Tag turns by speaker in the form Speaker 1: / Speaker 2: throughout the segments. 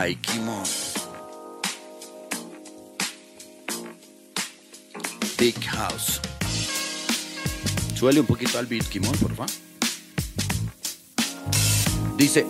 Speaker 1: Ay, Kimon. Big House. Suele un poquito al beat, Kimon, por favor. Dice.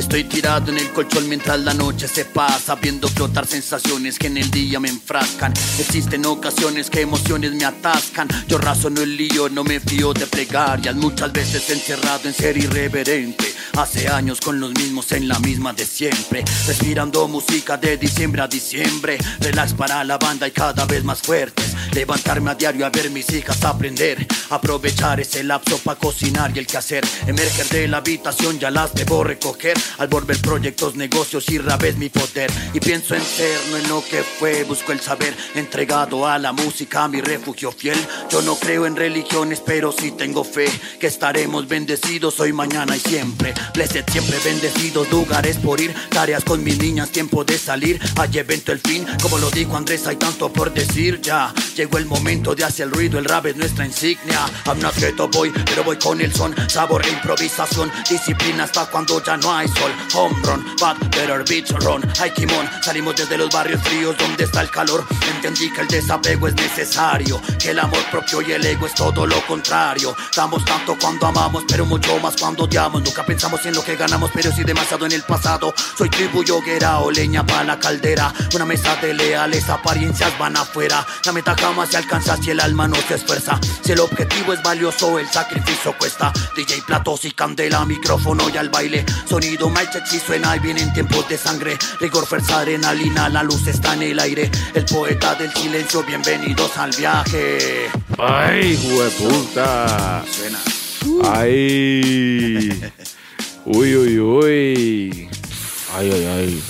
Speaker 1: Estoy tirado en el colchón mientras la noche se pasa, viendo flotar sensaciones que en el día me enfrascan. Existen ocasiones que emociones me atascan. Yo razono el lío, no me fío de plegarias. Muchas veces encerrado en ser irreverente. Hace años con los mismos en la misma de siempre. Respirando música de diciembre a diciembre. Relax para la banda y cada vez más fuertes. Levantarme a diario a ver mis hijas aprender. Aprovechar ese lapso para cocinar y el quehacer. Emerger de la habitación, ya las debo recoger. Al volver proyectos, negocios y rabes mi poder. Y pienso en ser, no en lo que fue. Busco el saber, entregado a la música, mi refugio fiel. Yo no creo en religiones, pero sí tengo fe. Que estaremos bendecidos hoy, mañana y siempre. Blessed siempre bendecidos, lugares por ir. Tareas con mis niñas, tiempo de salir. Hay evento el fin, como lo dijo Andrés, hay tanto por decir ya. Llegó el momento de hacer el ruido, el rap es nuestra insignia. I'm not ghetto boy, pero voy con el son. Sabor e improvisación, disciplina hasta cuando ya no hay sol. Home run, bad, better beach run. Hay kimon, salimos desde los barrios fríos donde está el calor. Entendí que el desapego es necesario, que el amor propio y el ego es todo lo contrario. Damos tanto cuando amamos, pero mucho más cuando odiamos. Nunca pensamos en lo que ganamos, pero sí demasiado en el pasado. Soy tribu y hoguera o leña para la caldera. Una mesa de leales apariencias van afuera. La meta se alcanza si el alma no se esfuerza. Si el objetivo es valioso, el sacrificio cuesta. DJ platos y candela, micrófono y al baile. Sonido, check si suena y viene en tiempos de sangre. Rigor, fuerza, adrenalina, la luz está en el aire. El poeta del silencio, bienvenidos al viaje.
Speaker 2: ¡Ay, puta!
Speaker 1: Suena.
Speaker 2: ¡Ay! ¡Uy, uy, uy! ¡Ay, ay, ay!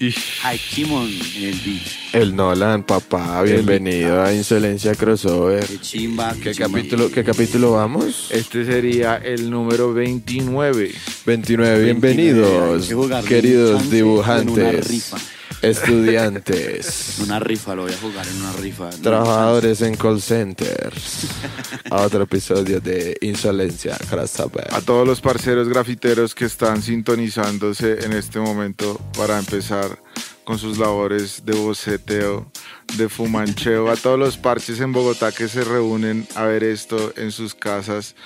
Speaker 2: Ish.
Speaker 1: Hay Kimon en el beat.
Speaker 2: El Nolan, papá, bienvenido a Insolencia Crossover.
Speaker 1: Qué chimba.
Speaker 2: ¿Qué
Speaker 1: chimba.
Speaker 2: capítulo, ¿Qué capítulo vamos?
Speaker 3: Este sería el número 29.
Speaker 2: 29, bienvenidos,
Speaker 1: Hay que jugarle
Speaker 2: queridos dibujantes,
Speaker 1: en una rifa.
Speaker 2: Estudiantes,
Speaker 1: una rifa, lo voy a jugar en una rifa.
Speaker 2: trabajadores en call centers, a otro episodio de Insolencia Crossover.
Speaker 3: A todos los parceros grafiteros que están sintonizándose en este momento para empezar con sus labores de boceteo, de fumancheo, a todos los parches en Bogotá que se reúnen a ver esto en sus casas.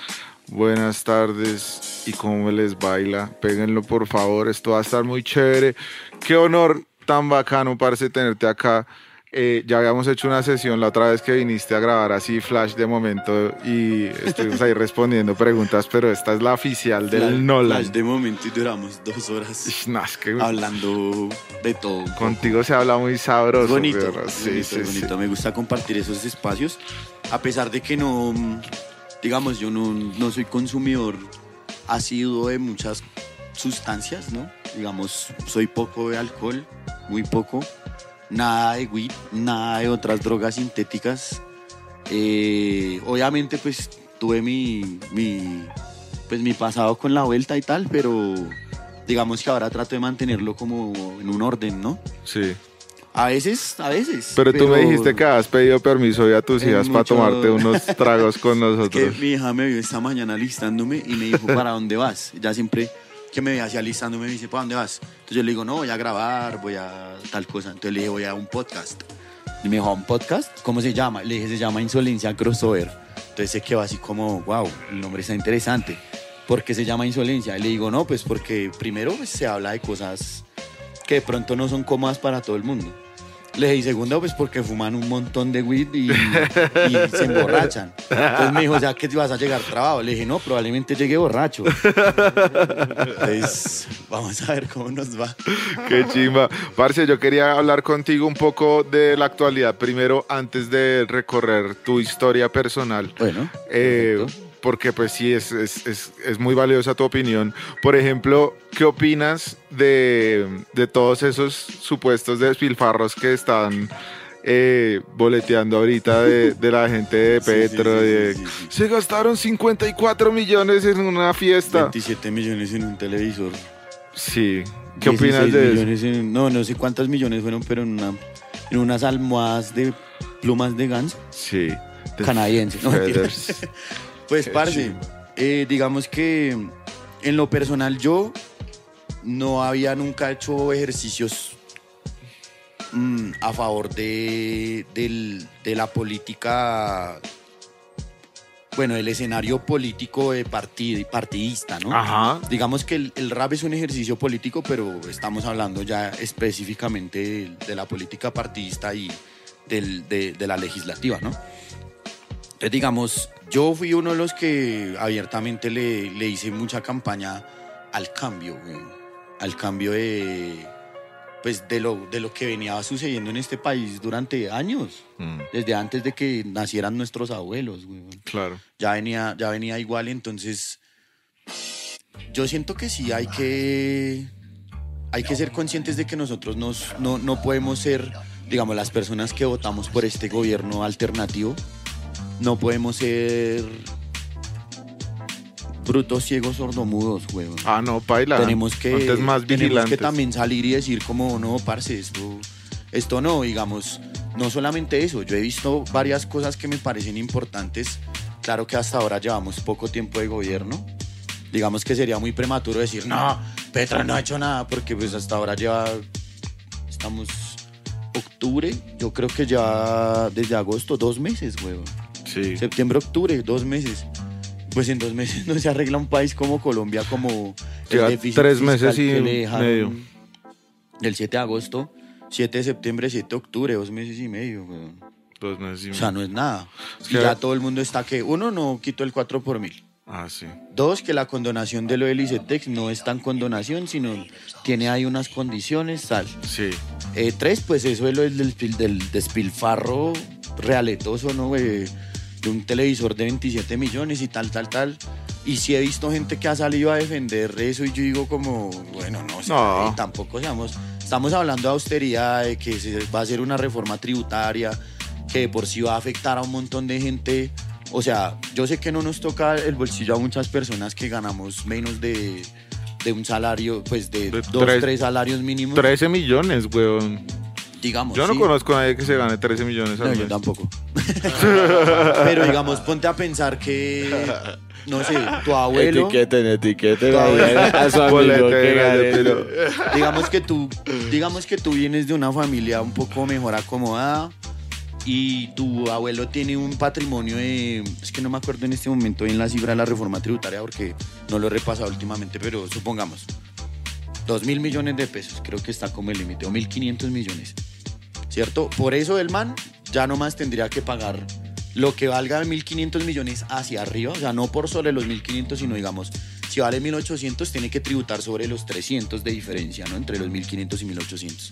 Speaker 3: Buenas tardes y cómo les baila. Péguenlo por favor, esto va a estar muy chévere. Qué honor tan bacano, parce, tenerte acá. Eh, ya habíamos hecho una sesión la otra vez que viniste a grabar así flash de momento y estuvimos ahí respondiendo preguntas, pero esta es la oficial del
Speaker 1: Flash-
Speaker 3: Nolan.
Speaker 1: flash de momento y duramos dos horas
Speaker 3: no, es que
Speaker 1: hablando de todo.
Speaker 3: contigo se habla muy sabroso.
Speaker 1: Es bonito, es
Speaker 3: sí,
Speaker 1: bonito,
Speaker 3: sí,
Speaker 1: es
Speaker 3: sí.
Speaker 1: bonito. Me gusta compartir esos espacios, a pesar de que no, digamos, yo no, no soy consumidor asiduo de muchas sustancias, ¿no? Digamos, soy poco de alcohol, muy poco, nada de weed, nada de otras drogas sintéticas. Eh, obviamente, pues tuve mi, mi, pues, mi pasado con la vuelta y tal, pero digamos que ahora trato de mantenerlo como en un orden, ¿no?
Speaker 3: Sí.
Speaker 1: A veces, a veces.
Speaker 3: Pero, tú me dijiste que has pedido permiso hoy a tus hijas para tomarte unos tragos con
Speaker 1: que
Speaker 3: nosotros.
Speaker 1: mi hija me vio esta mañana alistándome y me dijo, ¿para dónde vas? Ya siempre que me ve así alistándome me dice, ¿para dónde vas? Entonces yo le digo, no, voy a grabar, voy a tal cosa. Entonces le dije, voy a un podcast. Y me dijo, ¿a un podcast? ¿Cómo se llama? Le dije, se llama Insolencia Crossover. Entonces se quedó así como, wow, el nombre está interesante. ¿Por qué se llama Insolencia? Y le digo, no, pues porque primero pues, se habla de cosas que de pronto no son cómodas para todo el mundo. Le dije, segundo, pues porque fuman un montón de weed y, y se emborrachan. Entonces me dijo, ya que te vas a llegar trabajo. Le dije, no, probablemente llegue borracho. Entonces, vamos a ver cómo nos va.
Speaker 3: Qué chimba. Parce, yo quería hablar contigo un poco de la actualidad. Primero, antes de recorrer tu historia personal.
Speaker 1: Bueno,
Speaker 3: Eh,
Speaker 1: perfecto.
Speaker 3: Porque pues sí, es, es, es, es muy valiosa tu opinión. Por ejemplo, ¿qué opinas de, de todos esos supuestos despilfarros que están eh, boleteando ahorita de, de la gente de Petro?
Speaker 1: sí, sí,
Speaker 3: de,
Speaker 1: sí, sí.
Speaker 3: Se gastaron 54 millones en una fiesta.
Speaker 1: 27 millones en un televisor.
Speaker 3: Sí. ¿Qué
Speaker 1: 16
Speaker 3: opinas de eso?
Speaker 1: en- no, no sé cuántos millones fueron, pero en, una, en unas almohadas de plumas de ganso
Speaker 3: Sí.
Speaker 1: Canadiense. No. Pues, parce, eh, digamos que en lo personal yo no había nunca hecho ejercicios mm, a favor de, del- de la política, bueno, del escenario político de partid- partidista, ¿no?
Speaker 3: Ajá.
Speaker 1: Digamos que el, el rap es un ejercicio político, pero estamos hablando ya específicamente de, de la política partidista y del- de, de la legislativa, ¿no? Entonces, digamos, yo fui uno de los que abiertamente le, le hice mucha campaña al cambio, güey. al cambio de, pues, de, lo, de lo que venía sucediendo en este país durante años,
Speaker 3: Mm,
Speaker 1: desde antes de que nacieran nuestros abuelos. güey
Speaker 3: claro.
Speaker 1: ya venía, ya venía igual, entonces yo siento que sí hay que, hay que ser conscientes de que nosotros nos- no, no podemos ser, digamos, las personas que votamos por este gobierno alternativo, no podemos ser brutos, ciegos, sordomudos, huevón.
Speaker 3: Ah, no, paila.
Speaker 1: tenemos que,
Speaker 3: Antes más
Speaker 1: tenemos que también salir y decir como, no, parce, esto, esto no, digamos, no solamente eso, yo he visto varias cosas que me parecen importantes, claro que hasta ahora llevamos poco tiempo de gobierno, digamos que sería muy prematuro decir, no, Petra no ha hecho nada, porque pues hasta ahora lleva, estamos octubre, yo creo que ya desde agosto, dos meses, huevón.
Speaker 3: Sí.
Speaker 1: Septiembre, octubre, dos meses. Pues en dos meses no se arregla un país como Colombia, como el déficit
Speaker 3: tres meses y medio.
Speaker 1: Del 7 de agosto, 7 de septiembre, 7 de octubre, dos meses y medio. weón.
Speaker 3: Dos meses y
Speaker 1: O sea, no es nada.
Speaker 3: Es
Speaker 1: Y
Speaker 3: que-
Speaker 1: ya todo el mundo está que, uno, no quitó el 4 por mil.
Speaker 3: Ah, sí.
Speaker 1: Dos, que la condonación de lo del ICETEX no es tan condonación, sino tiene ahí unas condiciones, tal.
Speaker 3: Sí.
Speaker 1: Eh, tres, pues eso es lo del, del despilfarro realetoso, ¿no? güey? De un televisor de 27 millones y tal, tal, tal. Y sí he visto gente que ha salido a defender eso y yo digo como, bueno, no,
Speaker 3: No.
Speaker 1: eh, tampoco seamos, estamos hablando de austeridad, de que se va a hacer una reforma tributaria, que de por sí va a afectar a un montón de gente. O sea, yo sé que no nos toca el bolsillo a muchas personas que ganamos menos de, de un salario, pues de,
Speaker 3: De
Speaker 1: dos,
Speaker 3: tres-
Speaker 1: tres salarios mínimos.
Speaker 3: 13 millones, weón.
Speaker 1: Digamos.
Speaker 3: Yo no
Speaker 1: sí.
Speaker 3: conozco a nadie que se gane 13 millones al
Speaker 1: No, yo
Speaker 3: mes.
Speaker 1: tampoco. Pero digamos, ponte a pensar que, no sé, tu abuelo,
Speaker 2: Etiqueten, etiqueten a su amigo que gane.
Speaker 3: yo
Speaker 1: digamos que tú, digamos que tú vienes de una familia un poco mejor acomodada y tu abuelo tiene un patrimonio de, es que no me acuerdo en este momento bien la cifra de la reforma tributaria porque no lo he repasado últimamente, pero supongamos, dos mil millones de pesos, creo que está como el límite, o mil quinientos millones, ¿cierto? Por eso el man ya nomás tendría que pagar lo que valga 1.500 millones hacia arriba, o sea, no por sobre los 1.500, sino digamos, si vale 1.800, tiene que tributar sobre los 300 de diferencia, ¿no? Entre los 1.500 y 1.800.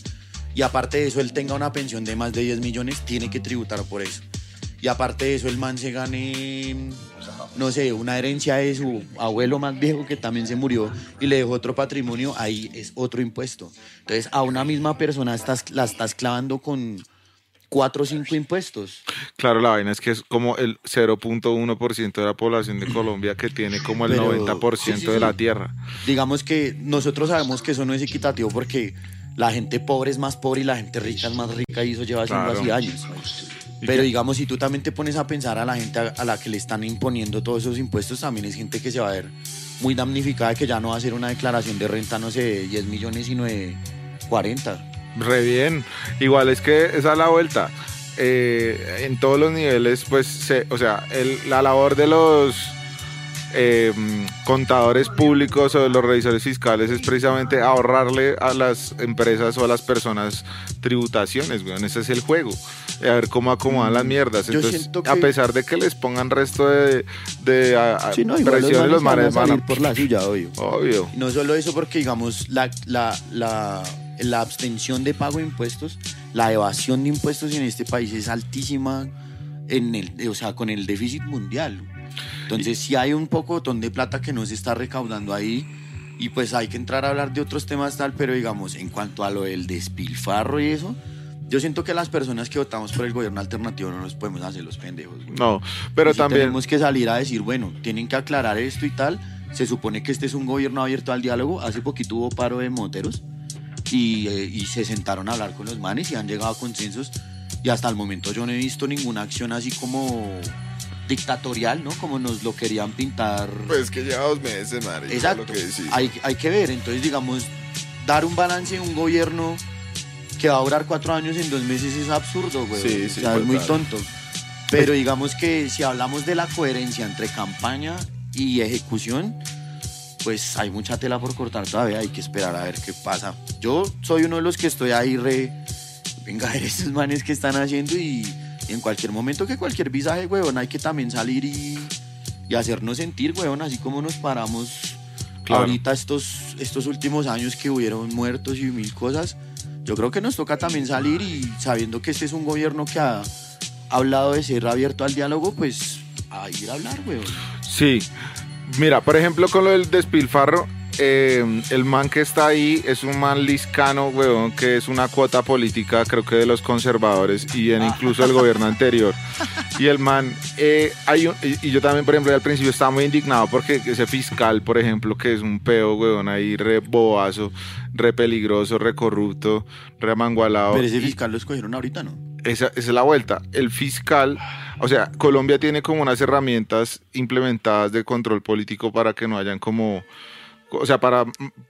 Speaker 1: Y aparte de eso, él tenga una pensión de más de 10 millones, tiene que tributar por eso. Y aparte de eso, el man se gane, no sé, una herencia de su abuelo más viejo que también se murió y le dejó otro patrimonio, ahí es otro impuesto. Entonces, a una misma persona estás, la estás clavando con cuatro o cinco impuestos.
Speaker 3: Claro, la vaina es que es como el 0.1% de la población de Colombia que tiene como el
Speaker 1: Pero-
Speaker 3: 90%
Speaker 1: sí, sí,
Speaker 3: de
Speaker 1: sí.
Speaker 3: la tierra.
Speaker 1: Digamos que nosotros sabemos que eso no es equitativo porque la gente pobre es más pobre y la gente rica es más rica y eso lleva siendo
Speaker 3: Claro.
Speaker 1: así años. Pero digamos, si tú también te pones a pensar a la gente a, a la que le están imponiendo todos esos impuestos, también es gente que se va a ver muy damnificada, que ya no va a hacer una declaración de renta, no sé, de 10 millones, sino de 40.
Speaker 3: Re bien. Igual es que es la vuelta. Eh, en todos los niveles, pues, se- o sea, el- la labor de los eh, contadores públicos o de los revisores fiscales es precisamente ahorrarle a las empresas o a las personas tributaciones, weón. Ese es el juego. A ver cómo acomodan las mierdas.
Speaker 1: Yo
Speaker 3: Entonces,
Speaker 1: que-
Speaker 3: a pesar de que les pongan resto de, de a-
Speaker 1: Sí, no,
Speaker 3: presiones, los
Speaker 1: van a
Speaker 3: manes van a...
Speaker 1: por la suya, obvio.
Speaker 3: Obvio.
Speaker 1: Y No solo eso, porque digamos, la, la, la, la abstención de pago de impuestos, la evasión de impuestos en este país es altísima en el, o sea, con el déficit mundial. Entonces, sí hay un poco de plata que no se está recaudando ahí. Y pues hay que entrar a hablar de otros temas tal, pero digamos, en cuanto a lo del despilfarro y eso, yo siento que las personas que votamos por el gobierno alternativo no nos podemos hacer los pendejos. güey.
Speaker 3: No, pero
Speaker 1: sí
Speaker 3: también...
Speaker 1: Tenemos que salir a decir, bueno, tienen que aclarar esto y tal. Se supone que este es un gobierno abierto al diálogo. Hace poquito hubo paro de moteros y, eh, y se sentaron a hablar con los manes y han llegado a consensos. Y hasta el momento yo no he visto ninguna acción así como dictatorial, ¿no? Como nos lo querían pintar.
Speaker 2: Pues que lleva dos meses, madre.
Speaker 1: Exacto.
Speaker 2: Lo que decís.
Speaker 1: Hay, hay que ver, entonces digamos, dar un balance en un gobierno que va a durar cuatro años en dos meses es absurdo, güey.
Speaker 2: Sí,
Speaker 1: o
Speaker 2: sí,
Speaker 1: sea, es muy
Speaker 2: total.
Speaker 1: tonto. Pero digamos que si hablamos de la coherencia entre campaña y ejecución, pues hay mucha tela por cortar todavía, hay que esperar a ver qué pasa. Yo soy uno de los que estoy ahí re... Venga, a ver estos manes que están haciendo y en cualquier momento que cualquier visaje, weón, hay que también salir y, y hacernos sentir, weón, así como nos paramos
Speaker 3: Claro.
Speaker 1: ahorita estos, estos últimos años que hubieron muertos y mil cosas. Yo creo que nos toca también salir y sabiendo que este es un gobierno que ha hablado de ser abierto al diálogo, pues a ir a hablar, weón.
Speaker 3: Sí. Mira, por ejemplo, con lo del despilfarro, eh, el man que está ahí es un man liscano, weón, que es una cuota política, creo que de los conservadores y en incluso el gobierno anterior. Y el man, eh, hay un- y, y yo también, por ejemplo, al principio estaba muy indignado porque ese fiscal, por ejemplo, que es un peo, weón, ahí re bobazo, re peligroso, re corrupto, re amangualado.
Speaker 1: Pero ese fiscal lo escogieron ahorita, ¿no?
Speaker 3: esa, esa es la vuelta. El fiscal, o sea, Colombia tiene como unas herramientas implementadas de control político para que no hayan como, o sea, para,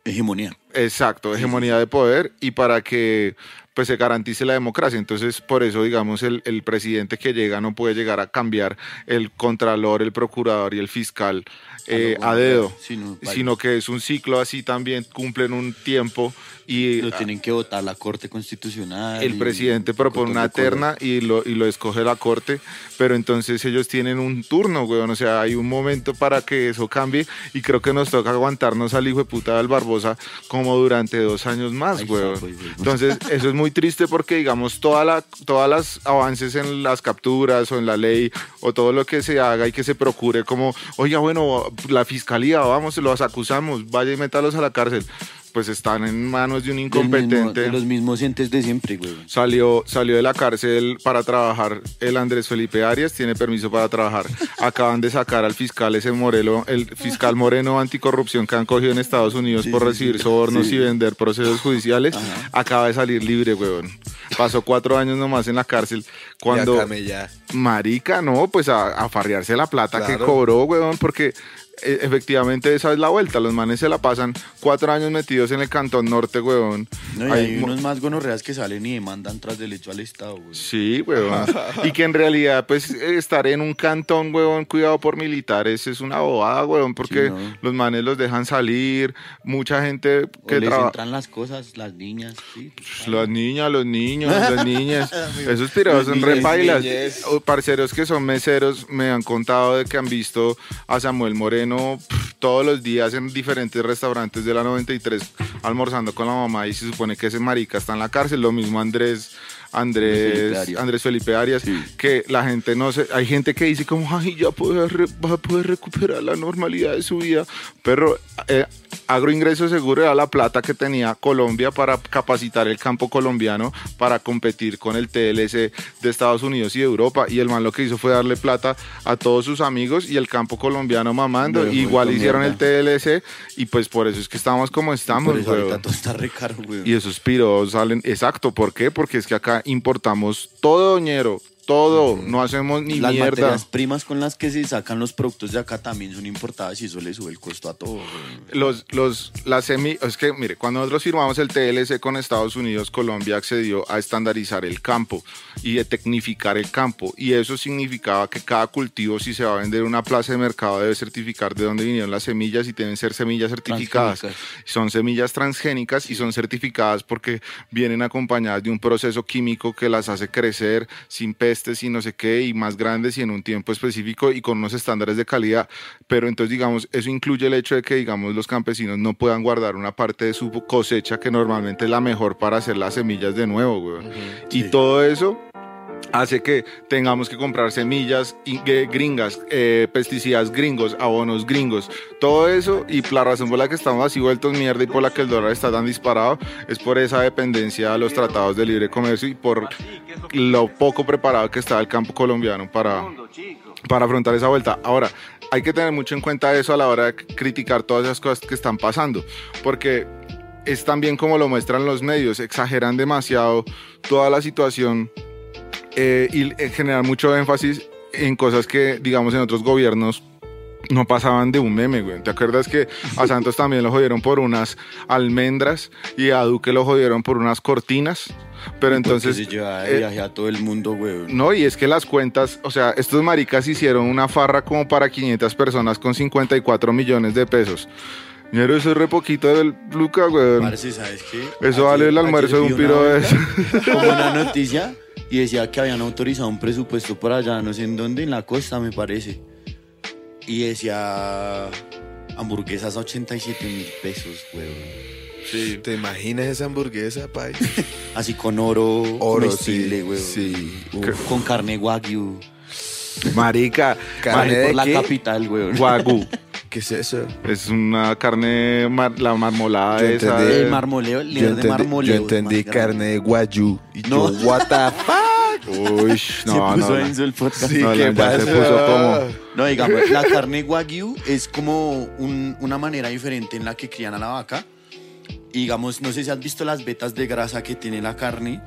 Speaker 1: Hegemonía.
Speaker 3: exacto, hegemonía de poder y para que pues se garantice la democracia. Entonces, por eso, digamos, el, el presidente que llega no puede llegar a cambiar el contralor, el procurador y el fiscal eh,
Speaker 1: lo
Speaker 3: a dedo,
Speaker 1: sino-
Speaker 3: sino que es un ciclo así también, cumplen un tiempo y
Speaker 1: Lo tienen que votar la Corte Constitucional.
Speaker 3: el presidente propone una terna y lo, y lo escoge la corte, pero entonces ellos tienen un turno, weón. O sea, hay un momento para que eso cambie y creo que nos toca aguantarnos al hijo de puta del Barbosa como durante dos años más, weón.
Speaker 1: güey.
Speaker 3: Entonces, eso es muy triste porque, digamos, toda la, todas las avances en las capturas o en la ley o todo lo que se haga y que se procure como, oiga, bueno, la fiscalía, vamos, los acusamos, vaya y métalos a la cárcel. Pues están en manos de un
Speaker 1: mismo-
Speaker 3: incompetente.
Speaker 1: de los mismos entes de siempre, güey.
Speaker 3: Salió, salió de la cárcel para trabajar el Andrés Felipe Arias, tiene permiso para trabajar. Acaban de sacar al fiscal ese Morelo, el fiscal Moreno anticorrupción que han cogido en Estados Unidos
Speaker 1: Sí,
Speaker 3: por recibir
Speaker 1: sí.
Speaker 3: sobornos
Speaker 1: Sí.
Speaker 3: y vender procesos judiciales.
Speaker 1: Ajá.
Speaker 3: Acaba de salir libre, weón. Pasó cuatro años nomás en la cárcel. Cuando,
Speaker 2: Ya
Speaker 3: marica, no, pues a, a farrearse la plata que cobró, weón, porque efectivamente esa es la vuelta. Los manes se la pasan cuatro años metidos en el Cantón Norte, weón.
Speaker 1: No, y
Speaker 3: Hay
Speaker 1: unos más gonorreas que salen y demandan tras del hecho al Estado, güey.
Speaker 3: Sí, weón. y que en realidad, pues, estar en un cantón, weón, cuidado por militares, es una bobada, weón, porque
Speaker 1: Sí, ¿no?
Speaker 3: los manes los dejan salir, mucha gente
Speaker 1: O
Speaker 3: que
Speaker 1: les
Speaker 3: trabaja...
Speaker 1: entran las cosas, las niñas, sí.
Speaker 3: Las niñas, los niños, las niñas. Esos pirados son
Speaker 1: Los
Speaker 3: re
Speaker 1: niñes,
Speaker 3: pailas.
Speaker 2: niñes.
Speaker 3: O Parceros que son meseros me han contado de que han visto a Samuel Moreno todos los días en diferentes restaurantes de la 93 almorzando con la mamá y se supone que ese marica está en la cárcel. Lo mismo Andrés. Andrés. Andrés Felipe Arias,
Speaker 1: Sí.
Speaker 3: que la gente no se, hay gente que dice como, ay, ya puede re- va a poder recuperar la normalidad de su vida, pero eh, Agroingreso Seguro era la plata que tenía Colombia para capacitar el campo colombiano para competir con el TLC de Estados Unidos y de Europa. Y el man lo que hizo fue darle plata a todos sus amigos y el campo colombiano mamando. Igual hicieron el. TLC y pues por eso es que estamos como estamos.
Speaker 1: Por eso
Speaker 3: weón.
Speaker 1: ahorita todo está re caro, güey.
Speaker 3: Y esos piros salen, exacto, ¿por qué? Porque es que acá importamos todo doñero, todo, no hacemos ni
Speaker 1: Las
Speaker 3: mierda.
Speaker 1: materias primas con las que se sacan los productos de acá también son importadas y eso le sube el costo a todo.
Speaker 3: Los, los, las semi, es que, mire, cuando nosotros firmamos el TLC con Estados Unidos, Colombia accedió a estandarizar el campo y de tecnificar el campo. Y eso significaba que cada cultivo, si se va a vender en una plaza de mercado, debe certificar de dónde vinieron las semillas y deben ser semillas certificadas. Son semillas transgénicas y son certificadas porque vienen acompañadas de un proceso químico que las hace crecer sin pestes y no sé qué, y más grandes y en un tiempo específico y con unos estándares de calidad. Pero entonces, digamos, eso incluye el hecho de que, digamos, los campesinos no puedan guardar una parte de su cosecha que normalmente es la mejor para hacer las semillas de nuevo, güey. Y
Speaker 1: Sí.
Speaker 3: todo eso hace que tengamos que comprar semillas gringas, eh, pesticidas gringos, abonos gringos, todo eso y la razón por la que estamos así vueltos mierda y por la que el dólar está tan disparado es por esa dependencia a los tratados de libre comercio y por lo poco preparado que está el campo colombiano para, para afrontar esa vuelta. Ahora, hay que tener mucho en cuenta eso a la hora de criticar todas esas cosas que están pasando, porque es también como lo muestran los medios, exageran demasiado toda la situación eh, y eh, generar mucho énfasis en cosas que, digamos, en otros gobiernos no pasaban de un meme, güey. ¿Te acuerdas que a Santos también lo jodieron por unas almendras y a Duque lo jodieron por unas cortinas? Pero entonces...
Speaker 1: Se lleva de
Speaker 3: eh,
Speaker 1: viaje a todo el mundo, güey.
Speaker 3: no, y es que las cuentas, o sea, estos maricas hicieron una farra como para 500 personas con 54 millones de pesos. Pero eso es re poquito del Luca, güey.
Speaker 1: Parce, ¿sabes qué?
Speaker 3: Eso vale el almuerzo de un piro de eso.
Speaker 1: Como una noticia y decía que habían autorizado un presupuesto por allá, no sé en dónde, en la costa, me parece. Y decía hamburguesas a 87 mil pesos, güey.
Speaker 2: ¿Te imaginas esa hamburguesa, pai?
Speaker 1: Así con oro,
Speaker 2: Oro,
Speaker 1: comestible,
Speaker 2: sí,
Speaker 1: güey.
Speaker 2: sí.
Speaker 1: Uf, Con carne wagyu.
Speaker 3: Marica,
Speaker 2: ¿Carne
Speaker 1: Por
Speaker 2: de
Speaker 1: la
Speaker 2: qué?
Speaker 1: capital, güey.
Speaker 3: Wagyu.
Speaker 2: ¿Qué es eso?
Speaker 3: Es una carne, mar- la marmolada
Speaker 2: Yo
Speaker 3: esa.
Speaker 2: entendí.
Speaker 3: de-
Speaker 1: El marmoleo, el
Speaker 2: Yo
Speaker 1: líder de
Speaker 2: entendí,
Speaker 1: marmoleo.
Speaker 2: yo entendí carne de guayú. Y
Speaker 1: No.
Speaker 2: yo, what the fuck?
Speaker 3: Uy,
Speaker 1: Se
Speaker 3: no,
Speaker 1: puso
Speaker 3: no.
Speaker 1: denso el podcast.
Speaker 2: Sí,
Speaker 3: No,
Speaker 2: ¿qué
Speaker 3: ya se
Speaker 2: pasa?
Speaker 3: puso como-
Speaker 1: No, digamos, la carne wagyu es como un- una manera diferente en la que crían a la vaca. Y digamos, no sé si has visto las vetas de grasa que tiene la carne.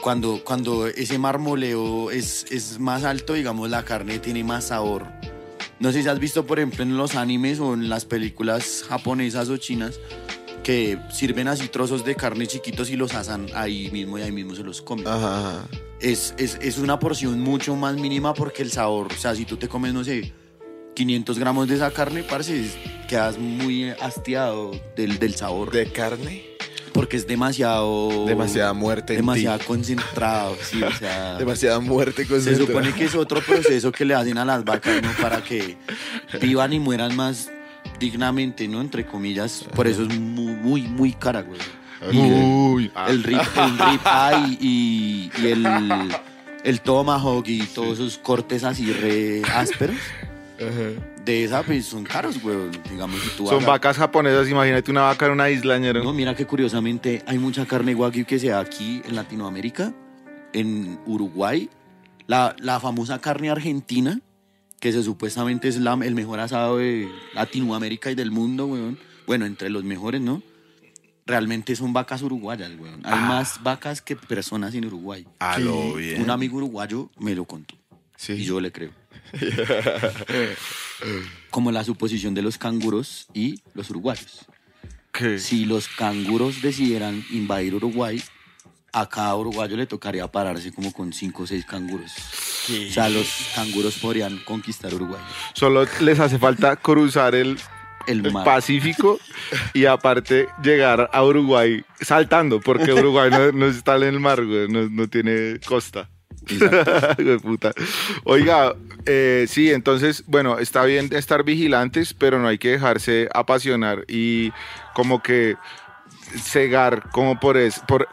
Speaker 1: Cuando, cuando ese marmoleo es, es más alto, digamos, la carne tiene más sabor. No sé si has visto, por ejemplo, en los animes o en las películas japonesas o chinas, que sirven así trozos de carne chiquitos y los asan ahí mismo y ahí mismo se los comen
Speaker 2: Ajá, ajá.
Speaker 1: es, es, es una porción mucho más mínima porque el sabor, o sea, si tú te comes, no sé, 500 gramos de esa carne, parce, quedas muy hastiado del, del sabor.
Speaker 2: ¿De carne?
Speaker 1: Porque es demasiado...
Speaker 2: Demasiada muerte en
Speaker 1: Demasiado
Speaker 2: ti.
Speaker 1: concentrado, sí, o sea...
Speaker 2: Demasiada muerte
Speaker 1: Se
Speaker 2: concentrada.
Speaker 1: supone que es otro proceso que le hacen a las vacas, ¿no? Para que vivan y mueran más dignamente, ¿no? Entre comillas. Por eso es muy, muy, muy cara, güey. Y el-
Speaker 3: Uy, ah,
Speaker 1: el rip, el rip eye y, y el, el tomahawk y todos esos cortes así re ásperos
Speaker 2: Ajá.
Speaker 1: De esa pues son caros, güey. Digamos, si tú
Speaker 3: son
Speaker 1: vas a-
Speaker 3: vacas japonesas, imagínate una vaca en una isla, ñero.
Speaker 1: No, mira que curiosamente hay mucha carne wagyu que se da aquí en Latinoamérica, en Uruguay. La, la famosa carne argentina, que se supuestamente es la- el mejor asado de Latinoamérica y del mundo, weón. Bueno, entre los mejores, ¿no? Realmente son vacas uruguayas, weón. Hay más vacas que personas en Uruguay.
Speaker 2: A lo bien.
Speaker 1: Un amigo uruguayo me lo contó.
Speaker 2: Sí.
Speaker 1: Y yo le creo. Como la suposición de los canguros y los uruguayos.
Speaker 3: ¿Qué?
Speaker 1: Si los canguros decidieran invadir Uruguay, a cada uruguayo le tocaría pararse como con cinco o seis canguros. O sea, los canguros podrían conquistar Uruguay.
Speaker 3: Solo les hace falta cruzar el,
Speaker 1: El
Speaker 3: el. Pacífico y aparte llegar a Uruguay saltando, porque Uruguay no, no está en el mar, güey, no, no tiene costa. Oiga, eh, sí, entonces, bueno, está bien estar vigilantes, pero no hay que dejarse apasionar y como que cegar como por es por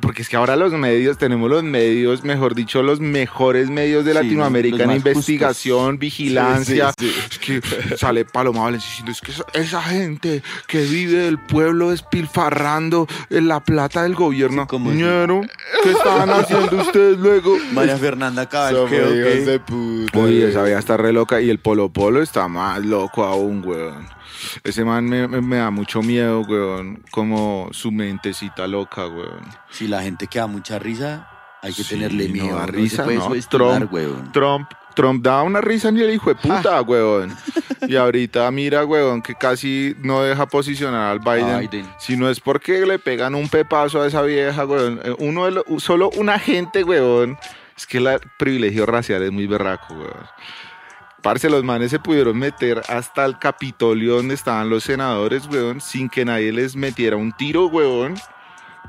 Speaker 3: porque es que ahora los medios tenemos los medios mejor dicho los mejores medios de
Speaker 1: Sí,
Speaker 3: Latinoamérica en investigación vigilancia
Speaker 2: Sí, sí,
Speaker 3: es que sale Paloma Valencia diciendo es que esa, esa gente que vive del pueblo despilfarrando en la plata del gobierno
Speaker 1: Sí, como
Speaker 3: ¿qué estaban haciendo ustedes luego?
Speaker 1: María Fernanda Cabal, que...
Speaker 2: de puta.
Speaker 3: Oye, esa vieja está re loca y el Polo Polo está más loco aún, weón. Ese man me, me- me da mucho miedo, weón. Como su mentecita loca, weón.
Speaker 1: Si la gente que da mucha risa, hay que
Speaker 3: Sí,
Speaker 1: tenerle
Speaker 3: no
Speaker 1: miedo.
Speaker 3: da
Speaker 1: no
Speaker 3: risa,
Speaker 1: se puede
Speaker 3: ¿no?
Speaker 1: subestimar,
Speaker 3: Trump,
Speaker 1: weón.
Speaker 3: Trump, Trump da una risa ni el hijo de puta, weón. Y ahorita mira, weón, que casi no deja posicionar al Biden.
Speaker 1: Biden.
Speaker 3: Si no es porque le pegan un pepazo a esa vieja, weón. Eh, Uno de lo- solo un agente, weón. Es que el privilegio racial es muy berraco, weón. Parce, los manes se pudieron meter hasta el Capitolio donde estaban los senadores, weón, sin que nadie les metiera un tiro, weón.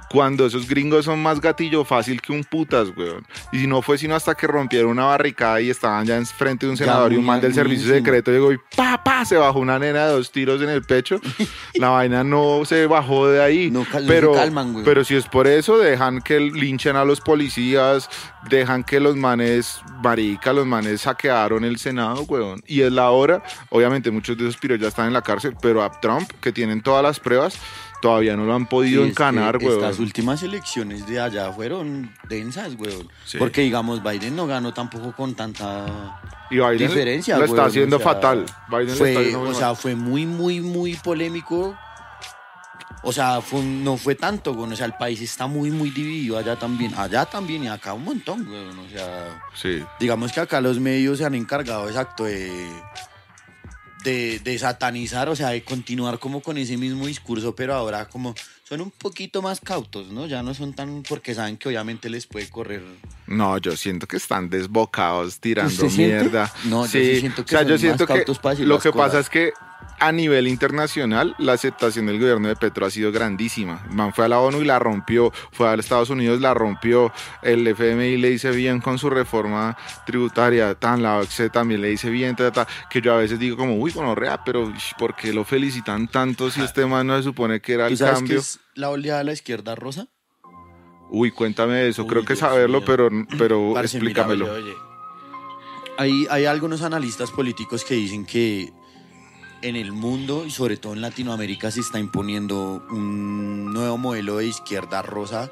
Speaker 3: Cuando esos gringos son más gatillo fácil que un putas, weón. Y si no fue sino hasta que rompieron una barricada y estaban ya enfrente de un
Speaker 1: Ya
Speaker 3: senador y un man del servicio secreto llegó y pa, pa, se bajó una nena de dos tiros en el pecho. La vaina no se bajó de ahí.
Speaker 1: No cal- no
Speaker 3: pero,
Speaker 1: se calman, güey.
Speaker 3: pero si es por eso, dejan que linchen a los policías, dejan que los manes, marica, los manes saquearon el Senado, weón. Y es la hora, obviamente muchos de esos piros ya están en la cárcel, pero a Trump, que tienen todas las pruebas, todavía no lo han podido
Speaker 1: Sí,
Speaker 3: encanar, weón.
Speaker 1: Estas últimas elecciones de allá fueron densas.
Speaker 2: Sí.
Speaker 1: Porque, digamos, Biden no ganó tampoco con tanta
Speaker 3: Y Biden
Speaker 1: diferencia,
Speaker 3: lo está
Speaker 1: weón,
Speaker 3: haciendo
Speaker 1: o sea,
Speaker 3: fatal. Biden
Speaker 1: Fue,
Speaker 3: está haciendo
Speaker 1: o sea, fue muy, muy, muy polémico O sea, fue no fue tanto, güey. O sea, el país está muy, muy dividido allá también. Allá también y acá un montón, güey. O sea,
Speaker 3: Sí.
Speaker 1: digamos que acá los medios se han encargado, exacto, de, de, de satanizar, o sea, de continuar como con ese mismo discurso, pero ahora como son un poquito más cautos, ¿no? Ya no son tan, porque saben que obviamente les puede correr.
Speaker 3: No, yo siento que están desbocados tirando mierda.
Speaker 1: No, yo sí siento que
Speaker 3: o sea,
Speaker 1: son
Speaker 3: yo
Speaker 1: más
Speaker 3: siento que
Speaker 1: cautos para decir
Speaker 3: lo
Speaker 1: las
Speaker 3: que pasa es que a nivel internacional la aceptación del gobierno de Petro ha sido grandísima. El Man fue a la ONU y la rompió, fue a Estados Unidos la rompió, el FMI le dice bien con su reforma tributaria, tan la OCDE también le dice bien, ta, ta, ta, que yo a veces digo como, uy, rea, pero ¿por qué lo felicitan tanto si este man no se supone que era
Speaker 1: ¿Tú
Speaker 3: el
Speaker 1: sabes
Speaker 3: cambio?
Speaker 1: es la oleada de la izquierda rosa?
Speaker 3: Uy, cuéntame eso,
Speaker 1: Uy,
Speaker 3: creo que saberlo, pero, pero
Speaker 1: Parce, mira,
Speaker 3: explícamelo.
Speaker 1: oye, oye. Hay, hay algunos analistas políticos que dicen que en el mundo y sobre todo en Latinoamérica se está imponiendo un nuevo modelo de izquierda rosa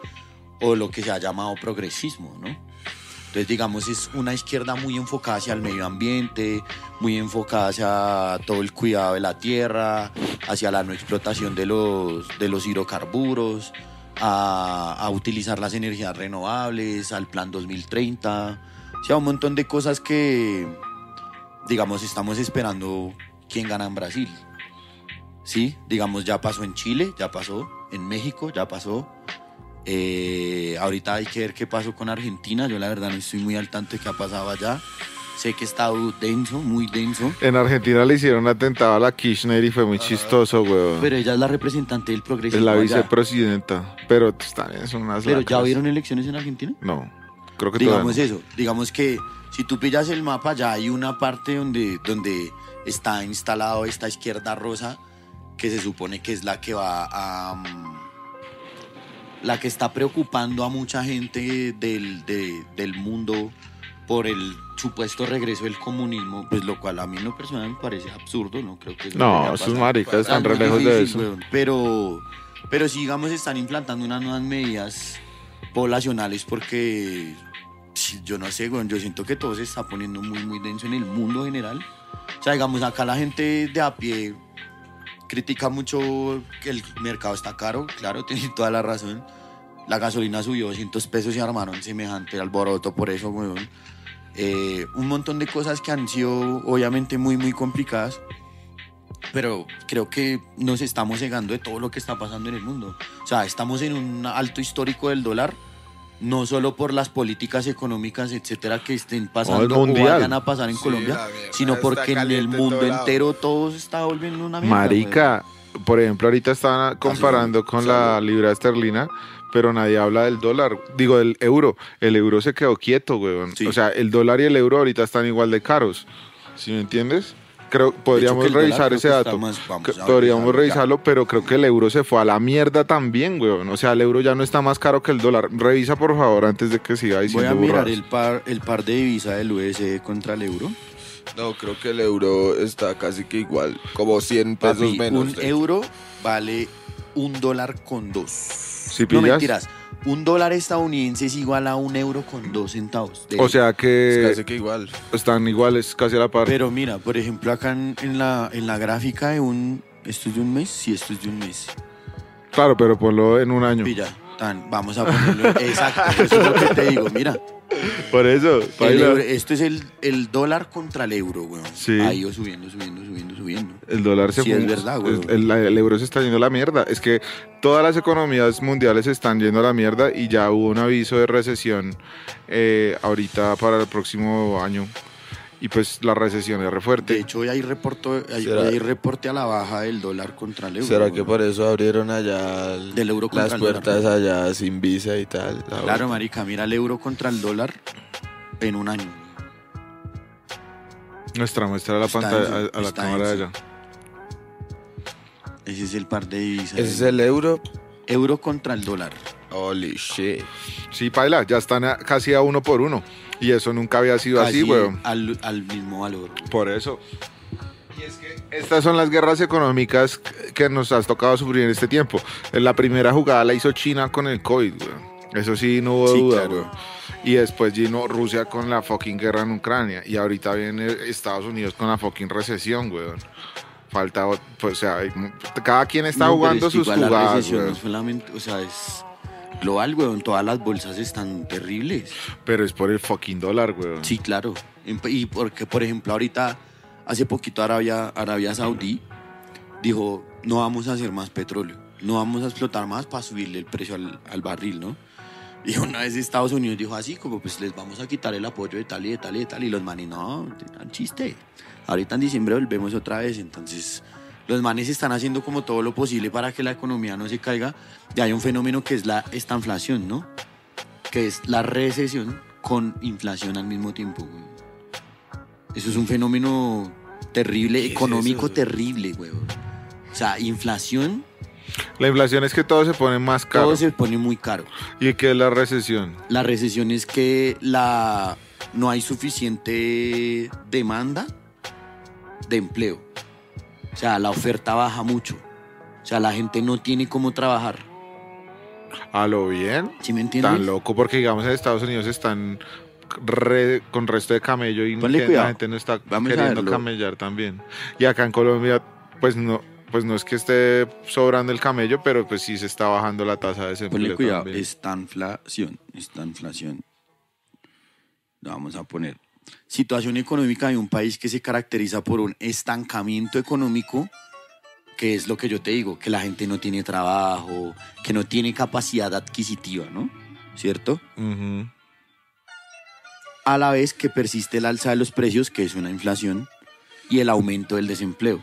Speaker 1: o lo que se ha llamado progresismo, ¿no? Entonces, digamos, es una izquierda muy enfocada hacia el medio ambiente, muy enfocada hacia todo el cuidado de la tierra, hacia la no explotación de los, de los hidrocarburos, a, a utilizar las energías renovables, al plan 2030, o sea, un montón de cosas que, digamos, estamos esperando quién gana en Brasil. Sí, digamos, ya pasó en Chile, ya pasó, en México ya pasó. Eh, ahorita hay que ver qué pasó con Argentina. Yo la verdad no estoy muy al tanto de qué ha pasado allá. Sé que está denso, muy denso.
Speaker 3: En Argentina le hicieron atentado a la Kirchner y fue muy chistoso, weón.
Speaker 1: Pero ella es la representante del progresismo.
Speaker 3: es la
Speaker 1: allá.
Speaker 3: vicepresidenta. Pero pues, también son unas
Speaker 1: Pero ya vieron elecciones en Argentina.
Speaker 3: No, creo que
Speaker 1: Digamos
Speaker 3: todavía
Speaker 1: eso. Digamos que si tú pillas el mapa, ya hay una parte donde, donde está instalado esta izquierda rosa que se supone que es la que va a. mm, la que está preocupando a mucha gente del, de- del mundo por el supuesto regreso del comunismo, pues lo cual a mí en lo personal me parece absurdo, no creo que
Speaker 3: no. esos maricas están
Speaker 1: Está
Speaker 3: re lejos de eso.
Speaker 1: weón. Pero, pero sí, digamos, están implantando unas nuevas medidas poblacionales porque yo no sé, weón, yo siento que todo se está poniendo muy, muy denso en el mundo general. O sea, digamos, acá la gente de a pie critica mucho que el mercado está caro, claro, tiene toda la razón. La gasolina subió 200 pesos y armaron semejante alboroto por eso, weón. Eh, un montón de cosas que han sido obviamente muy, muy complicadas, pero creo que nos estamos cegando de todo lo que está pasando en el mundo. O sea, estamos en un alto histórico del dólar, no solo por las políticas económicas, etcétera, que estén pasando o vayan a pasar en
Speaker 2: Sí,
Speaker 1: Colombia, sino porque en el mundo
Speaker 2: todo lado.
Speaker 1: entero todo se está volviendo una mierda.
Speaker 3: Marica, por ejemplo, ahorita estaban comparando con la libra esterlina, pero nadie habla del dólar, digo del euro. El euro se quedó quieto, weón.
Speaker 1: Sí.
Speaker 3: O sea, el dólar y el euro ahorita están igual de caros. ¿Sí me entiendes? Creo podríamos
Speaker 1: dólar
Speaker 3: revisar
Speaker 1: creo
Speaker 3: ese dato.
Speaker 1: más-
Speaker 3: podríamos
Speaker 1: revisarlo ya.
Speaker 3: pero creo que el euro se fue a la mierda también, weón. O sea, el euro ya no está más caro que el dólar. Revisa por favor antes de que siga
Speaker 1: Voy
Speaker 3: diciendo
Speaker 1: a mirar el par, el par de divisa del USD contra el euro.
Speaker 2: No, creo que el euro está casi que igual, como 100 pesos
Speaker 1: Papi,
Speaker 2: menos.
Speaker 1: un
Speaker 2: de hecho.
Speaker 1: euro vale un dólar con dos.
Speaker 3: ¿Sí
Speaker 1: no
Speaker 3: pillas?
Speaker 1: mentiras. Un dólar estadounidense es igual a un euro con dos centavos. de-
Speaker 3: O sea
Speaker 2: Es
Speaker 3: que
Speaker 2: casi que igual.
Speaker 3: están iguales, casi a la par.
Speaker 1: Pero mira, por ejemplo, acá en, en la, en la gráfica de un. ¿Esto es de un mes? Sí, esto es de un mes.
Speaker 3: Claro, pero ponlo en un año.
Speaker 1: Pilla. Tan, vamos a ponerlo. Exacto, eso es lo que te digo. Mira,
Speaker 3: Por eso,
Speaker 1: el
Speaker 3: paila.
Speaker 1: euro- esto es el, el dólar contra el euro, weón.
Speaker 3: Sí.
Speaker 1: Ha ido subiendo, subiendo, subiendo, subiendo.
Speaker 3: El dólar se
Speaker 1: Sí,
Speaker 3: fue-
Speaker 1: es verdad, güey.
Speaker 3: El, el euro se está yendo a la mierda. Es que todas las economías mundiales se están yendo a la mierda y ya hubo un aviso de recesión eh, ahorita para el próximo año. Y pues la recesión es re
Speaker 1: De
Speaker 3: fuerte.
Speaker 1: hecho, hoy hay, reporto, hay,
Speaker 2: ¿Será?
Speaker 1: hoy hay reporte a la baja del dólar contra el euro.
Speaker 2: ¿Será que por eso abrieron allá el-
Speaker 1: Del euro
Speaker 2: las
Speaker 1: contra el
Speaker 2: puertas
Speaker 1: dólar.
Speaker 2: allá sin visa y tal? la
Speaker 1: Claro,
Speaker 2: vuelta?
Speaker 1: marica, mira el euro contra el dólar en un año.
Speaker 3: Nuestra muestra a la pantalla, a, a la cámara de allá.
Speaker 1: Ese es el par de divisas.
Speaker 2: Ese es el euro.
Speaker 1: Euro contra el dólar.
Speaker 2: Holy shit.
Speaker 3: Sí, paila, ya están a- casi a uno por uno. Y eso nunca había sido así, weón.
Speaker 1: al, al mismo valor.
Speaker 3: Por eso. Y es que estas son las guerras económicas que nos has tocado sufrir en este tiempo. La primera jugada la hizo China con el COVID, weón. Eso sí, no hubo
Speaker 1: Sí,
Speaker 3: duda,
Speaker 1: claro.
Speaker 3: weón. Y después vino Rusia con la fucking guerra en Ucrania. Y ahorita viene Estados Unidos con la fucking recesión, weón. falta, pues, o sea, cada quien está
Speaker 1: No,
Speaker 3: jugando
Speaker 1: es que
Speaker 3: sus
Speaker 1: igual la
Speaker 3: jugadas,
Speaker 1: recesión no solamente, o sea, es global, weón. Todas las bolsas están terribles.
Speaker 3: Pero es por el fucking dólar, weón.
Speaker 1: Sí, claro. En- Y porque, por ejemplo, ahorita, hace poquito Arabia, Arabia Saudí dijo, no vamos a hacer más petróleo, no vamos a explotar más para subirle el precio al, al barril, ¿no? Y una vez Estados Unidos dijo así, como pues les vamos a quitar el apoyo de tal y de tal y de tal, y los manes, no, tan chiste. Ahorita en diciembre volvemos otra vez, entonces los manes están haciendo como todo lo posible para que la economía no se caiga. Y hay un fenómeno que es la estanflación, ¿no? Que es la recesión con inflación al mismo tiempo. güey. Eso es un fenómeno terrible,
Speaker 2: ¿Qué es
Speaker 1: económico
Speaker 2: eso?
Speaker 1: terrible, güey. O sea, inflación,
Speaker 3: La inflación es que todo se pone más caro.
Speaker 1: todo se pone muy caro.
Speaker 3: ¿Y qué es la recesión?
Speaker 1: La recesión es que la, no hay suficiente demanda de empleo. O sea, la oferta baja mucho. O sea, la gente no tiene cómo trabajar.
Speaker 3: A lo bien.
Speaker 1: ¿Sí me entiendes?
Speaker 3: Tan loco porque, digamos, en Estados Unidos están re- con resto de camello y
Speaker 1: Ponle
Speaker 3: que
Speaker 1: cuidado.
Speaker 3: la gente no está
Speaker 1: Vamos
Speaker 3: queriendo camellar también. Y acá en Colombia, pues no, pues no es que esté sobrando el camello, pero pues sí se está bajando la tasa de desempleo.
Speaker 1: Ponle cuidado,
Speaker 3: también.
Speaker 1: esta inflación, esta inflación. Vamos a poner. Situación económica de un país que se caracteriza por un estancamiento económico, que es lo que yo te digo, que la gente no tiene trabajo, que no tiene capacidad adquisitiva, ¿no? ¿Cierto?
Speaker 3: Ujú.
Speaker 1: A la vez que persiste el alza de los precios, que es una inflación, y el aumento del desempleo.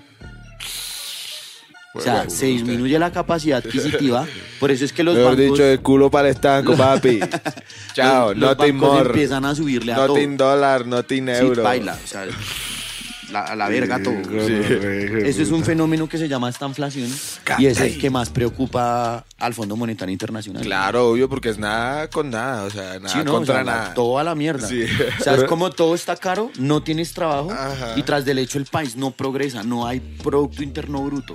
Speaker 1: O sea, se disminuye la capacidad adquisitiva, por eso es que los
Speaker 2: Mejor
Speaker 1: bancos...
Speaker 2: dicho, de culo para el estanco, papi. Chao,
Speaker 1: los- los
Speaker 2: nothing
Speaker 1: bancos
Speaker 2: more.
Speaker 1: empiezan a subirle a todo.
Speaker 2: Nothing dólar, nothing
Speaker 1: Sí,
Speaker 2: euro.
Speaker 1: baila, o sea, la- a la verga todo.
Speaker 3: Sí.
Speaker 1: Eso es un fenómeno que se llama estanflación y es el que más preocupa al Fondo Monetario Internacional.
Speaker 2: Claro, obvio, porque es nada con nada, o sea, nada
Speaker 1: Sí, no,
Speaker 2: contra
Speaker 1: o sea,
Speaker 2: nada.
Speaker 1: todo a la mierda.
Speaker 2: Sí.
Speaker 1: O sea, es como todo está caro, no tienes trabajo
Speaker 2: Ajá.
Speaker 1: y tras del hecho el país no progresa, no hay Producto Interno Bruto.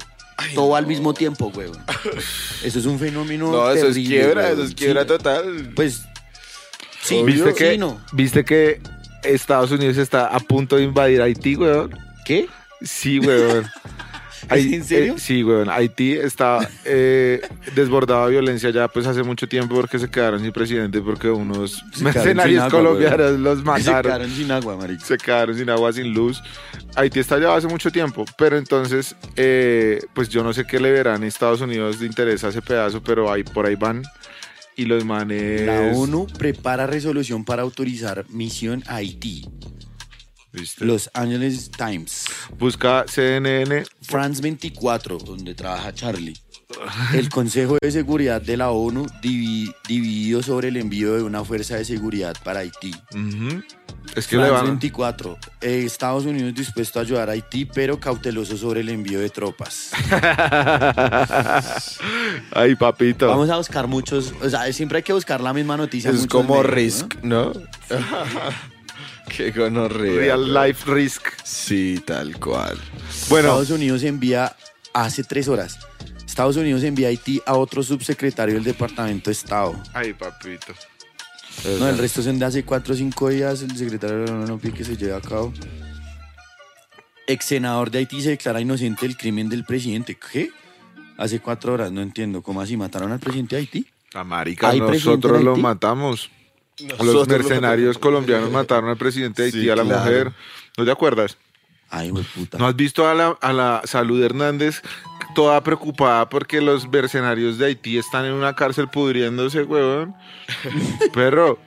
Speaker 1: Todo al mismo tiempo, huevón. Eso es un fenómeno
Speaker 2: No, eso es quiebra, eso es quiebra
Speaker 1: Sí,
Speaker 2: total.
Speaker 1: Pues, sí.
Speaker 3: ¿Viste
Speaker 1: sí,
Speaker 3: que,
Speaker 1: no.
Speaker 3: ¿Viste que Estados Unidos está a punto de invadir Haití, weón?
Speaker 1: ¿Qué?
Speaker 3: Sí, weón. Ahí-
Speaker 1: en serio?
Speaker 3: eh, sí, weón. Haití está eh, desbordado de violencia ya pues hace mucho tiempo porque se quedaron sin presidente porque unos
Speaker 1: Se
Speaker 3: mercenarios
Speaker 1: agua,
Speaker 3: colombianos los
Speaker 1: Se
Speaker 3: mataron.
Speaker 1: quedaron sin agua, marica.
Speaker 3: Se quedaron sin agua, sin luz. Haití está ya hace mucho tiempo, pero entonces, eh, pues yo no sé qué le verán a Estados Unidos de interés a ese pedazo, pero ahí por ahí van. Y los manes.
Speaker 1: La ONU prepara resolución para autorizar misión a Haití. Los Angeles Times.
Speaker 3: Busca CNN.
Speaker 1: France 24, donde trabaja Charlie. El Consejo de Seguridad de la ONU divi- dividido sobre el envío de una fuerza de seguridad para Haití.
Speaker 3: Es que le
Speaker 1: France
Speaker 3: van.
Speaker 1: 24. eh, Estados Unidos dispuesto a ayudar a Haití, pero cauteloso sobre el envío de tropas.
Speaker 3: Ay, papito.
Speaker 1: Vamos a buscar muchos. O sea, siempre hay que buscar la misma noticia.
Speaker 2: es como Risk, ¿no? Qué gonorrea.
Speaker 3: Real life risk.
Speaker 2: Sí, tal cual.
Speaker 3: Bueno,
Speaker 1: Estados Unidos envía hace tres horas. Estados Unidos envía a Haití a otro subsecretario del Departamento de Estado.
Speaker 3: ay, papito.
Speaker 1: No, el resto son de hace cuatro o cinco días. El secretario de la ONU pide que se lleve a cabo. Ex senador de Haití se declara inocente del crimen del presidente. ¿Qué? Hace cuatro horas, no entiendo. ¿Cómo así? ¿Mataron al presidente de Haití?
Speaker 3: La marica,
Speaker 1: ¿Hay presidente
Speaker 3: nosotros lo matamos. Los
Speaker 2: Nosotros lo
Speaker 3: mercenarios colombianos mataron al presidente de Haití,
Speaker 2: Sí,
Speaker 3: a la
Speaker 2: claro.
Speaker 3: mujer. ¿No te acuerdas?
Speaker 1: Ay, puta.
Speaker 3: ¿No has visto a la, a la Salud Hernández toda preocupada porque los mercenarios de Haití están en una cárcel pudriéndose, huevón? Perro,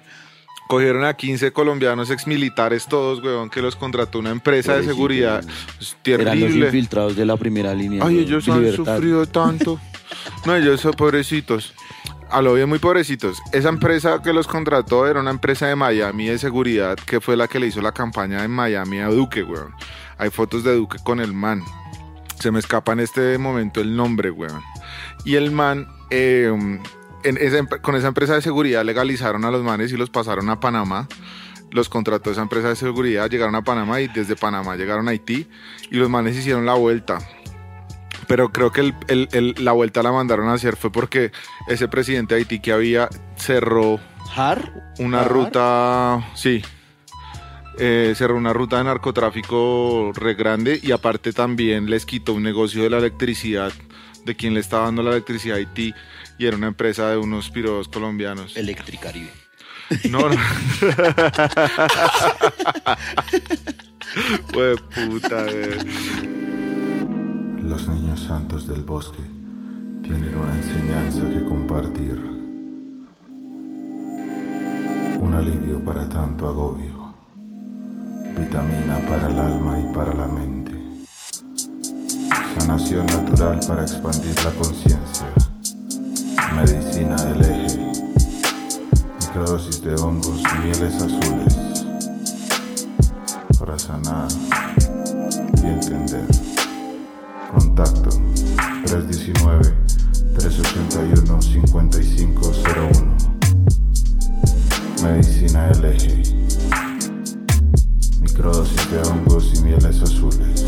Speaker 3: cogieron a 15 colombianos exmilitares todos, huevón, que los contrató una empresa de seguridad.
Speaker 1: Eran los infiltrados de la primera línea.
Speaker 3: Ay,
Speaker 1: de
Speaker 3: ellos han
Speaker 1: Libertad.
Speaker 3: sufrido tanto. No, ellos son pobrecitos. A lo bien, muy pobrecitos. Esa empresa que los contrató era una empresa de Miami de seguridad que fue la que le hizo la campaña en Miami a Duque, weón. Hay fotos de Duque con el man. Se me escapa en este momento el nombre, weón. Y el man, eh, con esa empresa de seguridad legalizaron a los manes y los pasaron a Panamá. Los contrató esa empresa de seguridad, llegaron a Panamá y desde Panamá llegaron a Haití y los manes hicieron la vuelta pero creo que el- el- el- la vuelta la mandaron a hacer fue porque ese presidente de Haití que había cerró
Speaker 1: ¿Har?
Speaker 3: una
Speaker 1: ¿Har?
Speaker 3: ruta, sí, eh, cerró una ruta de narcotráfico re grande y aparte también les quitó un negocio de la electricidad de quien le estaba dando la electricidad a Haití y era una empresa de unos piros colombianos.
Speaker 1: Electricaribe.
Speaker 3: No, no. Puta, güey.
Speaker 4: Los niños santos del bosque tienen una enseñanza que compartir. Un alivio para tanto agobio. Vitamina para el alma y para la mente. Sanación natural para expandir la conciencia. Medicina del eje. Microdosis de hongos y mieles azules. Para sanar y entender. Contacto 319-381-5501. Medicina del eje. Microdosis de hongos y mieles azules.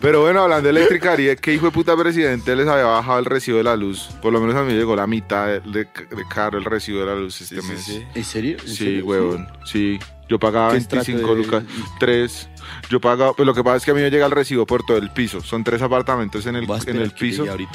Speaker 3: Pero bueno, hablando de Electricaribe, ¿qué hijo de puta presidente les había bajado el recibo de la luz? Por lo menos a mí llegó la mitad de, de- de caro el recibo de la luz este mes. Sí,
Speaker 1: ¿En serio? ¿En
Speaker 3: sí
Speaker 1: serio?
Speaker 3: huevón. Sí. Yo pagaba
Speaker 1: ¿Qué estrato
Speaker 3: 25
Speaker 1: de-
Speaker 3: lucas, 3. Yo pagaba, pues lo que pasa es que a mí me llega el recibo por todo el piso. Son tres apartamentos en el, en el piso
Speaker 1: el-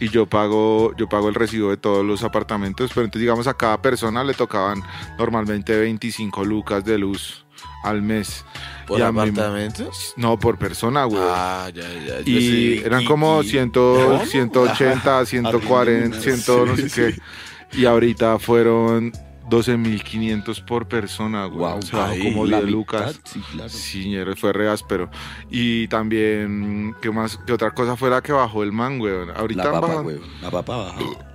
Speaker 3: y yo pago, yo pago el recibo de todos los apartamentos. Pero entonces, digamos, a cada persona le tocaban normalmente 25 lucas de luz al mes.
Speaker 2: ¿Por
Speaker 3: Y a mí-
Speaker 2: apartamento?
Speaker 3: No, por persona, güey.
Speaker 2: Ah, ya, ya.
Speaker 3: Y
Speaker 2: sí.
Speaker 3: eran
Speaker 2: Y-
Speaker 3: como
Speaker 2: y-
Speaker 3: 100,
Speaker 2: ¿Cómo?
Speaker 3: 180, 140, 100, no sé qué. Y ahorita fueron 12.500 por persona, güey.
Speaker 1: Guau,
Speaker 3: o sea,
Speaker 2: ahí,
Speaker 3: como
Speaker 1: la
Speaker 3: 10
Speaker 1: mitad,
Speaker 3: lucas.
Speaker 1: Sí, claro.
Speaker 3: Sí, fue re áspero. Y también, ¿qué más? ¿Qué otra cosa fue la que bajó el man, güey? Ahorita
Speaker 1: La papa, güey. La papa baja.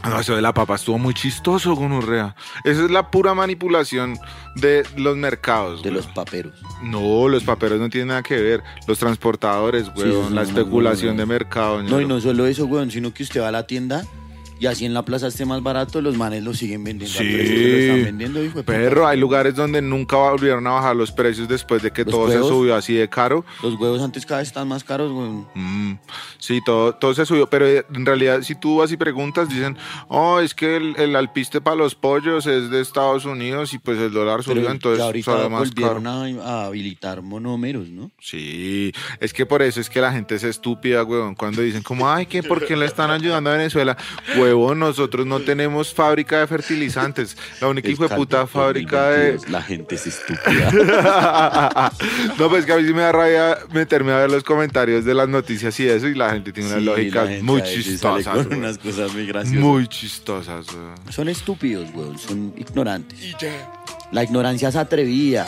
Speaker 3: Ah, No, eso de la papa estuvo muy chistoso, gonorrea. Esa es la pura manipulación de los mercados.
Speaker 1: De
Speaker 3: güey.
Speaker 1: los paperos.
Speaker 3: No, los paperos no tienen nada que ver. Los transportadores, güey.
Speaker 1: es
Speaker 3: la especulación de mercado.
Speaker 1: No, y no solo eso, weón, sino que usted va a la tienda y así en la plaza esté más barato, los manes lo siguen vendiendo
Speaker 3: Sí.
Speaker 1: lo están vendiendo, hijo de.
Speaker 3: Perro, hay lugares donde nunca volvieron a bajar los precios después de que
Speaker 1: Los
Speaker 3: todo
Speaker 1: huevos.
Speaker 3: se subió así de caro.
Speaker 1: Los huevos antes cada vez están más caros, weón.
Speaker 3: Mm, sí, todo, todo se subió, pero en realidad si tú vas y preguntas, dicen, oh, es que el, el alpiste para los pollos es de Estados Unidos y pues el dólar subió,
Speaker 1: Pero
Speaker 3: entonces
Speaker 1: ahorita
Speaker 3: sale más caro.
Speaker 1: a, a habilitar monómeros, ¿no?
Speaker 3: Sí, es que por eso es que la gente es estúpida, huevón, cuando dicen como, ay, que ¿por qué le están ayudando a Venezuela? Huevón, nosotros no tenemos fábrica de fertilizantes, la única hijo de puta fábrica de...
Speaker 1: 2022, La gente es estúpida.
Speaker 3: no, pues que a mí sí me da rabia meterme a ver los comentarios de las noticias y eso, y la gente tiene unas
Speaker 1: Sí,
Speaker 3: lógicas muy chistosas.
Speaker 1: unas cosas muy graciosas.
Speaker 3: Muy chistosas.
Speaker 1: Son estúpidos, weón. Son ignorantes. La ignorancia es atrevida.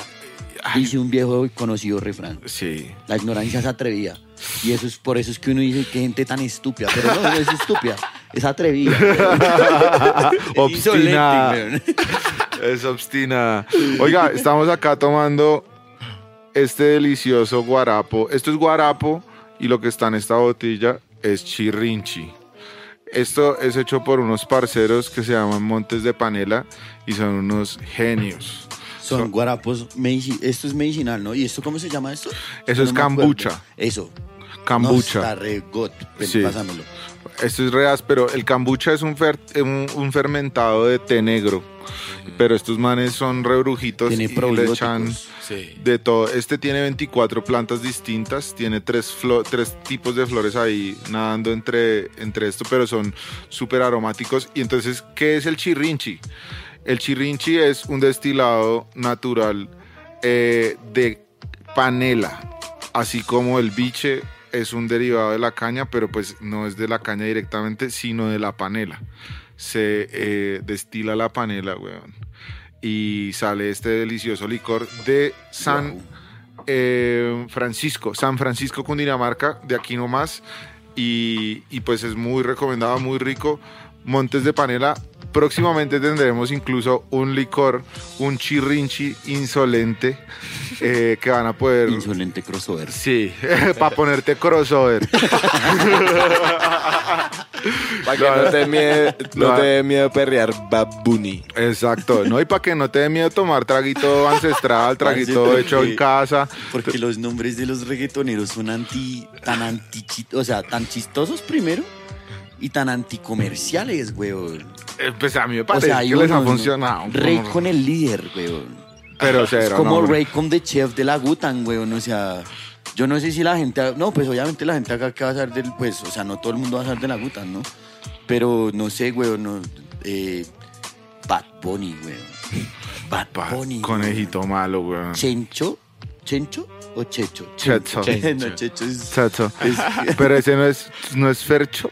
Speaker 1: Dice un viejo y conocido refrán.
Speaker 3: Sí.
Speaker 1: La ignorancia es atrevida. Y eso es por eso es que uno dice que gente tan estúpida. Pero no, no es estúpida. Es atrevida. weón.
Speaker 3: Es obstinada. Oiga, estamos acá tomando este delicioso guarapo. Esto es guarapo y lo que está en esta botella es chirrinchi. Esto es hecho por unos parceros que se llaman Montes de Panela y son unos genios.
Speaker 1: Son guarapos. Esto es medicinal, ¿no? ¿Y esto cómo se llama esto?
Speaker 3: Eso es kombucha.
Speaker 1: Eso.
Speaker 3: Cambucha.
Speaker 1: está re got. Ven,
Speaker 3: Sí.
Speaker 1: Pásamelo.
Speaker 3: Esto es reas, pero el kombucha es un, fer- un, un fermentado de té negro. Pero estos manes son re brujitos
Speaker 1: Tiene
Speaker 3: y le echan
Speaker 2: Sí.
Speaker 3: de todo. Este tiene 24 plantas distintas, tiene tres, flo- tres tipos de flores ahí nadando entre, entre esto, pero son súper aromáticos. Y entonces, ¿qué es el chirrinchi? El chirrinchi es un destilado natural eh, de panela, así como el biche es un derivado de la caña, pero pues no es de la caña directamente, sino de la panela. Se eh, destila la panela, weón. Y sale este delicioso licor de San eh, Francisco, San Francisco, Cundinamarca, de aquí nomás. Y, y pues es muy recomendado, muy rico. Montes de Panela. Próximamente tendremos incluso un licor, un chirrinchi insolente eh, que van a poder.
Speaker 1: Insolente crossover.
Speaker 3: Sí, para ponerte crossover.
Speaker 2: Para que no te, mie- no
Speaker 3: No.
Speaker 2: te dé miedo perrear babuni.
Speaker 3: Exacto, ¿no? Y para que no te dé miedo tomar traguito ancestral, traguito hecho en casa.
Speaker 1: Porque los nombres de los reggaetoneros son anti, tan anti, o sea, tan chistosos primero y tan anticomerciales, weón.
Speaker 3: Eh, Pues a mí me
Speaker 1: O
Speaker 3: parece
Speaker 1: sea,
Speaker 3: que les ha funcionado.
Speaker 1: Rey
Speaker 3: como-
Speaker 1: con el líder, weón.
Speaker 3: Pero
Speaker 1: Es
Speaker 3: cero,
Speaker 1: como
Speaker 3: no,
Speaker 1: Ray con The Chef de la Gutan, weón. O sea, yo no sé si la gente. No, pues obviamente la gente acá que va a saber del. Pues, o sea, no todo el mundo va a saber de la Gutan, ¿no? Pero no sé, weón. No, eh, Bad Bunny, weón. Bad Bunny. weón.
Speaker 3: conejito malo, weón.
Speaker 1: ¿Chencho? ¿Chencho o Checho?
Speaker 3: Checho.
Speaker 1: no, Checho es.
Speaker 3: Chacho. Pero ese no es, no es Fercho.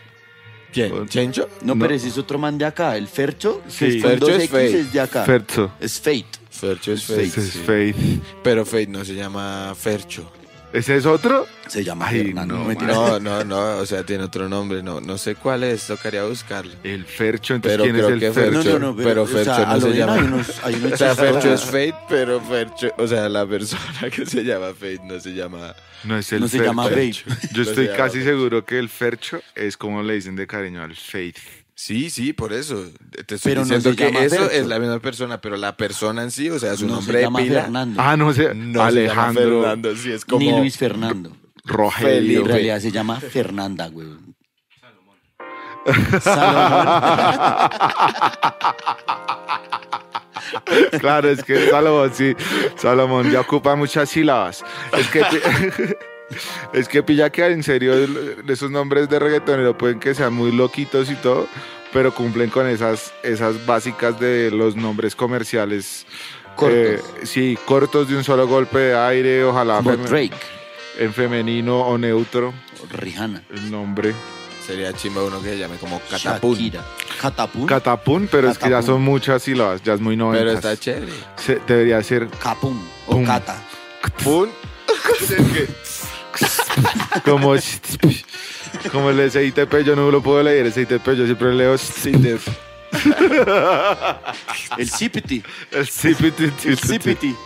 Speaker 2: ¿Quién? ¿Chencho?
Speaker 1: No,
Speaker 3: No.
Speaker 1: pero ese es otro man de acá. El Fercho,
Speaker 3: Sí.
Speaker 1: es con
Speaker 2: Fercho
Speaker 1: dos
Speaker 2: es
Speaker 1: X,
Speaker 2: Fate.
Speaker 1: es de acá.
Speaker 3: Fercho.
Speaker 1: es Fate.
Speaker 2: Fercho es
Speaker 1: Fate.
Speaker 2: Fate.
Speaker 3: Ese es
Speaker 2: sí.
Speaker 3: Faith.
Speaker 2: Pero Fate no se llama Fercho.
Speaker 3: ¿Ese es otro?
Speaker 1: Se llama
Speaker 3: Ay, no,
Speaker 1: No.
Speaker 2: No, o sea, tiene otro nombre, no, no sé cuál es, tocaría buscarlo.
Speaker 3: El Fercho. Entonces,
Speaker 2: Pero
Speaker 3: ¿quién es el
Speaker 2: que
Speaker 3: Fercho?
Speaker 2: Fercho,
Speaker 1: No, no, no,
Speaker 2: pero,
Speaker 1: pero, o
Speaker 2: Fercho
Speaker 1: sea,
Speaker 2: no
Speaker 1: lo
Speaker 2: se llama.
Speaker 1: hay unos- hay unos
Speaker 2: o sea. Fercho es Fate, pero Fercho, o sea, la persona que se llama Fate no se llama.
Speaker 3: No es el
Speaker 1: No se llama Faith.
Speaker 3: Yo estoy casi
Speaker 2: Fate.
Speaker 3: seguro que el Fercho es como le dicen de cariño al Faith.
Speaker 2: Sí, sí, por eso. Te estoy
Speaker 1: Pero no
Speaker 2: diciendo
Speaker 1: se
Speaker 2: que
Speaker 1: llama
Speaker 2: eso
Speaker 1: Fercho.
Speaker 2: es la misma persona, pero la persona en sí, o sea, su
Speaker 1: no
Speaker 2: nombre
Speaker 1: se
Speaker 2: de
Speaker 1: llama
Speaker 2: pila.
Speaker 1: Fernando.
Speaker 3: Ah, no sé.
Speaker 2: No
Speaker 3: Alejandro
Speaker 2: se llama Fernando, sí, es como.
Speaker 1: Ni Luis Fernando.
Speaker 3: Rogelio.
Speaker 1: En realidad se llama Fernanda, güey. Salomón.
Speaker 3: Claro, es que Salomón, sí. Salomón ya ocupa muchas sílabas. Es que. Es que pilla que en serio esos nombres de reggaetonero pueden que sean muy loquitos y todo, pero cumplen con esas, esas básicas de los nombres comerciales.
Speaker 1: Cortos.
Speaker 3: Eh, sí, cortos de un solo golpe de aire, ojalá
Speaker 1: Como Drake.
Speaker 3: en femenino o neutro
Speaker 1: Rihanna.
Speaker 3: el nombre.
Speaker 2: Sería chimba uno que se llame como Catapún.
Speaker 1: Shakira. Catapún.
Speaker 3: Catapún, pero es que ya son muchas sílabas, ya es muy noventas.
Speaker 2: Pero está chévere.
Speaker 3: Se- debería ser
Speaker 1: Capún. O
Speaker 3: Pum.
Speaker 1: Cata.
Speaker 2: Pun.
Speaker 3: como como el SITP, yo no lo puedo leer, el SITP, yo siempre leo SITP.
Speaker 1: El Cipiti.
Speaker 3: El CPT.
Speaker 1: El Cipiti.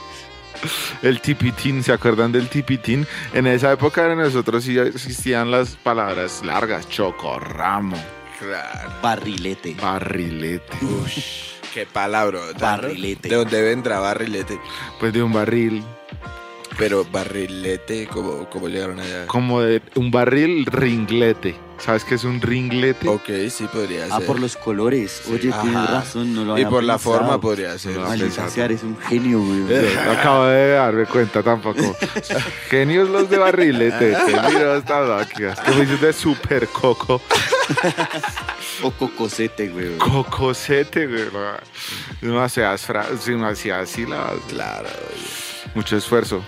Speaker 3: El tipitín, ¿se acuerdan del tipitín? En esa época de nosotros sí existían las palabras largas, chocorramo,
Speaker 2: Claro.
Speaker 1: Barrilete.
Speaker 3: barrilete,
Speaker 2: Ush, qué palabra.
Speaker 1: Barrilete.
Speaker 2: ¿De dónde vendrá barrilete?
Speaker 3: pues de un barril,
Speaker 2: Pero barrilete, ¿cómo, cómo llegaron allá?
Speaker 3: como de un barril ringlete. ¿Sabes qué es un ringlete?
Speaker 2: Ok, sí podría ser.
Speaker 1: Ah, por los colores. Oye,
Speaker 2: Ajá.
Speaker 1: tienes razón, no lo
Speaker 2: y
Speaker 1: había
Speaker 2: por la forma podría ser.
Speaker 3: No,
Speaker 1: eres un genio, güey.
Speaker 3: No acabo de darme cuenta tampoco. Genios los de barrilete. Que mira estas máquinas. Que me dices de super coco.
Speaker 1: O cocosete, güey.
Speaker 3: Cocosete, güey. no. Demasiadas frases, demasiadas sílabas.
Speaker 2: Claro.
Speaker 3: Mucho esfuerzo.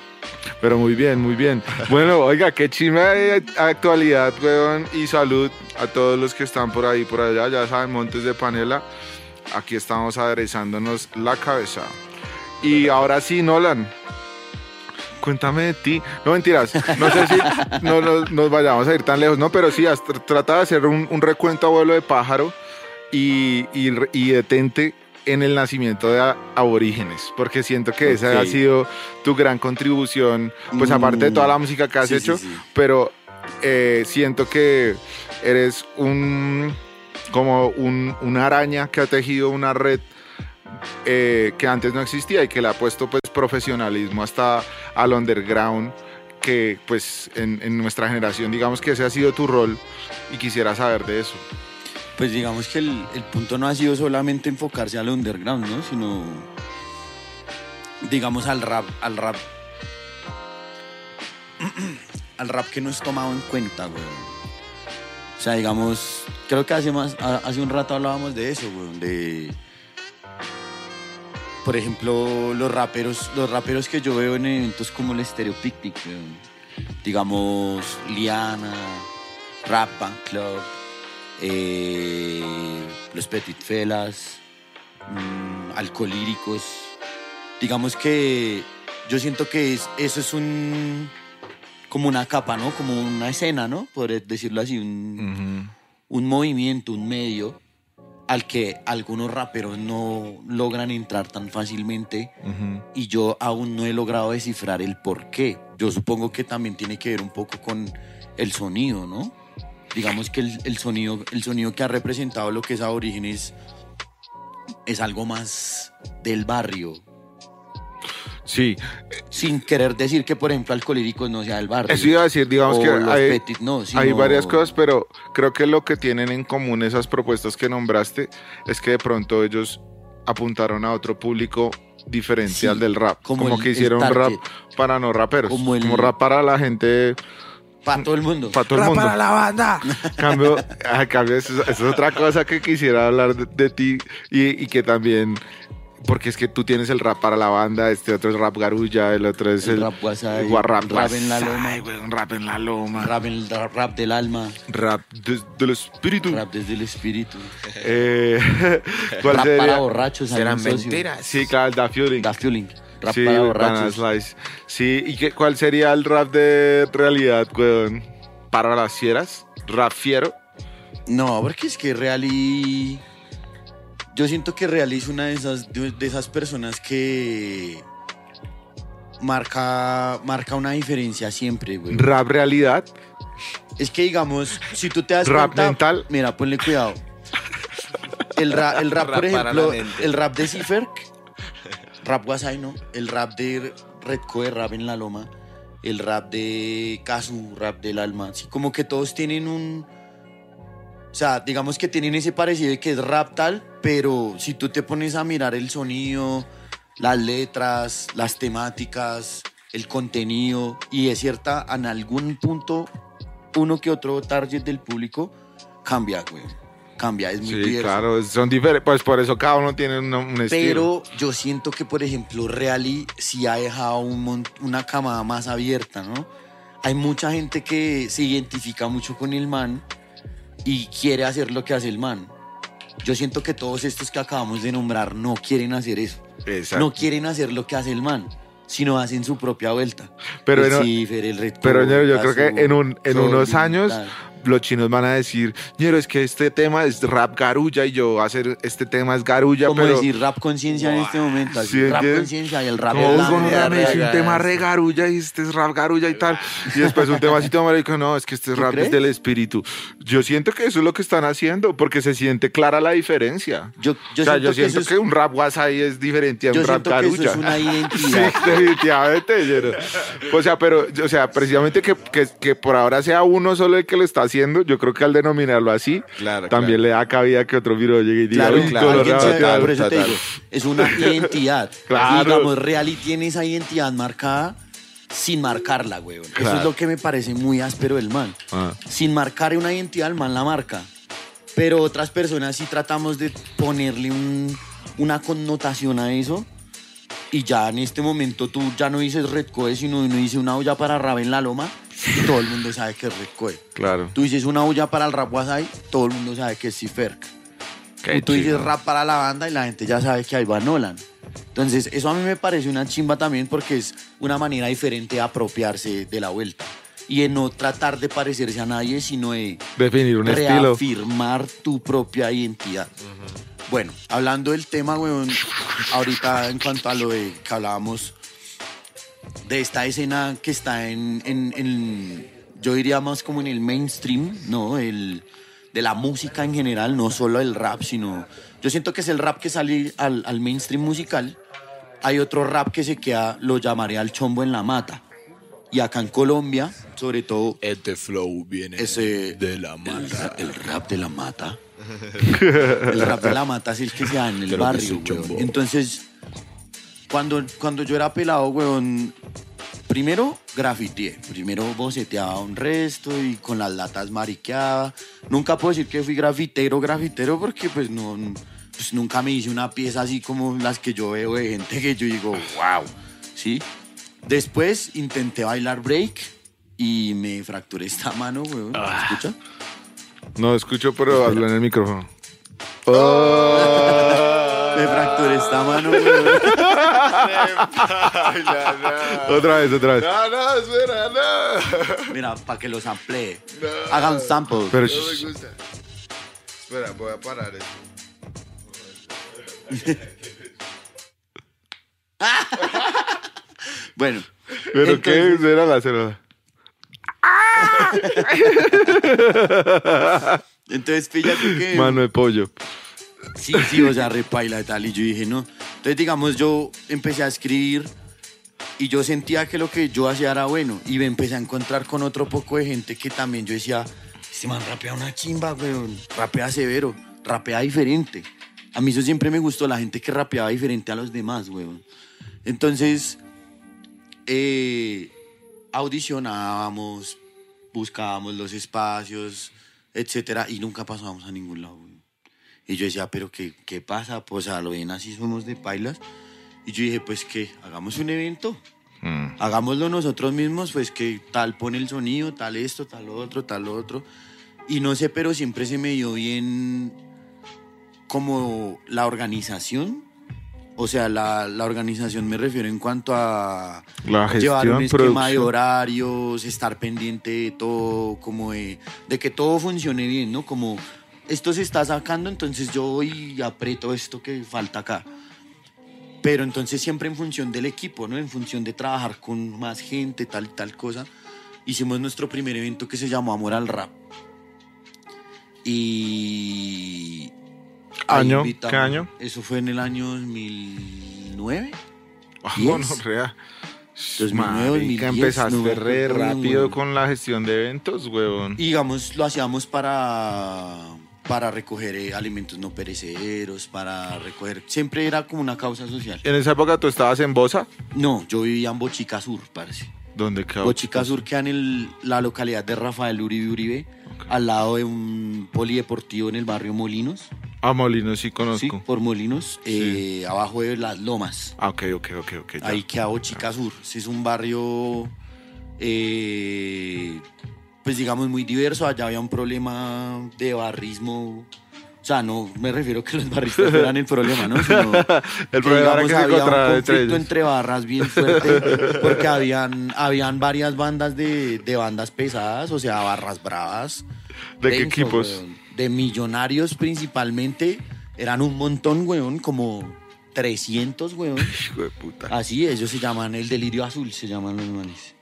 Speaker 3: Pero muy bien, muy bien. Bueno, oiga, qué chima de actualidad, weón, y salud a todos los que están por ahí, por allá. Ya saben, Montes de Panela. Aquí estamos aderezándonos la cabeza. Y ahora sí, Nolan. Cuéntame de ti. No mentiras. No sé si no nos, nos vayamos a ir tan lejos, no, pero sí, haz- tr- trata de hacer un, un recuento abuelo de pájaro y, y, y detente en el nacimiento de aborígenes, porque siento que esa
Speaker 1: Ok.
Speaker 3: ha sido tu gran contribución, pues
Speaker 1: Mm.
Speaker 3: aparte de toda la música que has
Speaker 1: Sí, sí,
Speaker 3: hecho,
Speaker 1: sí.
Speaker 3: pero eh, siento que eres un como un, una araña que ha tejido una red eh, que antes no existía y que le ha puesto pues profesionalismo hasta al underground que pues en, en nuestra generación digamos que ese ha sido tu rol y quisiera saber de eso.
Speaker 1: Pues digamos que el, el punto no ha sido solamente enfocarse al underground, ¿no? Sino, digamos, al rap, al rap, al rap que no es tomado en cuenta, güey. O sea, digamos, creo que hace más, hace un rato hablábamos de eso, güey, de, por ejemplo, los raperos, los raperos que yo veo en eventos como el Stereo Picnic, güey. digamos, Liana, Rap Band Club, eh, los Petit Felas, mm, Alcolíricos. Digamos que yo siento que es- eso es un como una capa, ¿no? Como una escena, ¿no? Por decirlo así, un, un movimiento, un medio al que algunos raperos no logran entrar tan fácilmente y yo aún no he logrado descifrar el por qué. Yo supongo que también tiene que ver un poco con el sonido, ¿no? Digamos que el, el sonido, el sonido que ha representado lo que es Aborígenes es algo más del barrio.
Speaker 3: Sí,
Speaker 1: Sin querer decir que, por ejemplo, Alcolíricos no sea del barrio.
Speaker 3: eso iba a decir, digamos
Speaker 1: O
Speaker 3: que hay,
Speaker 1: Petit, no, sino-
Speaker 3: hay varias cosas, pero creo que lo que tienen en común esas propuestas que nombraste es que de pronto ellos apuntaron a otro público diferencial
Speaker 1: Sí,
Speaker 3: del rap.
Speaker 1: como
Speaker 3: Como,
Speaker 1: el-
Speaker 3: que hicieron rap para no raperos.
Speaker 1: Como
Speaker 3: rap para la gente,
Speaker 1: Para todo el mundo.
Speaker 3: para todo el
Speaker 2: Rap
Speaker 3: mundo.
Speaker 2: para la banda.
Speaker 3: Cambio, a cambio eso, eso es otra cosa que quisiera hablar de, de ti y, y que también, porque es que tú tienes el rap para la banda, este otro es rap garulla, el otro es
Speaker 1: El
Speaker 3: el,
Speaker 1: rap
Speaker 3: rap,
Speaker 1: el rap en la loma.
Speaker 3: rap en la loma, rap,
Speaker 1: Rap, el rap, rap del alma,
Speaker 3: des- del espíritu.
Speaker 1: rap desde el espíritu.
Speaker 3: Eh, ¿Cuál
Speaker 1: rap
Speaker 3: sería?
Speaker 1: para borrachos. socio.
Speaker 2: mentiras.
Speaker 3: Sí, claro, el Da Fueling.
Speaker 1: Da Fueling. Rap
Speaker 3: sí,
Speaker 1: para
Speaker 3: Banana
Speaker 1: borrachos.
Speaker 3: Slice. Sí, ¿y qué, cuál sería el rap de realidad, weón? Para las fieras, rap fiero.
Speaker 1: No, porque es que Reali. Yo siento que Reali es una de esas, de, esas personas que marca, marca una diferencia siempre, güey.
Speaker 3: Rap realidad,
Speaker 1: Es que digamos, si tú te das
Speaker 3: Rap
Speaker 1: cuenta,
Speaker 3: mental.
Speaker 1: mira, ponle cuidado. El rap, el rap,
Speaker 2: Rap
Speaker 1: por ejemplo, el rap de Cipher, rap Guasay, ¿no? El rap de Redco de Rap en la Loma, el rap de Kazu, rap del alma. Así como que todos tienen un. O sea, digamos que tienen ese parecido de que es rap tal, pero si tú te pones a mirar el sonido, las letras, las temáticas, el contenido, y es cierta, en algún punto, uno que otro target del público cambia, güey. Cambia, es muy
Speaker 3: Sí,
Speaker 1: diverso.
Speaker 3: claro, son diferentes. Pues por eso cada uno tiene un, un estilo.
Speaker 1: Pero yo siento que, por ejemplo, Reali sí ha dejado un una camada más abierta, ¿no? Hay mucha gente que se identifica mucho con el man y quiere hacer lo que hace el man. Yo siento que todos estos que acabamos de nombrar no quieren hacer eso.
Speaker 3: Exacto.
Speaker 1: No quieren hacer lo que hace el man, sino hacen su propia vuelta.
Speaker 3: Pero
Speaker 1: el Cipher, el Red
Speaker 3: pero, ñero, yo creo que en un- en unos años
Speaker 1: tal.
Speaker 3: Los chinos van a decir, ñero, es que este tema es rap garulla y yo hacer este tema es garulla,
Speaker 1: Como
Speaker 3: pero...
Speaker 1: decir rap conciencia en este momento. así,
Speaker 3: Sí,
Speaker 1: rap
Speaker 3: que-
Speaker 1: conciencia y el rap del
Speaker 3: con me dice un tema re garulla y este es rap garulla y tal. Y después un tema así marico, no, es que este es
Speaker 1: ¿Tú
Speaker 3: rap
Speaker 1: crees?
Speaker 3: desde el espíritu. Yo siento que eso es lo que están haciendo, porque se siente clara la diferencia.
Speaker 1: Yo, yo
Speaker 3: o sea,
Speaker 1: siento,
Speaker 3: yo
Speaker 1: que,
Speaker 3: siento que,
Speaker 1: es,
Speaker 3: un rap guasay es diferente a un
Speaker 1: yo
Speaker 3: rap
Speaker 1: siento que eso
Speaker 3: garulla.
Speaker 1: es una
Speaker 3: Sí,
Speaker 1: identidad.
Speaker 3: definitivamente. yo no- O sea, pero, o sea, precisamente que, que, que por ahora sea uno solo el que lo está haciendo, yo creo que al denominarlo así,
Speaker 2: Claro,
Speaker 3: también
Speaker 2: claro.
Speaker 3: le da cabida que otro viro llegue y diga,
Speaker 1: Claro,
Speaker 3: "Uy,
Speaker 2: claro,
Speaker 1: por eso te digo, es una identidad.
Speaker 3: Claro.
Speaker 1: Digamos, Reali tiene esa identidad marcada sin marcarla, weón. Eso
Speaker 3: Claro.
Speaker 1: es lo que me parece muy áspero del man.
Speaker 3: Ah.
Speaker 1: Sin marcar una identidad, el man la marca. Pero otras personas sí tratamos de ponerle un- una connotación a eso. Y ya en este momento tú ya no dices Red Coe, sino uno dice una olla para rap en la loma. Todo el mundo sabe que es Red Coe.
Speaker 3: Claro.
Speaker 1: Tú dices una olla para el rap Wasai, todo el mundo sabe que es Ciferk.
Speaker 3: Qué
Speaker 1: tú dices rap para la banda y la gente ya sabe que ahí va Nolan. Entonces, eso a mí me parece una chimba también porque es una manera diferente de apropiarse de la vuelta. Y de no tratar de parecerse a nadie, sino de
Speaker 3: Definir un estilo.
Speaker 1: reafirmar tu propia identidad. Bueno, hablando del tema, weón, ahorita en cuanto a lo de que hablábamos de esta escena que está en, en- en- yo diría más como en el mainstream, ¿no? El, de la música en general, no solo el rap, sino... Yo siento que es el rap que sale al, al mainstream musical. Hay otro rap que se queda, lo llamaré al chombo en la mata. Y acá en Colombia, sobre todo,
Speaker 2: Este flow viene
Speaker 1: ese
Speaker 2: de la
Speaker 1: el,
Speaker 2: mata.
Speaker 1: ra- el rap de la mata. el rap de la mata es el que se da en el
Speaker 2: Creo
Speaker 1: barrio. Entonces, cuando, cuando yo era pelado, weón, primero grafiteé. Primero boceteaba un resto y con las latas mariqueaba. Nunca puedo decir que fui grafitero, grafitero, porque pues no... pues nunca me hice una pieza así como las que yo veo de gente que yo digo, wow, ¿sí? Después intenté bailar break y me fracturé esta mano, weón.
Speaker 2: Ah.
Speaker 1: ¿Escucha?
Speaker 3: No escucho, pero hablo en el micrófono.
Speaker 1: Me fracturé esta mano, weón.
Speaker 3: Otra vez, otra vez.
Speaker 2: No, no, espera, no.
Speaker 1: Mira, para que los amplíe. Haga un sample.
Speaker 3: Pero
Speaker 2: No me gusta. Espera, voy a parar esto.
Speaker 1: Bueno.
Speaker 3: ¿pero qué
Speaker 1: entonces-
Speaker 3: era la cera?
Speaker 1: Entonces, fíjate que...
Speaker 3: Mano de pollo.
Speaker 1: Sí, sí, o sea, repaila y tal. Y yo dije, no. Entonces, digamos, yo empecé a escribir y yo sentía que lo que yo hacía era bueno. Y me empecé a encontrar con otro poco de gente que también yo decía, este man rapea una chimba, weón. Rapea severo, rapea diferente. A mí eso siempre me gustó, la gente que rapeaba diferente a los demás, weón. Entonces, eh, audicionábamos, buscábamos los espacios, etcétera, y nunca pasábamos a ningún lado. Y yo decía, pero ¿qué, qué pasa? Pues a lo bien así somos de pailas. Y yo dije, pues que hagamos un evento.
Speaker 3: Mm.
Speaker 1: Hagámoslo nosotros mismos, pues que tal pone el sonido, tal esto, tal otro, tal otro. Y no sé, pero siempre se me dio bien como la organización. O sea, la, la organización me refiero en cuanto a
Speaker 3: La
Speaker 1: llevar un
Speaker 3: gestión,
Speaker 1: esquema de
Speaker 3: producción.
Speaker 1: horarios, estar pendiente de todo, como de, de que todo funcione bien, ¿no? Como esto se está sacando, entonces yo voy y aprieto esto que falta acá. Pero entonces siempre en función del equipo, ¿no? En función de trabajar con más gente, tal y tal cosa. Hicimos nuestro primer evento que se llamó Amor al Rap. Y...
Speaker 3: ¿Año? ¿Qué año?
Speaker 1: Eso fue en el año 2009.
Speaker 3: Ah,
Speaker 1: ¿Diez?
Speaker 3: gonorrea.
Speaker 1: 2009,
Speaker 3: Marica,
Speaker 1: 2010,
Speaker 3: empezaste
Speaker 1: no
Speaker 3: re rápido con la gestión de eventos, huevón.
Speaker 1: Y digamos, lo hacíamos para, para recoger eh, alimentos no perecederos, para recoger... Siempre era como una causa social.
Speaker 3: En esa época tú estabas en Bosa,
Speaker 1: No, yo vivía en Bochica Sur, parece.
Speaker 3: donde quedó.
Speaker 1: Bochica Sur queda en el- la localidad de Rafael Uribe Uribe, al lado de un polideportivo en el barrio Molinos.
Speaker 3: A Molinos sí
Speaker 1: Sí,
Speaker 3: conozco.
Speaker 1: por Molinos, eh, abajo de las lomas.
Speaker 3: Ah, ok, ok, ok, ok. ya.
Speaker 1: Ahí queda Bochica Sur. Sí, es un barrio, eh, pues digamos, muy diverso. Allá había un problema de barrismo. O sea, no me refiero que los barristas fueran el problema, ¿no? Sino
Speaker 3: El problema era que
Speaker 1: había un conflicto entre barras bien fuerte porque habían, habían varias bandas de, de bandas pesadas, o sea, barras bravas.
Speaker 3: ¿De qué equipos?
Speaker 1: weón. De millonarios principalmente. Eran un montón, weón, como 300, weón.
Speaker 3: Hijo de puta.
Speaker 1: Así, ellos se llaman el Delirio Azul, se llaman los manes.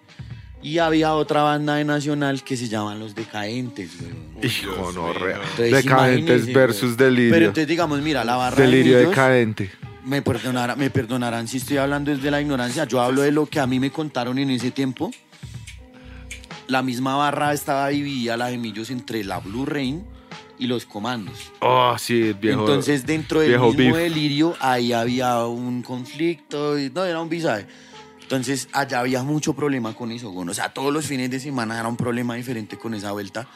Speaker 1: Y había otra banda de Nacional que se llaman Los Decadentes, weón.
Speaker 3: Hijo, no, rea.
Speaker 1: Entonces,
Speaker 3: Decadentes versus delirio.
Speaker 1: Pero entonces, digamos, mira, la barra
Speaker 3: Delirio
Speaker 1: de
Speaker 3: decadente.
Speaker 1: me, perdonará- me perdonarán si estoy hablando desde la ignorancia. Yo hablo de lo que a mí me contaron en ese tiempo. La misma barra estaba dividida, la de Millos, entre la Blue Rain y los comandos.
Speaker 3: Oh, sí, viejo.
Speaker 1: Entonces, dentro del mismo
Speaker 3: beef.
Speaker 1: delirio, ahí había un conflicto, y, no, era un visaje. Entonces, allá había mucho problema con eso. O sea, todos los fines de semana era un problema diferente con esa vuelta,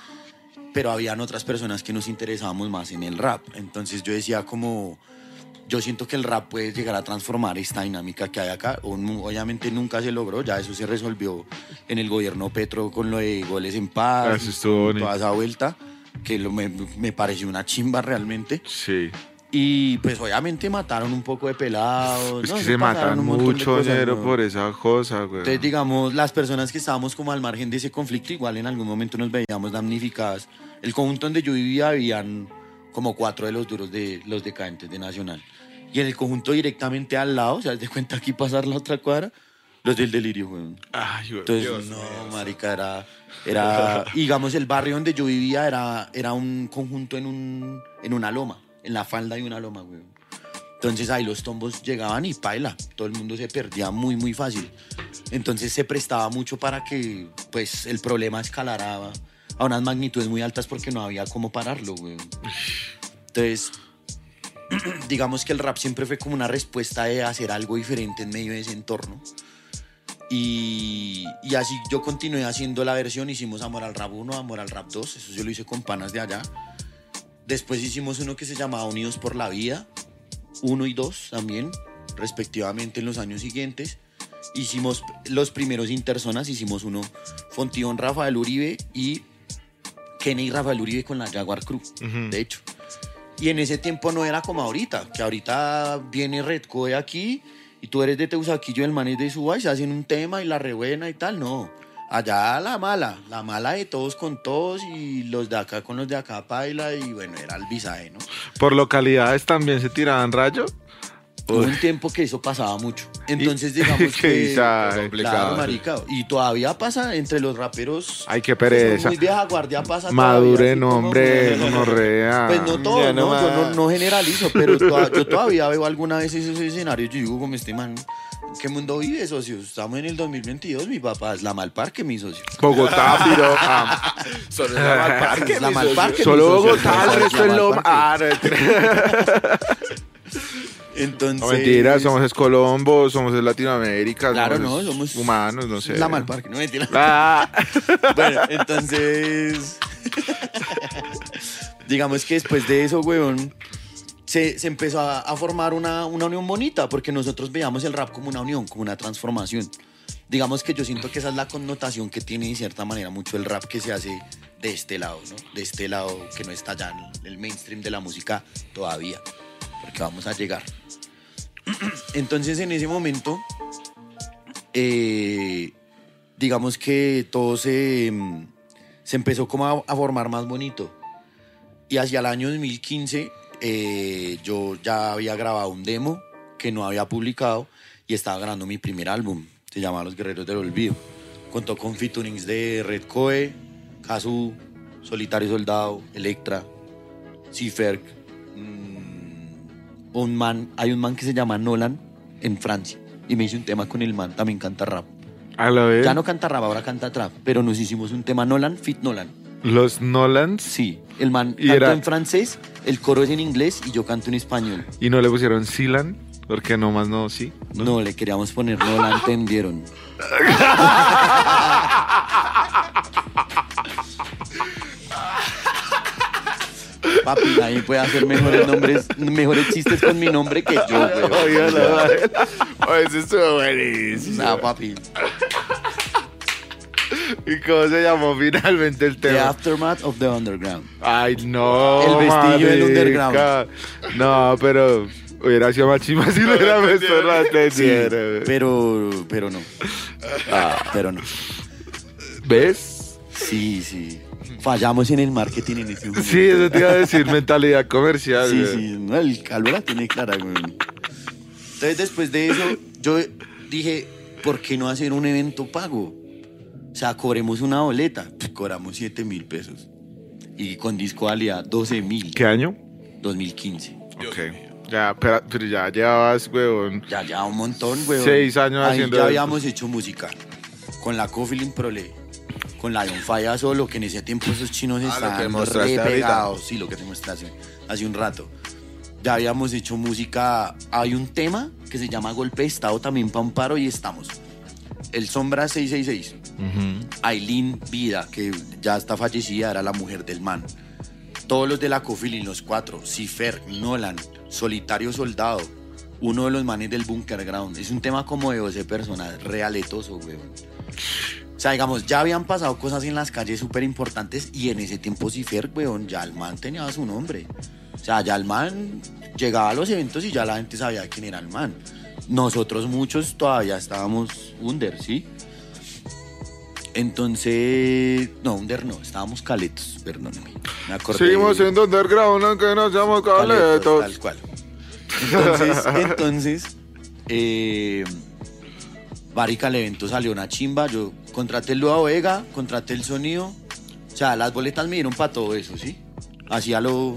Speaker 1: pero habían otras personas que nos interesábamos más en el rap. Entonces, yo decía como, yo siento que el rap puede llegar a transformar esta dinámica que hay acá. Obviamente nunca se logró, ya eso se resolvió en el gobierno Petro con lo de goles en paz,
Speaker 3: Ah,
Speaker 1: toda esa vuelta, que lo- me, me pareció una chimba realmente.
Speaker 3: Sí.
Speaker 1: Y pues obviamente mataron un poco de pelados.
Speaker 3: Es
Speaker 1: ¿no?
Speaker 3: que se matan
Speaker 1: de
Speaker 3: mucho dinero
Speaker 1: ¿no?
Speaker 3: por esa cosa, güey.
Speaker 1: Entonces, digamos, las personas que estábamos como al margen de ese conflicto, igual en algún momento nos veíamos damnificadas. El conjunto donde yo vivía habían como cuatro de los duros de los decadentes de Nacional. Y en el conjunto directamente al lado, o sea, de cuenta aquí pasar la otra cuadra, los del delirio, weón.
Speaker 3: Ay, güey.
Speaker 1: Entonces, no, marica, era, era, digamos, el barrio donde yo vivía era, era un conjunto en, un, en una loma, en la falda de una loma, güey. Entonces ahí los tombos llegaban y paila, todo el mundo se perdía muy, muy fácil. Entonces se prestaba mucho para que, pues, el problema escalara a unas magnitudes muy altas porque no había cómo pararlo, güey. Entonces, digamos que el rap siempre fue como una respuesta de hacer algo diferente en medio de ese entorno. Y, y así yo continué haciendo la versión, hicimos Amor al Rap 1, Amor al Rap 2, eso yo lo hice con panas de allá. Después hicimos uno que se llamaba Unidos por la Vida, 1 y 2 también, respectivamente en los años siguientes. Hicimos los primeros interzonas, hicimos uno Fontibón Rafael Uribe y Kenny Rafael Uribe con la Jaguar Crew, de hecho. Y en ese tiempo no era como ahorita, que ahorita viene Redco de aquí y tú eres de Teusaquillo, el man es de Suba y se hacen un tema y la rebuena y tal. No, allá la mala, la mala de todos con todos y los de acá con los de acá paila y bueno, era el visaje, ¿no?
Speaker 3: Por localidades también se tiraban rayo.
Speaker 1: Hubo un tiempo que eso pasaba mucho. Entonces, digamos
Speaker 3: Qué
Speaker 1: que. Claro, marica. Y todavía pasa entre los raperos.
Speaker 3: Ay, qué
Speaker 1: que son
Speaker 3: pereza.
Speaker 1: Muy vieja guardia pasa.
Speaker 3: Maduren, hombre, gonorrea.
Speaker 1: Pues no todo,
Speaker 2: Ya
Speaker 1: no,
Speaker 2: no
Speaker 1: yo no, no generalizo, pero toda- yo todavía veo alguna vez esos escenarios. Yo digo, como este man, ¿Qué mundo vive, socio? Estamos en el 2022, mi papá es la Malparque, mi socio.
Speaker 3: Bogotá, piro. ah,
Speaker 2: Solo es la Malparque,
Speaker 1: Es la
Speaker 2: mi socio.
Speaker 1: Malparque,
Speaker 3: solo
Speaker 1: socio.
Speaker 3: Bogotá, el
Speaker 1: Es
Speaker 3: resto es Loma. Ah, no.
Speaker 1: Entonces.
Speaker 3: No, mentira, somos es Colombo, somos de Latinoamérica.
Speaker 1: Claro,
Speaker 3: somos
Speaker 1: no, somos
Speaker 3: humanos, no sé.
Speaker 1: La Malparque, no mentira.
Speaker 3: Ah,
Speaker 1: Bueno, entonces. digamos que después de eso, weón, se, se empezó a, formar una, una unión bonita, porque nosotros veíamos el rap como una unión, como una transformación. Digamos que yo siento que esa es la connotación que tiene de cierta manera mucho el rap que se hace de este lado. De este lado que no está ya en el mainstream de la música todavía, porque vamos a llegar. Entonces en ese momento, eh, digamos que todo se, mm, se empezó como a formar más bonito. Y hacia el año 2015 eh, yo ya había grabado un demo que no había publicado y estaba grabando mi primer álbum. Se llama Los Guerreros del Olvido. Contó con featurings de Red Coe, Kazu, Solitario Soldado, Electra, Ciferk. mm, un man, hay un man que se llama Nolan en Francia y me hice un tema con el man, también canta rap.
Speaker 3: a la vez.
Speaker 1: Ya no canta rap, ahora canta trap, pero nos hicimos un tema Nolan, fit Nolan.
Speaker 3: Los Nolans.
Speaker 1: Sí, el man
Speaker 3: Y
Speaker 1: canta
Speaker 3: era-
Speaker 1: en francés, el coro es en inglés y yo canto en español.
Speaker 3: Y no le pusieron Silan, porque nomás no, sí.
Speaker 1: No, le queríamos poner, no la entendieron. Papi, nadie puede hacer mejores nombres, mejores chistes con mi nombre que yo, güey.
Speaker 3: Oye,
Speaker 1: O sea,
Speaker 3: la madre. Oye, Eso estuvo buenísimo.
Speaker 1: Nah, papi.
Speaker 3: ¿Y cómo se llamó finalmente el
Speaker 1: The
Speaker 3: tema?
Speaker 1: Aftermath of the Underground.
Speaker 3: Ay, no.
Speaker 1: El vestigio del underground.
Speaker 3: No, pero hubiera sido más chima si lo hubiera visto la
Speaker 1: pero, pero no. Ah, pero no.
Speaker 3: ¿Ves?
Speaker 1: Sí, sí. Fallamos en el marketing en ese momento.
Speaker 3: Sí, eso te iba a decir, mentalidad comercial.
Speaker 1: Sí,
Speaker 3: güey.
Speaker 1: sí, no, el calvo la tiene clara, güey. Entonces, después de eso, yo dije, ¿por qué no hacer un evento pago? O sea, cobremos una boleta. Pues, cobramos 7 mil pesos. Y con disco valía 12 mil.
Speaker 3: ¿Qué año?
Speaker 1: 2015.
Speaker 3: Ok. Ya, pero, pero ya llevabas, weón.
Speaker 1: Ya, ya un montón, güey.
Speaker 3: Seis años
Speaker 1: Ahí
Speaker 3: haciendo
Speaker 1: ya
Speaker 3: eso.
Speaker 1: habíamos hecho música. Con la Coffee Prole. Con la Ion Falla solo, que en ese tiempo esos chinos
Speaker 2: Ah, lo que
Speaker 1: estaban
Speaker 2: mostraste
Speaker 1: re pegados. Sí, lo que te mostré hace, hace un rato. Ya habíamos hecho música. Hay un tema que se llama Golpe de Estado también para un paro y estamos. El Sombra 666. Aileen Vida, que ya está fallecida, era la mujer del man. Todos los de la Cofilin, los cuatro, Cifer, Nolan, Solitario Soldado, uno de los manes del Bunker Ground. Es un tema como de 12 personas, realetoso, weón. O sea, digamos, ya habían pasado cosas en las calles súper importantes y en ese tiempo Cifer, weón, ya el man tenía su nombre. O sea, ya el man llegaba a los eventos y ya la gente sabía quién era el man. Nosotros muchos todavía estábamos under, ¿sí? Entonces, no, under no, estábamos caletos, perdóname. Me acordé.
Speaker 3: Seguimos en underground, aunque no seamos
Speaker 1: Caletos. Tal cual. Entonces, entonces, eh, Marica, el evento salió una chimba. Yo contraté el Lua Vega, contraté el sonido. O sea, las boletas me dieron para todo eso, ¿sí? Hacía lo.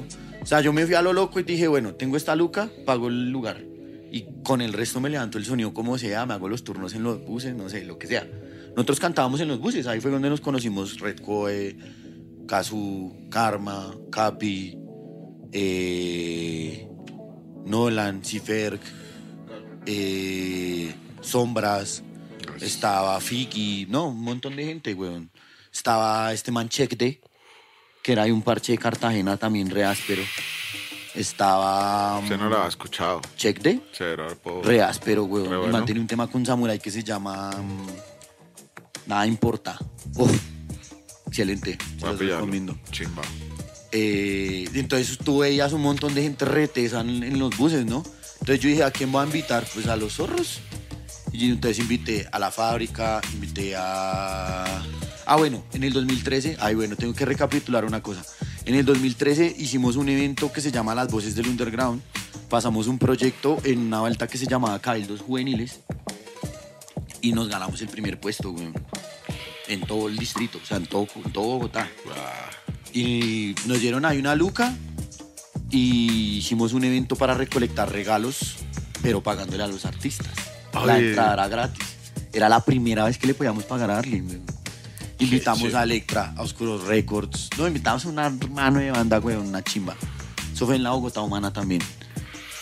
Speaker 1: O sea, yo me fui a lo loco y dije, bueno, tengo esta luca, pago el lugar. Y con el resto me levanto el sonido como sea, me hago los turnos en los buses, no sé, lo que sea. Nosotros cantábamos en los buses, ahí fue donde nos conocimos Red Coe, Kazu, Karma, Capi, eh, Nolan, Ciferk, eh, Sombras, estaba Fiki, no, un montón de gente, weón. Estaba este man Checkde, que era de un parche de Cartagena también re áspero. Estaba
Speaker 3: Usted no lo había escuchado.
Speaker 1: Checkde,
Speaker 3: Cero, po.
Speaker 1: re áspero, weón.
Speaker 3: Bueno.
Speaker 1: man tiene un tema con Samurai que se llama mm, Nada Importa. Uf, excelente, se los recomiendo.
Speaker 3: Chimba.
Speaker 1: Eh, entonces tú veías un montón de gente retesa en, en los buses, ¿no? Entonces yo dije, ¿a quién voy a invitar? Pues a los zorros. Y entonces invité a la fábrica, invité a... Ah, bueno, en el 2013, ay, bueno, tengo que recapitular una cosa. En el 2013 hicimos un evento que se llama Las Voces del Underground. Pasamos un proyecto en una vuelta que se llamaba Cabildos Juveniles y nos ganamos el primer puesto, güey. En todo el distrito, o sea, en todo, en todo Bogotá. Y nos dieron ahí una luca y hicimos un evento para recolectar regalos, pero pagándole a los artistas. La entrada era gratis. Era la primera vez que le podíamos pagar a Arlene. weón. Invitamos a Electra, a Oscuros Records. No, invitamos a un hermano de banda, güey, una chimba. Eso fue en la Bogotá Humana también.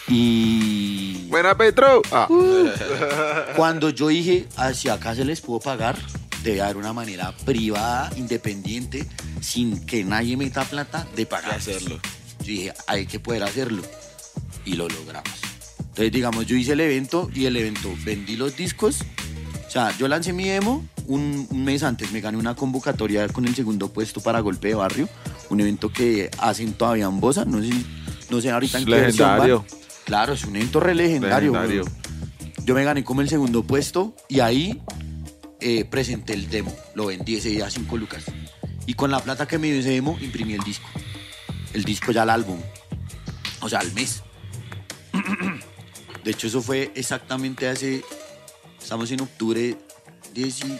Speaker 1: Y
Speaker 3: Buena Petro. Ah,
Speaker 1: cuando yo dije, "Ah, si acá se les pudo pagar, debe haber una manera privada, independiente, sin que nadie meta plata, de pagar.
Speaker 2: hacerlo.
Speaker 1: Yo dije, hay que poder hacerlo. Y lo logramos. Entonces, digamos, yo hice el evento y el evento vendí los discos. O sea, yo lancé mi demo un, un mes antes. Me gané una convocatoria con el segundo puesto para Golpe de Barrio. Un evento que hacen todavía en Bosa. No sé, no sé ahorita en qué versión van. Claro, es un evento re legendario.
Speaker 3: Legendario.
Speaker 1: Yo me gané como el segundo puesto y ahí eh, presenté el demo. Lo vendí ese día a 5 lucas. Y con la plata que me dio ese demo, imprimí el disco. El disco ya al álbum. O sea, al mes. De hecho, eso fue exactamente hace. Estamos en octubre 10 y-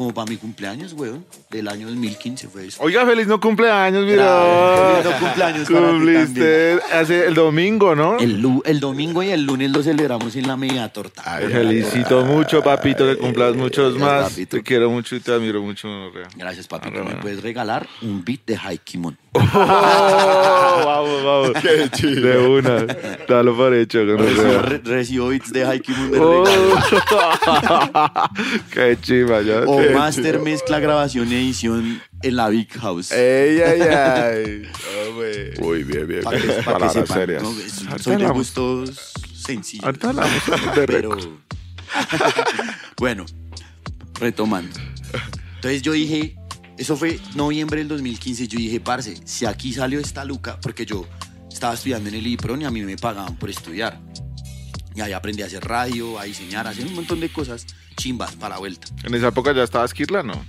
Speaker 1: como para mi cumpleaños, weón. Del año 2015 fue eso.
Speaker 3: Oiga, feliz no cumpleaños, mira.
Speaker 1: Feliz no cumpleaños para
Speaker 3: Cumpliste hace el domingo, ¿no?
Speaker 1: El, el domingo y el lunes lo celebramos en la media torta.
Speaker 3: Felicito mucho, papito, que cumplas muchos más.
Speaker 1: papito.
Speaker 3: Te quiero mucho y te admiro mucho, Rea.
Speaker 1: Gracias, papi.
Speaker 3: Arre,
Speaker 1: me
Speaker 3: bueno.
Speaker 1: puedes regalar un beat de Haikimon.
Speaker 3: Oh, vamos, vamos. Qué chido. De una. Dalo por hecho. que no
Speaker 1: Recibo,
Speaker 3: sea.
Speaker 1: re- recibo beats de de
Speaker 3: Oh. Qué chiva, ya.
Speaker 1: O
Speaker 3: Qué
Speaker 1: master
Speaker 3: chiva.
Speaker 1: mezcla, grabación y edición en la Big House.
Speaker 3: Ey, ay, ay. Hombre. Muy bien, bien.
Speaker 1: Para que, pa' que
Speaker 3: Palabras
Speaker 1: sepan,
Speaker 3: serias.
Speaker 1: ¿no? Soy de gustos sencillos.
Speaker 3: Ahorita hablamos de
Speaker 1: pero bueno, retomando. Entonces yo dije, eso fue noviembre del 2015, yo dije, parce, si aquí salió esta luca, porque yo estaba estudiando en el IPRON y a mí me pagaban por estudiar. Y ahí aprendí a hacer radio, a diseñar, a hacer un montón de cosas chimbas para la vuelta.
Speaker 3: En esa época ya estaba Esquirla, ¿no?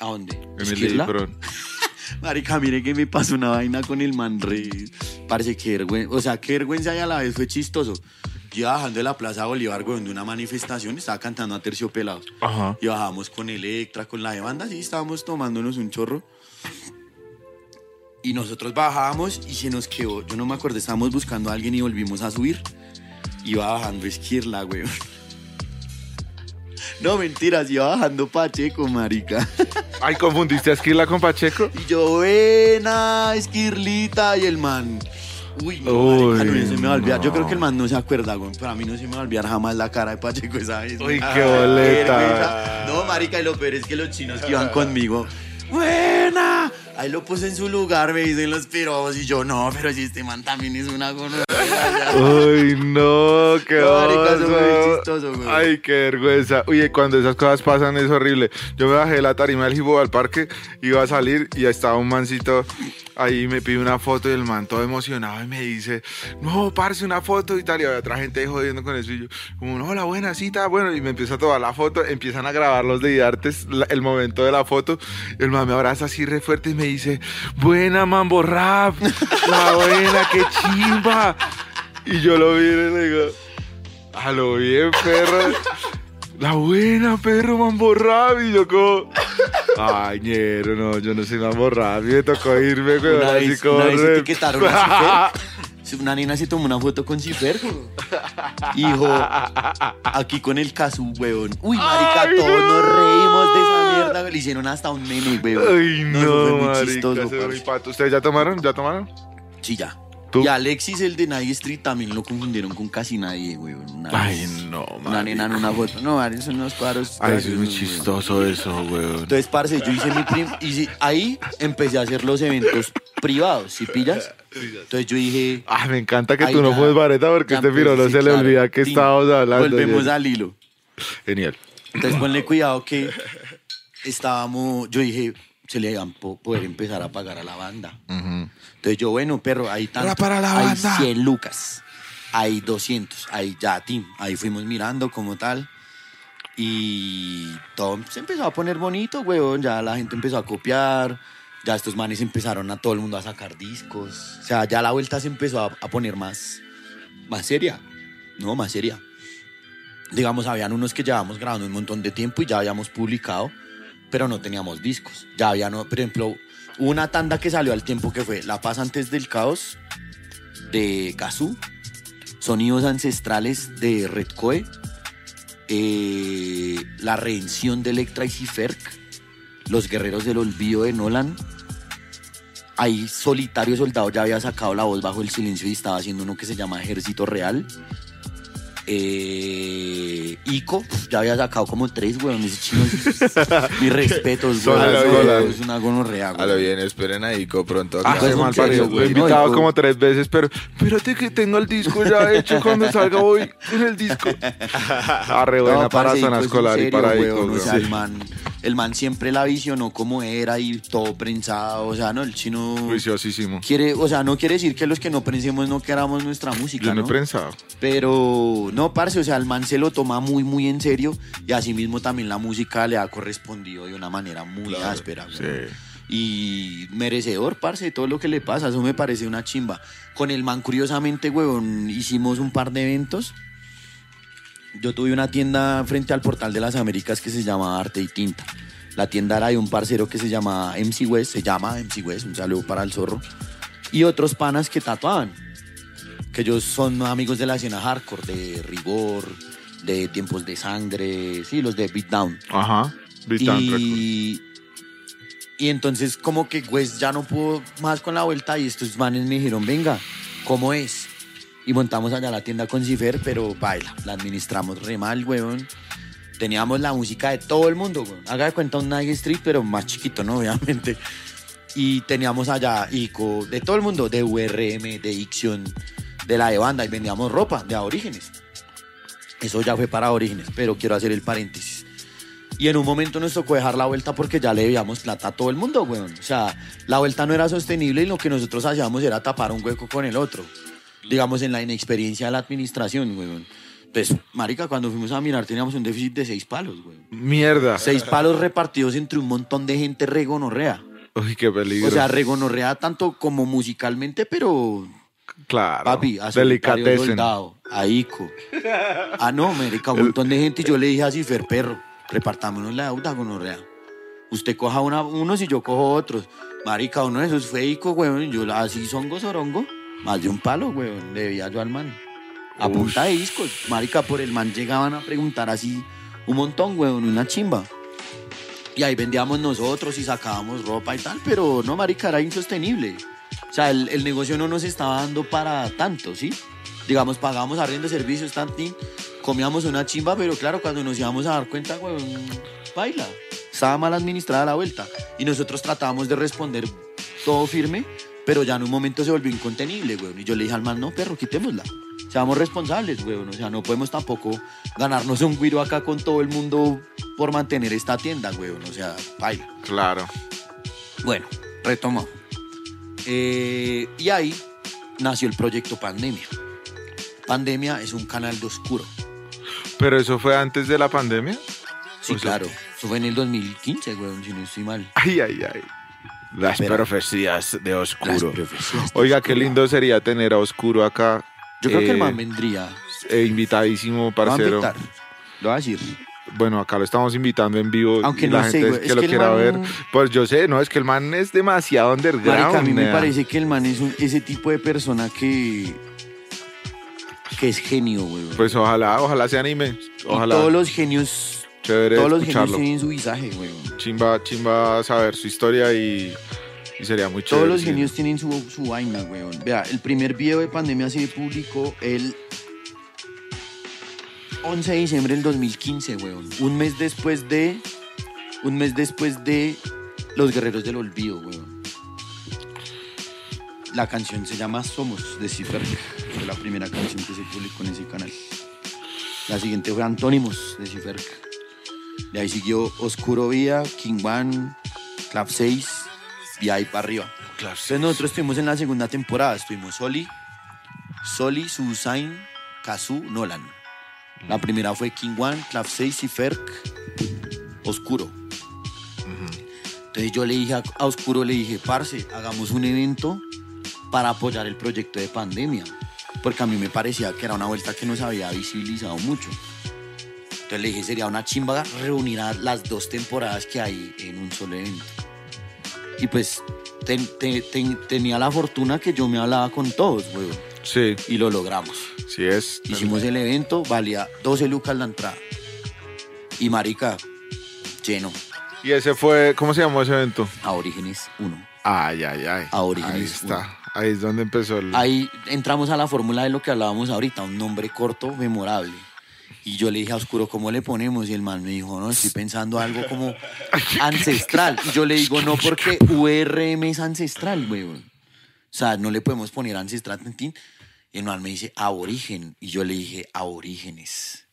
Speaker 1: ¿A dónde?
Speaker 3: En el. Ipron.
Speaker 1: Marica, mire que me pasó una vaina con el man re... Parece que vergüenza, o sea, qué vergüenza y a la vez fue chistoso. Yo iba bajando de la Plaza Bolívar, güey, de una manifestación, estaba cantando a Terciopelados.
Speaker 3: Ajá.
Speaker 1: Y bajamos con Electra, con la de banda, sí, estábamos tomándonos un chorro. Y nosotros bajábamos y se nos quedó, yo no me acuerdo, estábamos buscando a alguien y volvimos a subir. Iba bajando Esquirla, güey. No, mentiras, iba bajando Pacheco, marica.
Speaker 3: Ay, ¿confundiste a Esquirla con Pacheco?
Speaker 1: Y yo, buena, Esquirlita, y el man. Uy, no,
Speaker 3: Uy,
Speaker 1: marica, no se me va a olvidar. Yo creo que el man no se acuerda, güey. Pero a mí no se me va a olvidar jamás la cara de Pacheco esa vez.
Speaker 3: Uy,
Speaker 1: güey.
Speaker 3: qué
Speaker 1: Ah,
Speaker 3: boleta.
Speaker 1: No, marica, y lo peor es que los chinos que iban conmigo. ¡Buena! Ahí lo puse en su lugar, me dicen los piros. Y yo, no, pero si este man también es una gonorrea.
Speaker 3: Uy, no, qué
Speaker 1: chistoso, güey.
Speaker 3: Ay, qué vergüenza. Uy, cuando esas cosas pasan es horrible. Yo me bajé de la tarima del Jibo al parque, iba a salir y estaba un mancito ahí, me pide una foto y el man todo emocionado y me dice, no, parce, una foto y tal. Y había otra gente jodiendo con eso y yo, como, no, la buena cita, bueno, y me empieza a tomar la foto, empiezan a grabar los de artes el momento de la foto. El man me abraza así re fuerte y me dice, buena mambo rap, la buena, qué chimba. Y yo lo miro y le digo, a lo bien, perro. La buena, perro, mambo rap. Y yo como, ay, ñero, no, yo no soy mambo rap. Y me tocó irme, güey,
Speaker 1: Una
Speaker 3: así
Speaker 1: vez,
Speaker 3: como
Speaker 1: una vez
Speaker 3: re-
Speaker 1: etiquetaron a Cifer. Una nena se tomó una foto con Cifer. güey. Dijo, aquí con el casu, weón. Uy, marica,
Speaker 3: Ay,
Speaker 1: todos
Speaker 3: no.
Speaker 1: nos reímos de esa mierda. güey. Le hicieron hasta un meme, weón.
Speaker 3: Ay,
Speaker 1: eso
Speaker 3: no,
Speaker 1: fue muy
Speaker 3: marica,
Speaker 1: chistoso,
Speaker 3: fue pato. ¿Ustedes ya tomaron? ¿Ya tomaron?
Speaker 1: Sí, ya.
Speaker 3: ¿Tú?
Speaker 1: Y Alexis, el de Night Street, también lo confundieron con casi nadie, weón. Una
Speaker 3: Ay,
Speaker 1: vez,
Speaker 3: no,
Speaker 1: Una nena en una foto. No, Ari, son unos cuadros.
Speaker 3: Ay, eso es muy chistoso eso, weón.
Speaker 1: Entonces, parce, yo hice mi prim... Y sí, ahí empecé a hacer los eventos privados, ¿sí pillas? Entonces yo dije...
Speaker 3: Ah, me encanta que tú no
Speaker 1: ya,
Speaker 3: fumes vareta porque este piro no
Speaker 1: empecé,
Speaker 3: se le
Speaker 1: claro.
Speaker 3: olvida que estábamos hablando.
Speaker 1: Volvemos
Speaker 3: ya.
Speaker 1: al hilo.
Speaker 3: Genial.
Speaker 1: Entonces ponle cuidado que estábamos, yo dije, se le iban a poder empezar a pagar a la banda. Entonces yo, bueno, perro, ahí tanto,
Speaker 3: para la
Speaker 1: hay
Speaker 3: banda.
Speaker 1: 100 lucas, hay 200, ahí ya, Tim, ahí fuimos mirando como tal. Y todo se empezó a poner bonito, weón. Ya la gente empezó a copiar. Ya estos manes empezaron a todo el mundo a sacar discos. O sea, ya la vuelta se empezó a, poner más, más seria. No, más seria. Digamos, habían unos que llevábamos grabando un montón de tiempo y ya habíamos publicado, pero no teníamos discos. Ya había, por ejemplo, una tanda que salió al tiempo que fue La Paz antes del caos de Kazoo. Sonidos Ancestrales de Red Coe, eh, La Redención de Electra y Ciferc, Los Guerreros del Olvido de Nolan. Ahí Solitario Soldado ya había sacado la voz bajo el silencio y estaba haciendo uno que se llama Ejército Real. Eh, Ico ya había sacado como tres, weón. Ese chino es- Mis respetos, weón. Es una gonorrea,
Speaker 2: A lo
Speaker 1: weón.
Speaker 2: bien, esperen a Ico pronto.
Speaker 3: Ah, mal
Speaker 1: serio.
Speaker 3: Lo he
Speaker 1: no,
Speaker 3: invitado como tres veces, pero espérate que tengo el disco ya hecho cuando salga hoy en el disco. Arre buena
Speaker 1: No,
Speaker 3: para
Speaker 1: es
Speaker 3: escolar y para Ico,
Speaker 1: weón, O
Speaker 3: weón.
Speaker 1: sea, el man, el man siempre la visionó como era y todo prensado. O sea, no, el chino
Speaker 3: Juiciosísimo.
Speaker 1: quiere, o sea, no quiere decir que los que no prensemos no queramos nuestra música,
Speaker 3: Yo no he
Speaker 1: ¿no?
Speaker 3: prensado.
Speaker 1: Pero no, parce, o sea, el man se lo toma muy, muy en serio y asimismo también la música le ha correspondido de una manera muy áspera.
Speaker 3: Sí.
Speaker 1: Y merecedor, parce, de todo lo que le pasa, eso me parece una chimba. Con el man, curiosamente, huevón, hicimos un par de eventos. Yo tuve una tienda frente al portal de las Américas que se llama Arte y Tinta. La tienda era de un parcero que se llama MC West, se llama MC West, un saludo para el zorro. Y otros panas que tatuaban que ellos son amigos de la escena hardcore, de Rigor, de Tiempos de Sangre, sí, los de Beatdown.
Speaker 3: Ajá. Beatdown.
Speaker 1: Y, y entonces como que West ya no pudo más con la vuelta y estos manes me dijeron, venga, ¿cómo es? Y montamos allá la tienda con Cifer, pero baila, la administramos re mal, weón. Teníamos la música de todo el mundo, weón. Haga de cuenta un Night Street, pero más chiquito, ¿no? Obviamente. Y teníamos allá Ico, de todo el mundo, de URM, de Ixion, de la de banda, y vendíamos ropa de Orígenes. Eso ya fue para Orígenes, pero quiero hacer el paréntesis. Y en un momento nos tocó dejar la vuelta porque ya le debíamos plata a todo el mundo, weón. O sea, la vuelta no era sostenible y lo que nosotros hacíamos era tapar un hueco con el otro. Digamos, en la inexperiencia de la administración, weón. Pues, marica, cuando fuimos a mirar teníamos un déficit de seis palos, weón.
Speaker 3: Mierda.
Speaker 1: Seis palos repartidos entre un montón de gente regonorrea.
Speaker 3: Uy, qué peligro.
Speaker 1: O sea, regonorrea tanto como musicalmente, pero
Speaker 3: claro.
Speaker 1: Papi, a. Soldado, a Ico. Ah, no, marica, un montón de gente. Y yo le dije a Cifer, perro, repartámonos la deuda con Orrea. Usted coja una, unos y yo cojo otros. Marica, uno de esos fue Ico, weón. Yo así songo sorongo. Más de un palo, weón. Le debía yo al man. A
Speaker 3: Ush.
Speaker 1: punta de discos. Marica, por el man llegaban a preguntar así un montón, weón, una chimba. Y ahí vendíamos nosotros y sacábamos ropa y tal, pero no, marica, era insostenible. O sea, el, el negocio no nos estaba dando para tanto, ¿sí? Digamos, pagábamos arriendo servicios, tantín, comíamos una chimba, pero claro, cuando nos íbamos a dar cuenta, weón, baila. Estaba mal administrada la vuelta. Y nosotros tratábamos de responder todo firme, pero ya en un momento se volvió incontenible, weón. Y yo le dije al man, no, perro, quitémosla. Seamos responsables, weón. O sea, no podemos tampoco ganarnos un guiro acá con todo el mundo por mantener esta tienda, weón. O sea, baila.
Speaker 3: Claro.
Speaker 1: Bueno, retomo. Eh, y ahí nació el proyecto Pandemia. Pandemia es un canal de oscuro.
Speaker 3: Pero eso fue antes de la pandemia.
Speaker 1: Sí, claro. Eso fue en el 2015, weón, si no estoy mal.
Speaker 3: Ay, ay, ay. Las profecías de Oscuro.
Speaker 1: profecías de
Speaker 3: Oiga, qué
Speaker 1: oscuro.
Speaker 3: lindo sería tener a Oscuro acá.
Speaker 1: Yo creo que el
Speaker 3: eh,
Speaker 1: man vendría.
Speaker 3: eh, invitadísimo,
Speaker 1: Lo va a
Speaker 3: parcero.
Speaker 1: invitar. Lo va a decir.
Speaker 3: Bueno, acá lo estamos invitando en vivo.
Speaker 1: Aunque no sé,
Speaker 3: gente
Speaker 1: güey,
Speaker 3: que
Speaker 1: es
Speaker 3: lo
Speaker 1: que el
Speaker 3: quiera
Speaker 1: man-
Speaker 3: ver. Pues yo sé, no, es que el man es demasiado underground.
Speaker 1: Marica, a mí me
Speaker 3: nea.
Speaker 1: parece que el man es un- ese tipo de persona que. que es genio, weón.
Speaker 3: Pues ojalá, ojalá se anime.
Speaker 1: Y
Speaker 3: Ojalá.
Speaker 1: todos los genios.
Speaker 3: Chévere
Speaker 1: Todos los genios
Speaker 3: escucharlo.
Speaker 1: tienen su visaje, weón.
Speaker 3: Chimba, chimba saber su historia y, y sería muy chévere.
Speaker 1: Todos los genios tienen su, su vaina, weón. Vea, el primer video de pandemia se publicó el 11 de diciembre del 2015, weón. Un mes después de. Un mes después de Los Guerreros del Olvido, weón. La canción se llama Somos de Cifer. Fue la primera canción que se publicó en ese canal. La siguiente fue Antónimos de Cifer. De ahí siguió Oscuro Vía, King One, Club 6 y ahí para arriba. Entonces nosotros estuvimos en la segunda temporada, estuvimos Soli, Soli, Susain, Kazu, Nolan. La primera fue King One, Club 6 y Ferk, Oscuro. Entonces yo le dije a, Oscuro, le dije, parce, hagamos un evento para apoyar el proyecto de pandemia. Porque a mí me parecía que era una vuelta que no se había visibilizado mucho. Entonces le dije, sería una chimba reunir a las dos temporadas que hay en un solo evento. Y pues ten- te- ten- tenía la fortuna que yo me hablaba con todos, weón.
Speaker 3: Sí,
Speaker 1: y lo logramos.
Speaker 3: sí es.
Speaker 1: Hicimos el evento, valía 12 lucas la entrada. Y marica, lleno.
Speaker 3: Y ese fue, ¿cómo se llamó ese evento?
Speaker 1: A Orígenes 1.
Speaker 3: Ay, ay, ay.
Speaker 1: A Orígenes
Speaker 3: Ahí está. Ahí es donde empezó el.
Speaker 1: Ahí entramos a la fórmula de lo que hablábamos ahorita, un nombre corto, memorable. Y yo le dije a Oscuro, ¿cómo le ponemos? Y el man me dijo, no, estoy pensando algo como ancestral. Y yo le digo, no, porque URM es ancestral, weón. O sea, no le podemos poner ancestral, tintín. Y el man me dice, aborigen. Y yo le dije, aborígenes.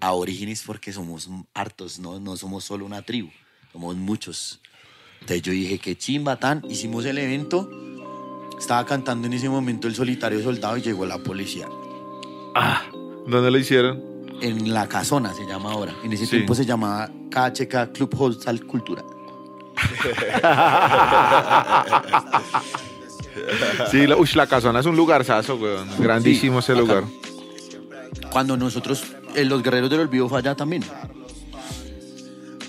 Speaker 1: Aborígenes porque somos hartos, ¿no? No somos solo una tribu, somos muchos. Entonces yo dije, qué chimba tan. Hicimos el evento. Estaba cantando en ese momento el solitario soldado y llegó la policía.
Speaker 3: ¿Dónde lo hicieron?
Speaker 1: En la casona se llama ahora. En ese
Speaker 3: Sí.
Speaker 1: tiempo se llamaba KHK Club Hostal Cultura.
Speaker 3: Sí, la, uy, la casona es un lugarzazo, weón. Grandísimo ese lugar.
Speaker 1: Cuando nosotros, en los Guerreros del Olvido fue allá también.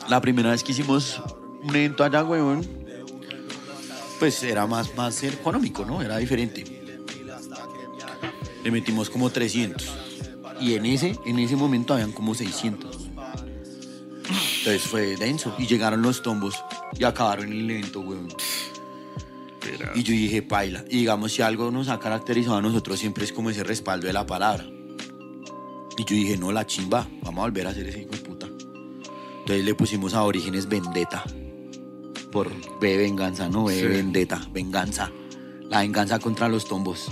Speaker 1: La primera vez que hicimos un evento allá, weón, pues era más, más económico, ¿no? Era diferente. Le metimos como 300. Y en ese, en ese momento habían como 600. Entonces fue denso. Y llegaron los tombos y acabaron el evento, weón. Y yo dije, paila. Y digamos, si algo nos ha caracterizado a nosotros siempre es como ese respaldo de la palabra. Y yo dije, no, la chimba, vamos a volver a hacer ese hijo de puta. Entonces le pusimos a Orígenes Vendetta. Por B venganza, no B
Speaker 3: Sí.
Speaker 1: vendetta, venganza. La venganza contra los tombos.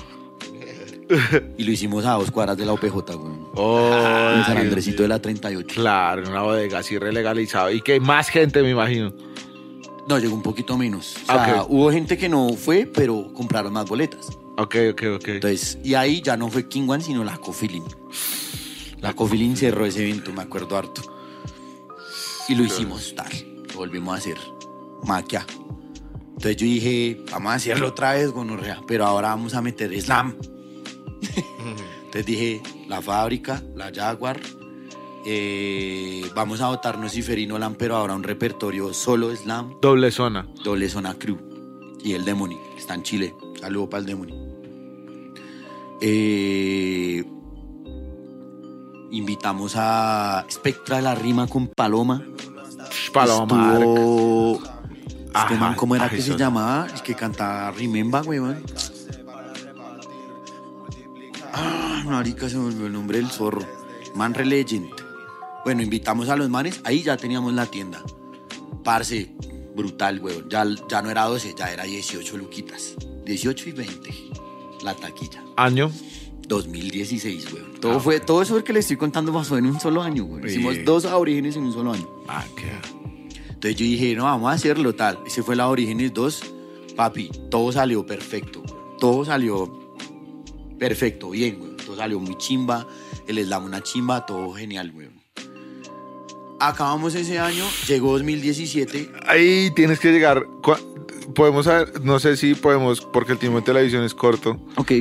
Speaker 1: y lo hicimos a dos cuadras de la OPJ, güey.
Speaker 3: Oh,
Speaker 1: en San Andresito de la 38.
Speaker 3: Claro, en una bodega así relegalizado. Y que más gente, me imagino.
Speaker 1: No, llegó un poquito menos. O sea,
Speaker 3: Ok.
Speaker 1: hubo gente que no fue, pero compraron más boletas.
Speaker 3: Ok, ok, ok.
Speaker 1: Entonces, y ahí ya no fue King One, sino la Cofilin. La Cofilin cerró ese evento, me acuerdo harto. Y lo hicimos, tal. Lo volvimos a hacer. Maquia. Entonces yo dije, vamos a hacerlo otra vez, gonorrea, pero ahora vamos a meter slam. Entonces dije, la fábrica, la Jaguar, eh, vamos a votarnos Ciferino Lam, pero ahora un repertorio solo slam,
Speaker 3: Doble zona.
Speaker 1: doble zona crew. Y el Demoni, que está en Chile. Saludo para el Demoni. Eh, invitamos a Spectra de la Rima con Paloma.
Speaker 3: Paloma.
Speaker 1: Estuvo- Este man, ¿cómo era
Speaker 3: ajá,
Speaker 1: que se llamaba? El que cantaba Rimemba, weón. Ah, marica, se me olvidó el nombre del zorro. Man Legend. Bueno, invitamos a los manes, ahí ya teníamos la tienda. Parce, brutal, weón. Ya, ya no era 12, ya era 18 luquitas. 18 y 20. La taquilla.
Speaker 3: Año.
Speaker 1: 2016, weón. Todo, fue, todo eso que le estoy contando pasó en un solo año, weón. Hicimos dos orígenes en un solo año.
Speaker 3: Ah, qué.
Speaker 1: Entonces yo dije, no, vamos a hacerlo tal. Ese fue la Orígenes 2. Papi, todo salió perfecto. Todo salió perfecto, bien, güey. Todo salió muy chimba. El slam una chimba, todo genial, güey. Acabamos ese año, llegó 2017.
Speaker 3: Ahí tienes que llegar. Podemos saber, no sé si podemos, porque el tiempo de televisión es corto.
Speaker 1: Ok.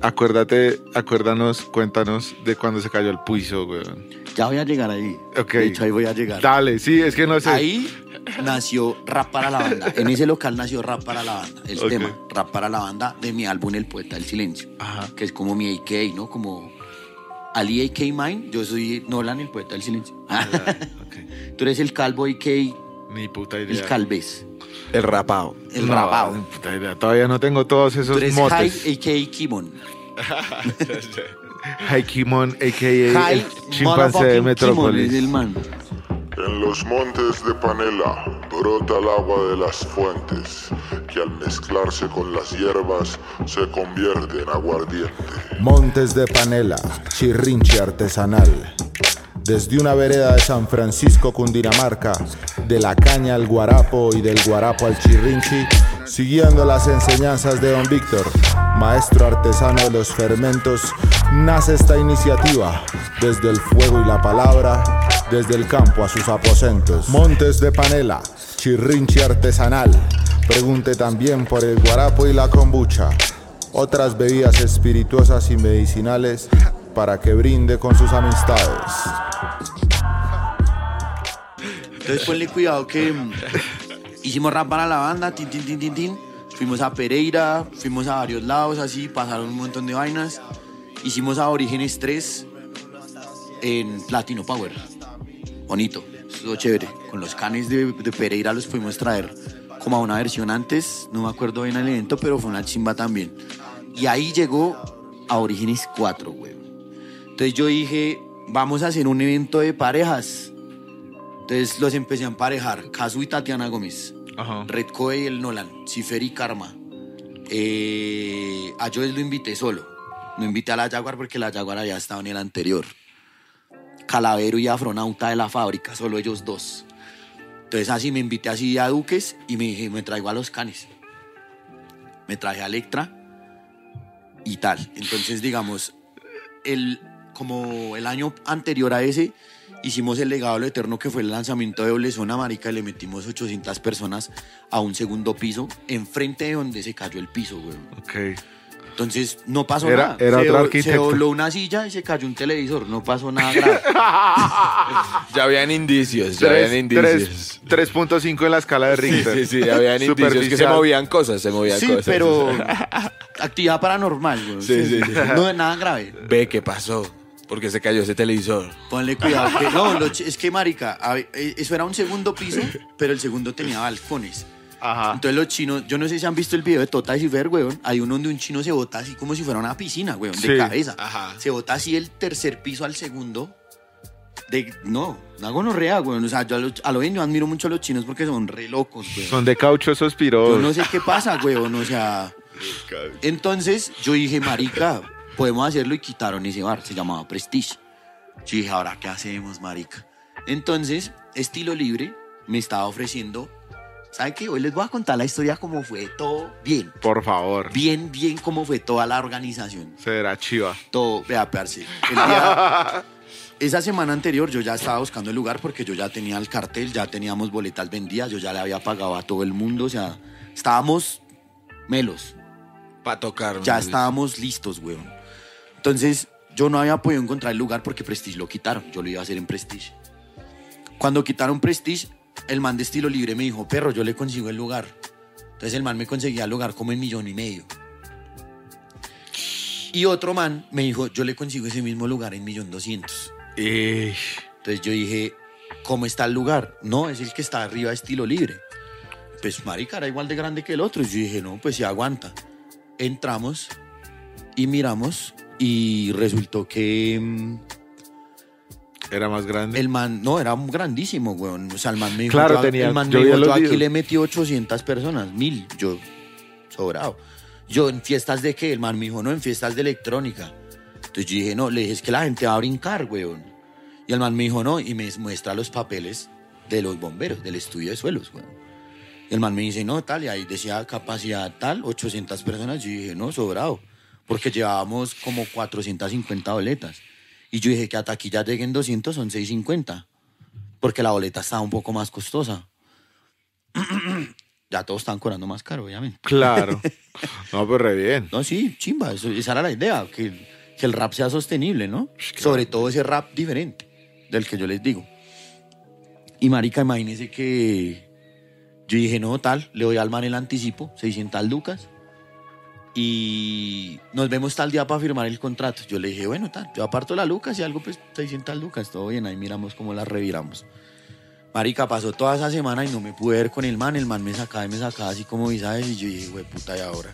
Speaker 3: Acuérdate, acuérdanos, cuéntanos de cuando se cayó el piso, weón.
Speaker 1: Ya voy a llegar ahí.
Speaker 3: Ok.
Speaker 1: De hecho, ahí voy a llegar.
Speaker 3: Dale, sí, es que no sé.
Speaker 1: Ahí nació Rap para la Banda. En ese local nació Rap para la Banda. El tema, Rap para la Banda, de mi álbum El Poeta del Silencio.
Speaker 3: Ajá.
Speaker 1: Que es como mi AK, ¿no? Como Ali AK Mine. Yo soy Nolan, El Poeta del Silencio.
Speaker 3: Ok.
Speaker 1: Tú eres el calvo AK,
Speaker 3: Ni puta idea.
Speaker 1: el calvez,
Speaker 2: El rapado.
Speaker 1: el
Speaker 3: No,
Speaker 1: rapado.
Speaker 3: ni puta idea. Todavía no tengo todos
Speaker 1: Tú
Speaker 3: esos
Speaker 1: eres
Speaker 3: motes.
Speaker 1: High AK Kimon.
Speaker 3: High Kimon, a.k.a.
Speaker 1: High
Speaker 3: el chimpancé de
Speaker 1: motherfucking Kimon es
Speaker 3: Metrópolis.
Speaker 1: el man.
Speaker 5: En los montes de Panela brota el agua de las fuentes, que al mezclarse con las hierbas se convierte en aguardiente.
Speaker 4: Montes de Panela, chirrinche artesanal. Desde una vereda de San Francisco, Cundinamarca, de la caña al guarapo y del guarapo al chirrinchi, siguiendo las enseñanzas de don Víctor, maestro artesano de los fermentos, nace esta iniciativa. Desde el fuego y la palabra, desde el campo a sus aposentos. Montes de Panela, chirrinche artesanal. Pregunte también por el guarapo y la kombucha otras bebidas espirituosas y medicinales para que brinde con sus amistades.
Speaker 1: Entonces ponle cuidado que mm, hicimos rap para la banda, tin, tin, tin, tin, tin. Fuimos a Pereira, fuimos a varios lados, así, pasaron un montón de vainas. Hicimos a Orígenes 3 en Platino Power. Bonito, estuvo chévere. Con los canes de, de Pereira los fuimos traer como a una versión antes, no me acuerdo bien el evento, pero fue una chimba también. Y ahí llegó a Orígenes 4, güey. Entonces yo dije, vamos a hacer un evento de parejas. Entonces los empecé a emparejar, Casu y Tatiana Gómez.
Speaker 3: Ajá.
Speaker 1: Red Coe y el Nolan, Cifer y Karma. Eh, a Joel lo invité solo. No invité a la Jaguar porque la Jaguar había estado en el anterior. Calavero y Afronauta de la fábrica, solo ellos dos. Entonces así me invité así a Duques y me dije, me traigo a los canes. Me traje a Electra y tal. Entonces, digamos, el, como el año anterior a ese, hicimos el legado eterno que fue el lanzamiento de Doble Zona Marica y le metimos 800 personas a un segundo piso, enfrente de donde se cayó el piso, güey.
Speaker 3: Ok.
Speaker 1: Entonces no pasó
Speaker 3: Era-
Speaker 1: nada.
Speaker 3: era
Speaker 1: se,
Speaker 3: otro arquitecto.
Speaker 1: se dobló una silla y se cayó un televisor. No pasó nada grave.
Speaker 2: Ya habían indicios, ya habían indicios.
Speaker 3: 3.5 en la escala de
Speaker 2: Sí,
Speaker 3: Richter.
Speaker 2: sí, sí, habían indicios que se movían cosas, se movían
Speaker 1: sí,
Speaker 2: cosas.
Speaker 1: pero actividad paranormal, güey.
Speaker 2: Sí, sí, sí.
Speaker 1: No es nada grave.
Speaker 2: Ve qué pasó, porque se cayó ese televisor.
Speaker 1: Ponle cuidado. que- no, lo es que, marica, eh, eso era un segundo piso, pero el segundo tenía balcones.
Speaker 3: Ajá.
Speaker 1: Entonces los chinos, yo no sé si han visto el video de Tota y Cifer, weón. Hay uno donde un chino se bota así como si fuera una piscina, weón, de
Speaker 3: Sí.
Speaker 1: cabeza.
Speaker 2: Ajá.
Speaker 1: Se bota así el tercer piso al segundo. De, no, una gonorrea, weón. O sea, yo a lo, a lo bien yo admiro mucho a los chinos porque son re locos, weón.
Speaker 3: Son de caucho esos
Speaker 1: Yo
Speaker 3: piros.
Speaker 1: no sé qué pasa, weón. O sea. Entonces yo dije, marica, podemos hacerlo y quitaron ese bar. Se llamaba Prestige. Yo dije, ahora, ¿qué hacemos, marica? Entonces, estilo libre me estaba ofreciendo. ¿Saben qué? Hoy les voy a contar la historia como fue todo bien.
Speaker 3: Por favor.
Speaker 1: Bien, bien cómo fue toda la organización.
Speaker 3: Será chiva.
Speaker 1: Todo, vea, parce. El día- esa semana anterior yo ya estaba buscando el lugar porque yo ya tenía el cartel, ya teníamos boletas vendidas, yo ya le había pagado a todo el mundo, o sea, estábamos melos,
Speaker 2: Para tocar.
Speaker 1: ya estábamos listos, weón. Entonces, yo no había podido encontrar el lugar porque Prestige lo quitaron, yo lo iba a hacer en Prestige. Cuando quitaron Prestige, el man de estilo libre me dijo, perro, yo le consigo el lugar. Entonces el man me conseguía el lugar como en millón y medio. Y otro man me dijo, yo le consigo ese mismo lugar en millón doscientos. Entonces yo dije, ¿cómo está el lugar? No, es el que está arriba de estilo libre. Pues marica, era igual de grande que el otro. Y yo dije, no, pues sí aguanta. Entramos y miramos y resultó que mm,
Speaker 3: Era más grande.
Speaker 1: el man, no, era un grandísimo, weón. O sea, el man me dijo,
Speaker 3: Claro,
Speaker 1: yo,
Speaker 3: tenía-
Speaker 1: el man
Speaker 3: yo
Speaker 1: me dijo, yo aquí le metí 800 personas, mil, yo, sobrado. Yo, ¿en fiestas de qué? El man me dijo, no, en fiestas de electrónica. Entonces yo dije, no, le dije, es que la gente va a brincar, weón. Y el man me dijo, no, y me muestra los papeles de los bomberos, del estudio de suelos, weón. Y el man me dice, no, tal, y ahí decía capacidad tal, 800 personas. Yo dije, no, sobrado, porque llevábamos como 450 boletas. Y yo dije que hasta aquí ya lleguen 200, son 650, porque la boleta estaba un poco más costosa. ya todos están cobrando más caro, obviamente.
Speaker 3: Claro. No, pues re bien.
Speaker 1: No, sí, chimba, eso- esa era la idea, que, que el rap sea sostenible, ¿no? Sobre todo ese rap diferente del que yo les digo. Y marica, imagínese que yo dije, no, tal, le doy al man el anticipo, 600 lucas, y nos vemos tal día para firmar el contrato. Yo le dije, bueno, tal, yo aparto la lucas y algo, pues 600 lucas, todo bien, ahí miramos cómo la reviramos. Marica, pasó toda esa semana y no me pude ver con el man. El man me sacaba y me sacaba así como visajes y yo dije, güey, puta, ¿y ahora?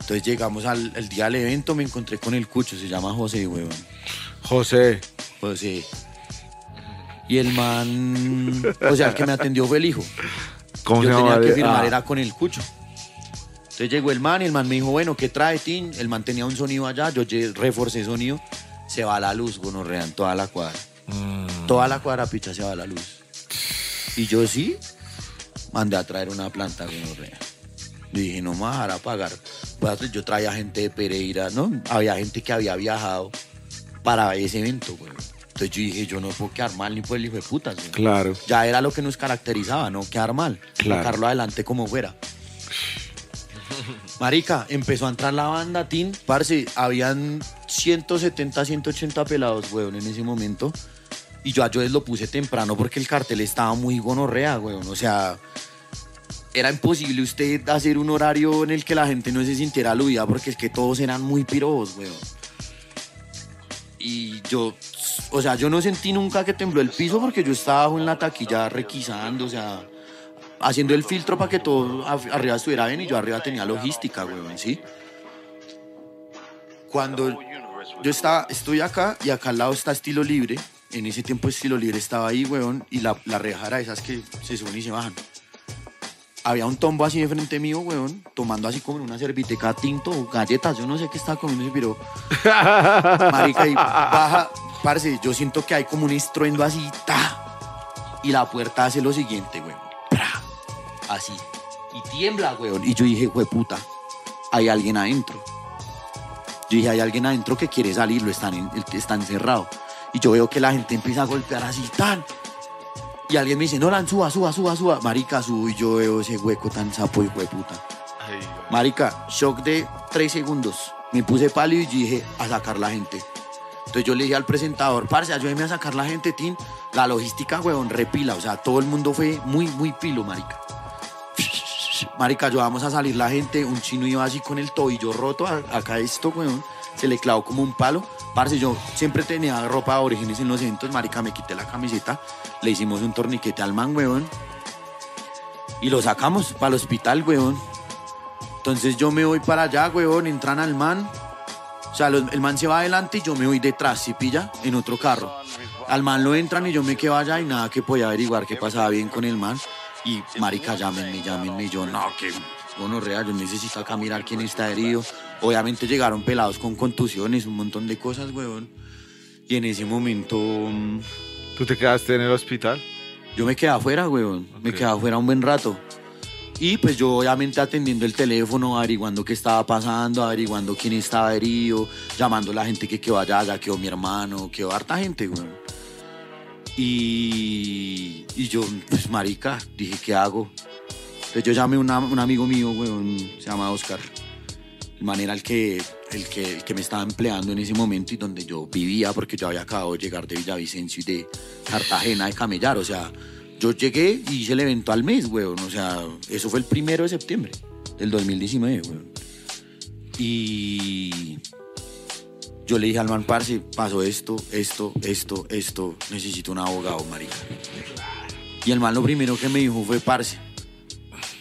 Speaker 1: Entonces llegamos al el día del evento, me encontré con el cucho, se llama José, weón.
Speaker 3: José.
Speaker 1: José. Y el man, o sea, el que me atendió fue el hijo.
Speaker 3: ¿Cómo
Speaker 1: Yo
Speaker 3: se
Speaker 1: tenía que firmar,
Speaker 3: ah,
Speaker 1: era con el cucho. Entonces llegó el man y el man me dijo, bueno, ¿qué trae, Tin? El man tenía un sonido allá, yo reforcé sonido, se va la luz, gonorrea, en toda la cuadra.
Speaker 3: Mm.
Speaker 1: Toda la cuadra, picha, se va la luz. Y yo sí, mandé a traer una planta gonorrea. Yo dije, no dejar a pagar. Pues, Yo traía gente de Pereira, ¿no? Había gente que había viajado para ese evento, güey. Entonces yo dije, yo no puedo quedar mal ni por el hijo de putas, güey.
Speaker 3: Claro.
Speaker 1: Ya era lo que nos caracterizaba, ¿no? Quedar mal.
Speaker 3: Claro.
Speaker 1: Sacarlo adelante como fuera. Marica, empezó a entrar la banda, Tin. Parce, habían 170, 180 pelados, weón, en ese momento. Y yo a Joel lo puse temprano porque el cartel estaba muy gonorrea, weón. O sea, era imposible usted hacer un horario en el que la gente no se sintiera aludida porque es que todos eran muy pirobos, weón. Y yo, o sea, yo no sentí nunca que tembló el piso porque yo estaba en la taquilla requisando, o sea, haciendo el filtro para que todo arriba estuviera bien y yo arriba tenía logística, weón, ¿sí? Cuando yo estaba, estoy acá y acá al lado está Estilo Libre, en ese tiempo Estilo Libre estaba ahí, weón, y la, la reja era de esas que se suben y se bajan. Había un tombo así de frente mío, weón, tomando así como una serviteca tinto o galletas, yo no sé qué estaba comiendo ese piro. Marica, y baja, parce, yo siento que hay como un estruendo así, ta. Y la puerta hace lo siguiente, weón. Así. Y tiembla, weón. Y yo dije, puta, hay alguien adentro. Yo dije, hay alguien adentro que quiere salir, lo están, en- está encerrado. Y yo veo que la gente empieza a golpear así, tan. Y alguien me dice, no, Lan, suba, suba, suba, suba. Marica, subo y yo veo ese hueco tan sapo, hijo de puta. Marica, shock de tres segundos. Me puse pálido y dije, a sacar la gente. Entonces yo le dije al presentador, parce, ayúdeme a sacar la gente, Tin. La logística, huevón, repila. O sea, todo el mundo fue muy, muy pilo, marica. Marica, ayudamos a salir la gente. Un chino iba así con el tobillo roto. Acá esto, weón. Se le clavó como un palo. Parce, yo siempre tenía ropa de orígenes en los eventos. Marica, me quité la camiseta. Le hicimos un torniquete al man, weón. Y lo sacamos para el hospital, weón. Entonces yo me voy para allá, weón. Entran al man. O sea, el man se va adelante y yo me voy detrás, ¿sí pilla? En otro carro. Al man lo entran y yo me quedo allá y nada que podía averiguar qué pasaba bien con el man. Y marica, llámenme, llámenme. Y yo, no, que bueno, real, yo necesito acá mirar quién está herido. Obviamente llegaron pelados con contusiones, un montón de cosas, weón. Y en ese momento mm,
Speaker 3: ¿Tú te quedaste en el hospital?
Speaker 1: yo me quedé afuera, weón. Me quedé afuera un buen rato. Y pues yo obviamente atendiendo el teléfono, averiguando qué estaba pasando, averiguando quién estaba herido, llamando a la gente que quedó allá, ya quedó mi hermano, quedó harta gente, weón. Y, yo, pues marica, dije, ¿qué hago? Entonces yo llamé a un amigo mío, weón, se llama Oscar. El man era el que, el, que, el que me estaba empleando en ese momento y donde yo vivía, porque yo había acabado de llegar de Villavicencio y de Cartagena, de Camellar. O sea, yo llegué y hice el evento al mes, weón. O sea, eso fue el primero de septiembre del 2019, weón. Y yo le dije al man, parce, pasó esto, esto, esto, esto, necesito un abogado, marica. Y el man lo primero que me dijo fue, parce,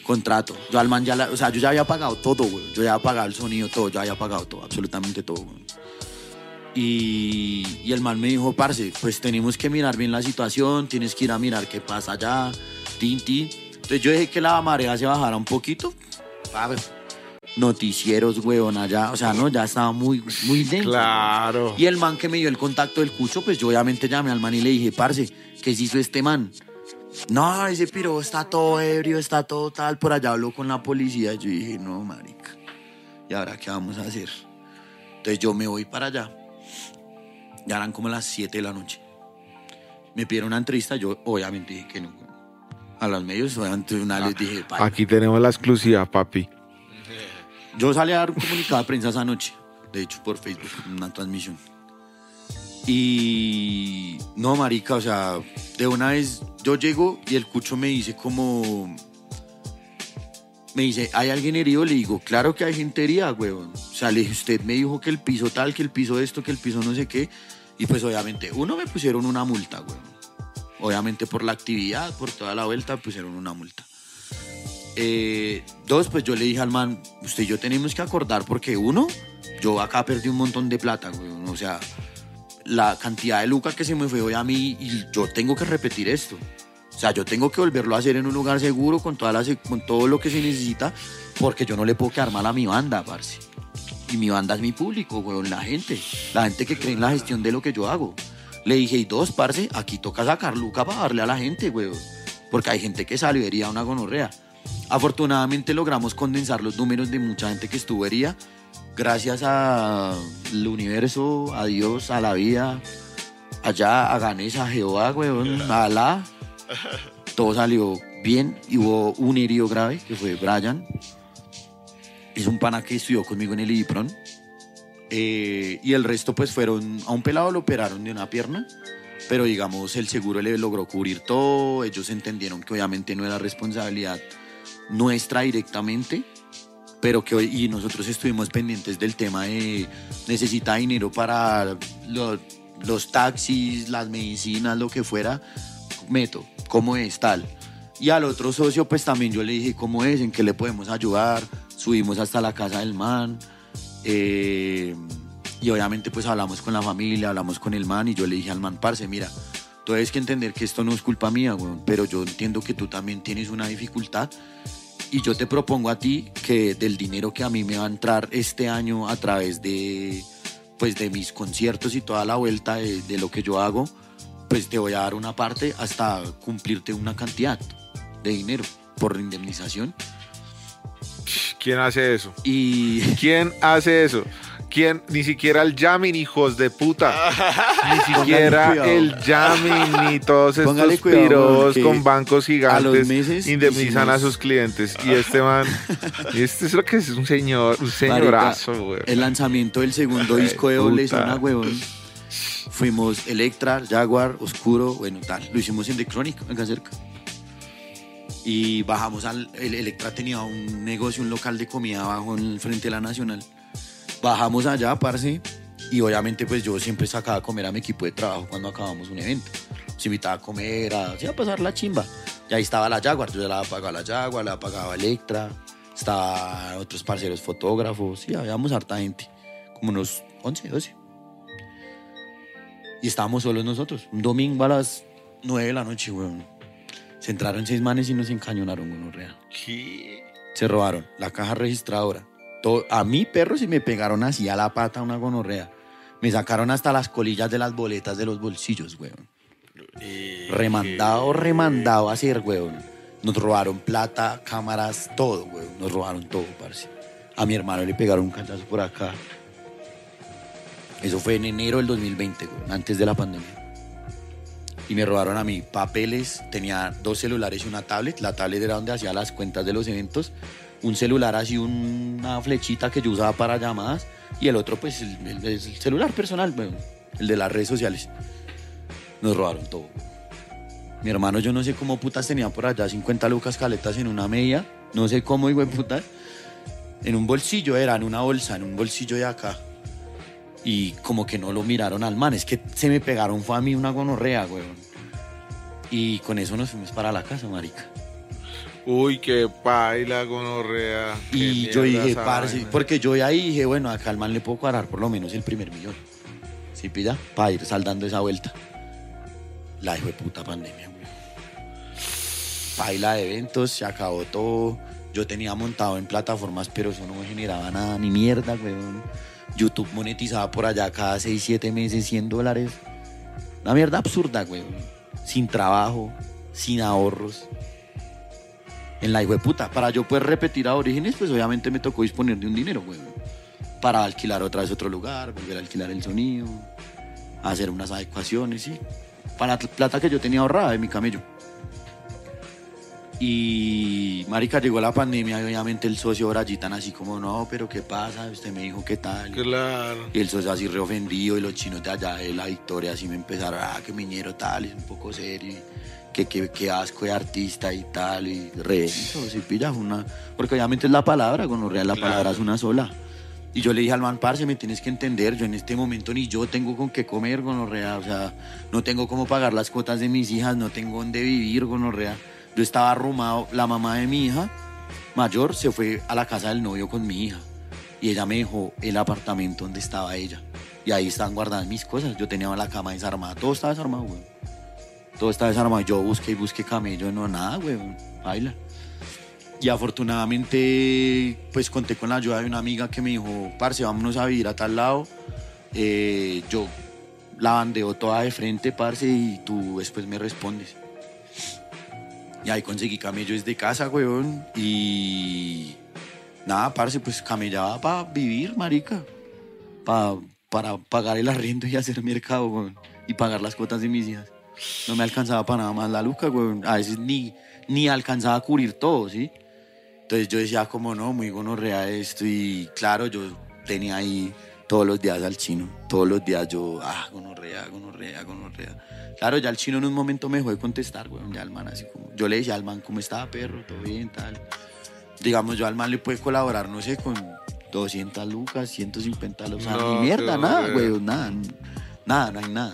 Speaker 1: contrato. Yo al man ya, la- o sea, yo ya había pagado todo, güey. Yo ya había pagado el sonido, todo, yo había pagado todo, absolutamente todo, güey. Y, y el man me dijo, parce, pues tenemos que mirar bien la situación, tienes que ir a mirar qué pasa allá, tin, tin. Entonces yo dejé que la marea se bajara un poquito. Ver, noticieros, weón, allá, o sea, no, ya estaba muy, muy denso.
Speaker 3: Claro.
Speaker 1: Y el man que me dio el contacto del cucho, pues yo obviamente llamé al man y le dije, parce, ¿qué se hizo este man? No, ese piro está todo ebrio, está todo tal. Por allá habló con la policía. Yo dije, no, marica. ¿Y ahora qué vamos a hacer? Entonces yo me voy para allá. Ya eran como las 7 de la noche. Me pidieron una entrevista. Yo obviamente dije que no. A los medios, obviamente, una les dije.
Speaker 3: Aquí tenemos la exclusiva, papi.
Speaker 1: Yo salí a dar un comunicado de prensa esa noche, de hecho por Facebook, una transmisión. Y no, marica, o sea, de una vez yo llego y el cucho me dice como... Me dice, ¿hay alguien herido? Le digo, claro que hay gente herida, huevón. O sea, le dije, usted me dijo que el piso tal, que el piso esto, que el piso no sé qué. Y pues obviamente, uno me pusieron una multa, huevón. Obviamente por la actividad, por toda la vuelta, pusieron una multa. Eh, dos, pues yo le dije al man, usted y yo tenemos que acordar porque uno, yo acá perdí un montón de plata, güey. O sea, la cantidad de lucas que se me fue hoy a mí y yo tengo que repetir esto. O sea, yo tengo que volverlo a hacer en un lugar seguro con, todas las, con todo lo que se necesita porque yo no le puedo quedar mal a mi banda, parce. Y mi banda es mi público, weón, la gente. La gente que cree en la gestión de lo que yo hago. Le dije, y dos, parce, aquí toca sacar luca para darle a la gente, weón. Porque hay gente que salió a una gonorrea. Afortunadamente logramos condensar los números de mucha gente que estuvo herida. Gracias al universo, a Dios, a la vida, allá, a Ganesha, a Jehová, weón, a Alá. Todo salió bien y hubo un herido grave, que fue Brian. Es un pana que estudió conmigo en el IPRON. Eh, y el resto pues fueron, a un pelado lo operaron de una pierna, pero digamos el seguro le logró cubrir todo, ellos entendieron que obviamente no era responsabilidad nuestra directamente, pero que hoy, y nosotros estuvimos pendientes del tema de necesita dinero para lo- los taxis, las medicinas, lo que fuera, meto, ¿cómo es tal? Y al otro socio, pues también yo le dije cómo es, en qué le podemos ayudar, subimos hasta la casa del man, eh, y obviamente pues hablamos con la familia, hablamos con el man, y yo le dije al man, parce, mira, tú tienes que entender que esto no es culpa mía, weón, pero yo entiendo que tú también tienes una dificultad, y yo te propongo a ti que del dinero que a mí me va a entrar este año a través de, pues, de mis conciertos y toda la vuelta de, de lo que yo hago, pues te voy a dar una parte hasta cumplirte una cantidad de dinero por indemnización.
Speaker 3: ¿Quién hace eso?
Speaker 1: Y
Speaker 3: ¿Quién hace eso? Ni siquiera el Yamin, hijos de puta. Ni siquiera el Yamin, ni todos
Speaker 1: Póngale
Speaker 3: estos
Speaker 1: cuidado,
Speaker 3: piros con bancos gigantes
Speaker 1: meses
Speaker 3: indemnizan a sus clientes. Y este man, este es lo que es un señor, un señorazo, güey.
Speaker 1: el lanzamiento del segundo
Speaker 3: Ay,
Speaker 1: disco de doble zona, huevón. Fuimos Electra, Jaguar, Oscuro, bueno, tal. Lo hicimos en The Chronic, acá cerca. Y bajamos al. El Electra tenía un negocio, un local de comida abajo en el frente de la Nacional. Bajamos allá, parce. Y obviamente, pues yo siempre sacaba a comer a mi equipo de trabajo cuando acabamos un evento. Se invitaba a comer, a, sí, a pasar la chimba. Y ahí estaba la Jaguar. Yo ya la pagaba la Jaguar, la pagaba Electra. Estaba otros parceros fotógrafos. Sí, habíamos harta gente. Como unos 11, 12. Y estábamos solos nosotros. Un domingo a las 9 de la noche, weón. Se entraron seis manes y nos encañonaron, weón, real. Se robaron la caja registradora. Todo- a mi perro sí me pegaron así a la pata una gonorrea. Me sacaron hasta las colillas de las boletas de los bolsillos, weón. Remandado, remandado a hacer, weón. Nos robaron plata, cámaras, todo, weón. Nos robaron todo, parce. A mi hermano le pegaron un cachazo por acá. Eso fue en enero del 2020, weón, antes de la pandemia. Y me robaron a mí papeles, tenía dos celulares y una tablet. La tablet era donde hacía las cuentas de los eventos. Un celular así, una flechita que yo usaba para llamadas. Y el otro, pues, el, el- el celular personal, el de las redes sociales. Nos robaron todo. Mi hermano, yo no sé cómo putas tenía por allá 50 lucas caletas en una media. No sé cómo, hijo de putas. En un bolsillo era, en una bolsa, en un bolsillo de acá. Y como que no lo miraron al man. Es que se me pegaron, fue a mí una gonorrea, weón. Y con eso nos fuimos para la casa, marica.
Speaker 3: Uy, qué paila, gonorrea.
Speaker 1: Y yo dije, parce, porque yo ahí dije, bueno, acá al man le puedo cuadrar por lo menos el primer millón. ¿Sí pilla? Para ir saldando esa vuelta. La hijo de puta pandemia, güey. Paila de eventos, se acabó todo. Yo tenía montado en plataformas, pero eso no me generaba nada, ni mierda, weón. YouTube monetizaba por allá cada 6, 7 meses 100 dólares. Una mierda absurda, weón. Sin trabajo, sin ahorros en la hijo de puta. Para yo poder repetir a Orígenes, pues obviamente me tocó disponer de un dinero, güey. Para alquilar otra vez otro lugar, volver a alquilar el sonido, hacer unas adecuaciones, sí. Para la plata que yo tenía ahorrada de mi camello. Y, marica, llegó la pandemia y obviamente el socio Brayitan así como, no, pero ¿qué pasa? Usted me dijo qué tal.
Speaker 3: Claro.
Speaker 1: Y el socio así reofendido y los chinos de allá de la victoria así me empezaron, ah, que miñero tal, es un poco serio, que, que, que asco de artista y tal, y re, eso, sí, pilla, una, porque obviamente es la palabra, con real la palabra es una sola. Y yo le dije al man, parce, me tienes que entender, yo en este momento ni yo tengo con qué comer, gonorrea, o sea, no tengo cómo pagar las cuotas de mis hijas, no tengo dónde vivir, gonorrea. Yo estaba arrumado, la mamá de mi hija mayor se fue a la casa del novio con mi hija y ella me dejó el apartamento donde estaba ella. Y ahí estaban guardadas mis cosas. Yo tenía la cama desarmada, todo estaba desarmado, güey. Todo estaba desarmado. Yo busqué y busqué camello, no nada, güey. Baila. Y afortunadamente, pues conté con la ayuda de una amiga que me dijo, parce, vámonos a vivir a tal lado. Eh, yo la bandeo toda de frente, parce, y tú después me respondes. Y ahí conseguí camello desde casa, weón. Y nada, parce, pues camellaba para vivir, marica. Pa- para pagar el arriendo y hacer mercado, weón. Y pagar las cuotas de mis hijas. No me alcanzaba para nada más la luca, weón. A veces ni, ni alcanzaba a cubrir todo, ¿sí? Entonces yo decía, como no, muy gonorrea esto. Y claro, yo tenía ahí todos los días al chino. Todos los días yo, ah, gonorrea, gonorrea, gonorrea. Claro, ya el chino en un momento me dejó de contestar, weón. Ya el man así como. Yo le decía al man, ¿cómo estaba, perro? ¿Todo bien, tal? digamos, yo al man le puede colaborar, no sé, con 200 lucas, 150 lucas,
Speaker 3: No,
Speaker 1: ni mierda, nada, güey, nada, nada, no hay nada.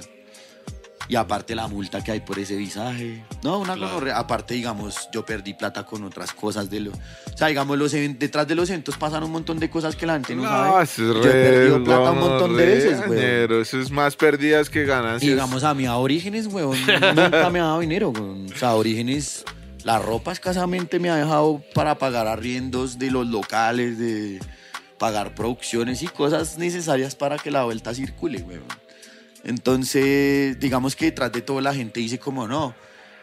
Speaker 1: Y aparte la multa que hay por ese visaje. No, una
Speaker 3: Claro.
Speaker 1: gonorrea. Aparte, digamos, yo perdí plata con otras cosas de lo. O sea, digamos, los detrás de los eventos pasan un montón de cosas que la gente no,
Speaker 3: No,
Speaker 1: sabe.
Speaker 3: eso es
Speaker 1: yo he
Speaker 3: re
Speaker 1: perdido plata un montón de veces, güey.
Speaker 3: Eso es más pérdidas que
Speaker 1: Y
Speaker 3: ganancias.
Speaker 1: digamos, a mí a Orígenes, weón, nunca me ha dado dinero, weón. O sea, Orígenes, la ropa escasamente me ha dejado para pagar arriendos de los locales, de pagar producciones y cosas necesarias para que la vuelta circule, weón. Entonces, digamos que detrás de todo la gente dice como, no,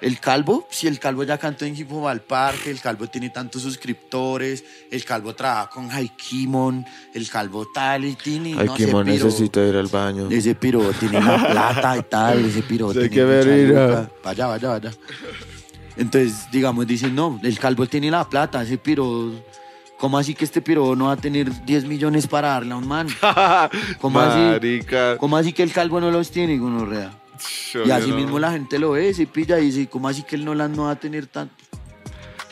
Speaker 1: el calvo, si el calvo ya cantó en Hip Hop al Parque, el calvo tiene tantos suscriptores, el calvo trabaja con Haikimon, el calvo tal y tiene,
Speaker 2: Ay,
Speaker 1: no
Speaker 2: necesito ir al baño.
Speaker 1: Ese piro tiene la plata y tal, ese piro tiene
Speaker 2: que ver,
Speaker 1: luca. Vaya, vaya, vaya. Entonces, digamos, dicen, no, el calvo tiene la plata, ese piro... ¿Cómo así que este piro no va a tener 10 millones para darle a un man? ¿Cómo así? ¿Cómo así que el calvo no los tiene, gonorrea? Y así mismo la gente lo ve, se pilla y dice, ¿cómo así que él no las no va a tener tanto?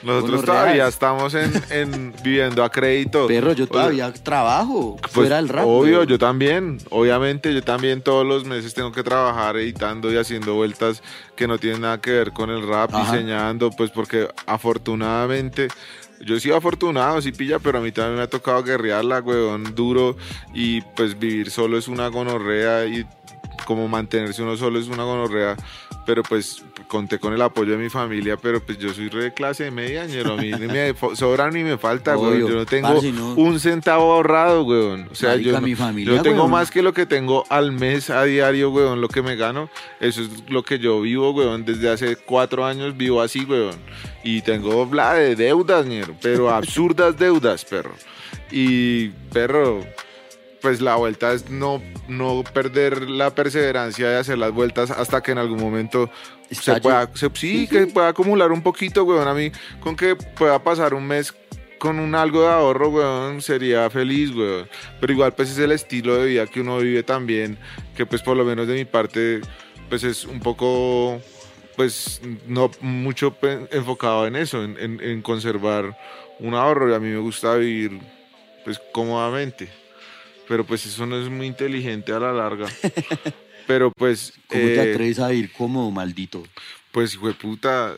Speaker 3: Nosotros todavía
Speaker 1: es-
Speaker 3: estamos en, en viviendo a crédito.
Speaker 1: Perro, yo todavía trabajo
Speaker 3: Pues,
Speaker 1: fuera del rap.
Speaker 3: Obvio, yo también. Obviamente, yo también todos los meses tengo que trabajar editando y haciendo vueltas que no tienen nada que ver con el rap,
Speaker 1: Ajá.
Speaker 3: diseñando, pues porque afortunadamente. Yo he sido afortunado, sí pilla, pero a mí también me ha tocado guerrearla, weón, duro. Y pues vivir solo es una gonorrea y como mantenerse uno solo es una gonorrea. Pero pues conté con el apoyo de mi familia, pero pues yo soy re de clase media, ñero. A mí ni me sobra ni me falta.
Speaker 1: Obvio.
Speaker 3: Yo no tengo
Speaker 1: Parce, no.
Speaker 3: un centavo ahorrado, weón. O sea,
Speaker 1: Marica,
Speaker 3: yo,
Speaker 1: mi familia,
Speaker 3: yo tengo
Speaker 1: weón.
Speaker 3: más que lo que tengo al mes a diario, weón, lo que me gano. Eso es lo que yo vivo, weón. Desde hace cuatro años vivo así, weón. Y tengo bla de deudas, ñero, pero absurdas deudas, perro. Y, perro, pues la vuelta es no, no perder la perseverancia de hacer las vueltas hasta que en algún momento se pueda, se- sí, que pueda acumular un poquito, weón. A mí, con que pueda pasar un mes con un algo de ahorro, weón, sería feliz, weón. Pero igual, pues es el estilo de vida que uno vive también, que pues por lo menos de mi parte, pues es un poco, pues no mucho enfocado en eso, en, en- en conservar un ahorro. Y a mí me gusta vivir, pues cómodamente. Pero pues eso no es muy inteligente a la larga. Pero pues...
Speaker 1: ¿Cómo te
Speaker 3: eh,
Speaker 1: atreves a ir como maldito?
Speaker 3: pues, hijo de puta,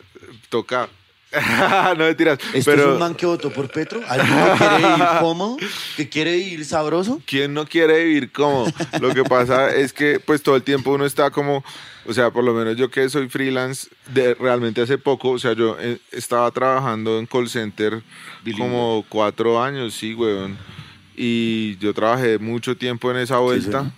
Speaker 3: toca. no mentiras.
Speaker 1: ¿Este
Speaker 3: pero
Speaker 1: es un man que votó por Petro? ¿Alguien que quiere ir cómodo? ¿Que quiere ir sabroso?
Speaker 3: ¿quién no quiere vivir como? Lo que pasa es que, pues, todo el tiempo uno está como. O sea, por lo menos yo que soy freelance, de realmente hace poco, o sea, yo eh, estaba trabajando en call center como cuatro años, sí, weón. Y yo trabajé mucho tiempo en esa vuelta.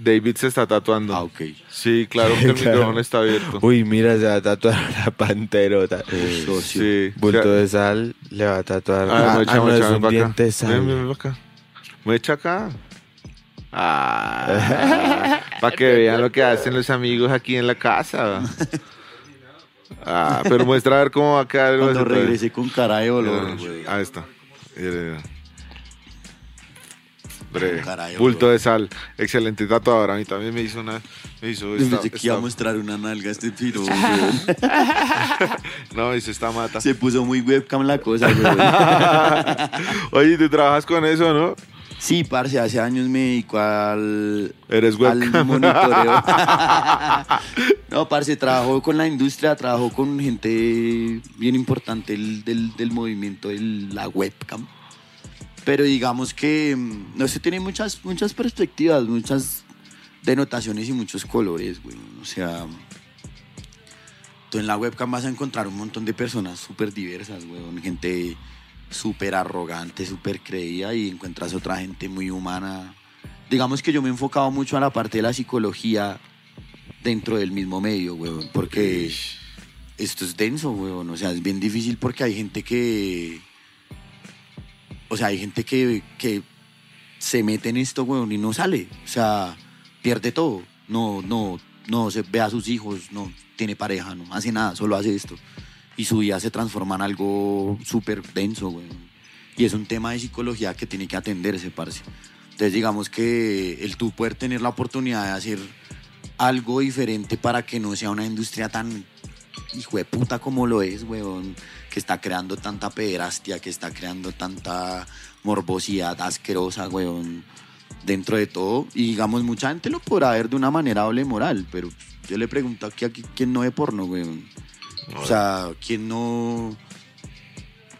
Speaker 3: David se está tatuando.
Speaker 1: Ah, ok.
Speaker 3: Sí, claro que el
Speaker 2: Claro.
Speaker 3: micrófono está abierto.
Speaker 2: Uy, mira, se va a tatuar una panterota.
Speaker 1: Socio.
Speaker 3: Sí.
Speaker 2: Bulto
Speaker 3: O sea,
Speaker 2: de sal le va a tatuar.
Speaker 3: Ah,
Speaker 2: Ah,
Speaker 3: muecha,
Speaker 2: ah, no,
Speaker 3: mucha,
Speaker 2: es un
Speaker 3: acá.
Speaker 2: diente de sal.
Speaker 3: ven pa' acá. Acá. Ah, para que vean lo que hacen los amigos aquí en la casa. Ah, pero muestra a ver cómo va a quedar
Speaker 1: Cuando regrese con cara de olor, güey.
Speaker 3: Ahí está.
Speaker 1: Caray,
Speaker 3: Bulto de sal. Excelente tatuador. A mí también me hizo una. Me hizo esta,
Speaker 1: pensé que iba a mostrar una nalga a este piro.
Speaker 3: No, hizo esta mata.
Speaker 1: Se puso muy webcam la cosa.
Speaker 3: Oye, tú trabajas con eso, ¿no?
Speaker 1: Sí, parce, hace años me dedico al,
Speaker 3: Eres
Speaker 1: al
Speaker 3: webcam.
Speaker 1: monitoreo. no, parce, trabajo con la industria, trabajo con gente bien importante del, del, del movimiento de la webcam. Pero digamos que, mm, no sé, tiene muchas, muchas perspectivas, muchas denotaciones y muchos colores, güey. O sea, tú en la webcam vas a encontrar un montón de personas súper diversas, güey. Gente súper arrogante, súper creída y encuentras otra gente muy humana. Digamos que yo me he enfocado mucho a la parte de la psicología dentro del mismo medio, weón, porque esto es denso, weón. O sea, es bien difícil porque hay gente que... O sea, hay gente que, que se mete en esto, weón, y no sale. O sea, pierde todo. No, no, no se ve a sus hijos, no tiene pareja, no hace nada, solo hace esto. Y su vida se transforma en algo súper denso, weón. Y es un tema de psicología que tiene que atenderse, parce. Entonces, digamos que el tú poder tener la oportunidad de hacer algo diferente para que no sea una industria tan hijo de puta como lo es, weón, que está creando tanta pederastia, que está creando tanta morbosidad asquerosa, weón, dentro de todo. Y digamos, mucha gente lo podrá ver de una manera doble moral, pero yo le pregunto aquí a quién no ve porno, weón. O sea, quién no.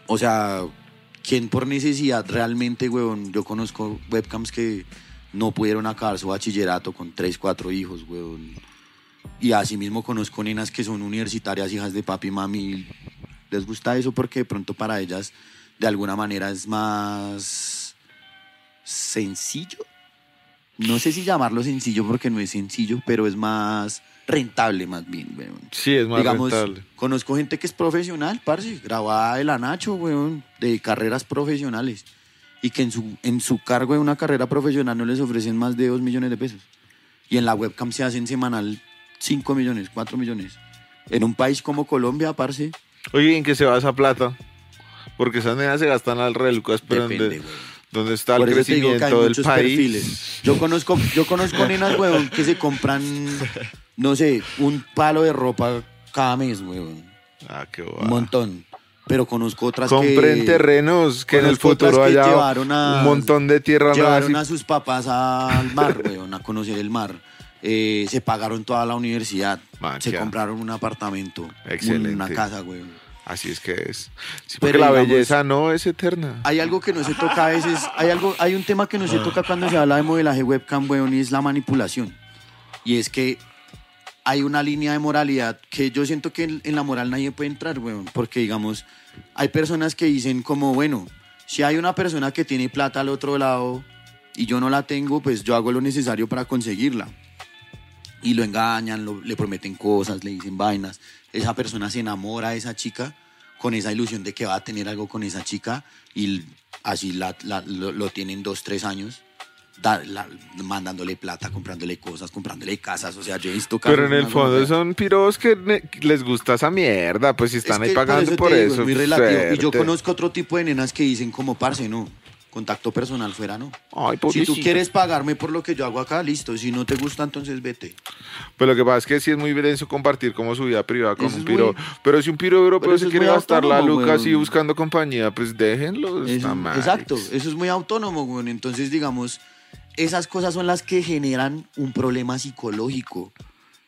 Speaker 1: O sea, quién por necesidad realmente, weón. Yo conozco webcams que no pudieron acabar su bachillerato con tres, cuatro hijos, weón. Y asimismo conozco nenas que son universitarias, hijas de papi y mami. Les gusta eso porque de pronto para ellas, de alguna manera, es más sencillo. No sé si llamarlo sencillo porque no es sencillo, pero es más rentable más bien, weón.
Speaker 3: Sí, es más
Speaker 1: Digamos,
Speaker 3: rentable.
Speaker 1: conozco gente que es profesional, parce, grabada de la Nacho, weón, de carreras profesionales. Y que en su, en su cargo de una carrera profesional no les ofrecen más de 2 millones de pesos. Y en la webcam se hacen semanal 5 millones, 4 millones. En un país como Colombia, parce,
Speaker 3: Oye, ¿en qué se va esa plata? Porque esas nenas se gastan al re lucas, pero
Speaker 1: depende,
Speaker 3: ¿dónde,
Speaker 1: weón.
Speaker 3: dónde está el crecimiento del país?
Speaker 1: perfiles. Yo conozco, yo conozco nenas, weón, que se compran, no sé, un palo de ropa cada mes, weón.
Speaker 3: Ah, qué
Speaker 1: Un
Speaker 3: guay.
Speaker 1: montón. Pero conozco otras
Speaker 3: Compren
Speaker 1: que...
Speaker 3: terrenos que en el futuro haya
Speaker 1: llevaron a-
Speaker 3: un montón de tierra
Speaker 1: Llevaron a sus papás al mar, weón, a conocer el mar. Eh, se pagaron toda la universidad.
Speaker 3: Man,
Speaker 1: se compraron un apartamento.
Speaker 3: Excelente.
Speaker 1: Una casa, weón.
Speaker 3: Así es que es. Sí,
Speaker 1: Pero
Speaker 3: la
Speaker 1: digamos-
Speaker 3: belleza no es eterna.
Speaker 1: Hay algo que no se toca a veces, hay algo, hay un tema que no se toca cuando se habla de modelaje webcam, weón, y es la manipulación. Y es que hay una línea de moralidad que yo siento que en, en la moral nadie puede entrar, weón, porque digamos, hay personas que dicen como, bueno, si hay una persona que tiene plata al otro lado y yo no la tengo, pues yo hago lo necesario para conseguirla. Y lo engañan, lo- le prometen cosas, le dicen vainas. Esa persona se enamora de esa chica con esa ilusión de que va a tener algo con esa chica y así la- la- lo, lo tienen dos, tres años. da- la- mandándole plata, comprándole cosas, comprándole casas, o sea, yo he visto
Speaker 3: Pero en el fondo son piros que ne- les gusta esa mierda, pues si están
Speaker 1: Es
Speaker 3: ahí pagando por eso.
Speaker 1: digo, es muy relativo. Y yo conozco otro tipo de nenas que dicen como, parce, no, contacto personal fuera, no.
Speaker 3: Ay,
Speaker 1: Si tú quieres pagarme por lo que yo hago acá, listo. Si no te gusta, entonces vete.
Speaker 3: Pues lo que pasa es que sí es muy denso compartir como su vida privada con
Speaker 1: Eso
Speaker 3: un piro.
Speaker 1: muy-
Speaker 3: Pero si un piro europeo se quiere gastar la luca así buscando compañía, pues déjenlo.
Speaker 1: Eso- exacto, eso es muy autónomo, güey. Entonces, digamos, esas cosas son las que generan un problema psicológico.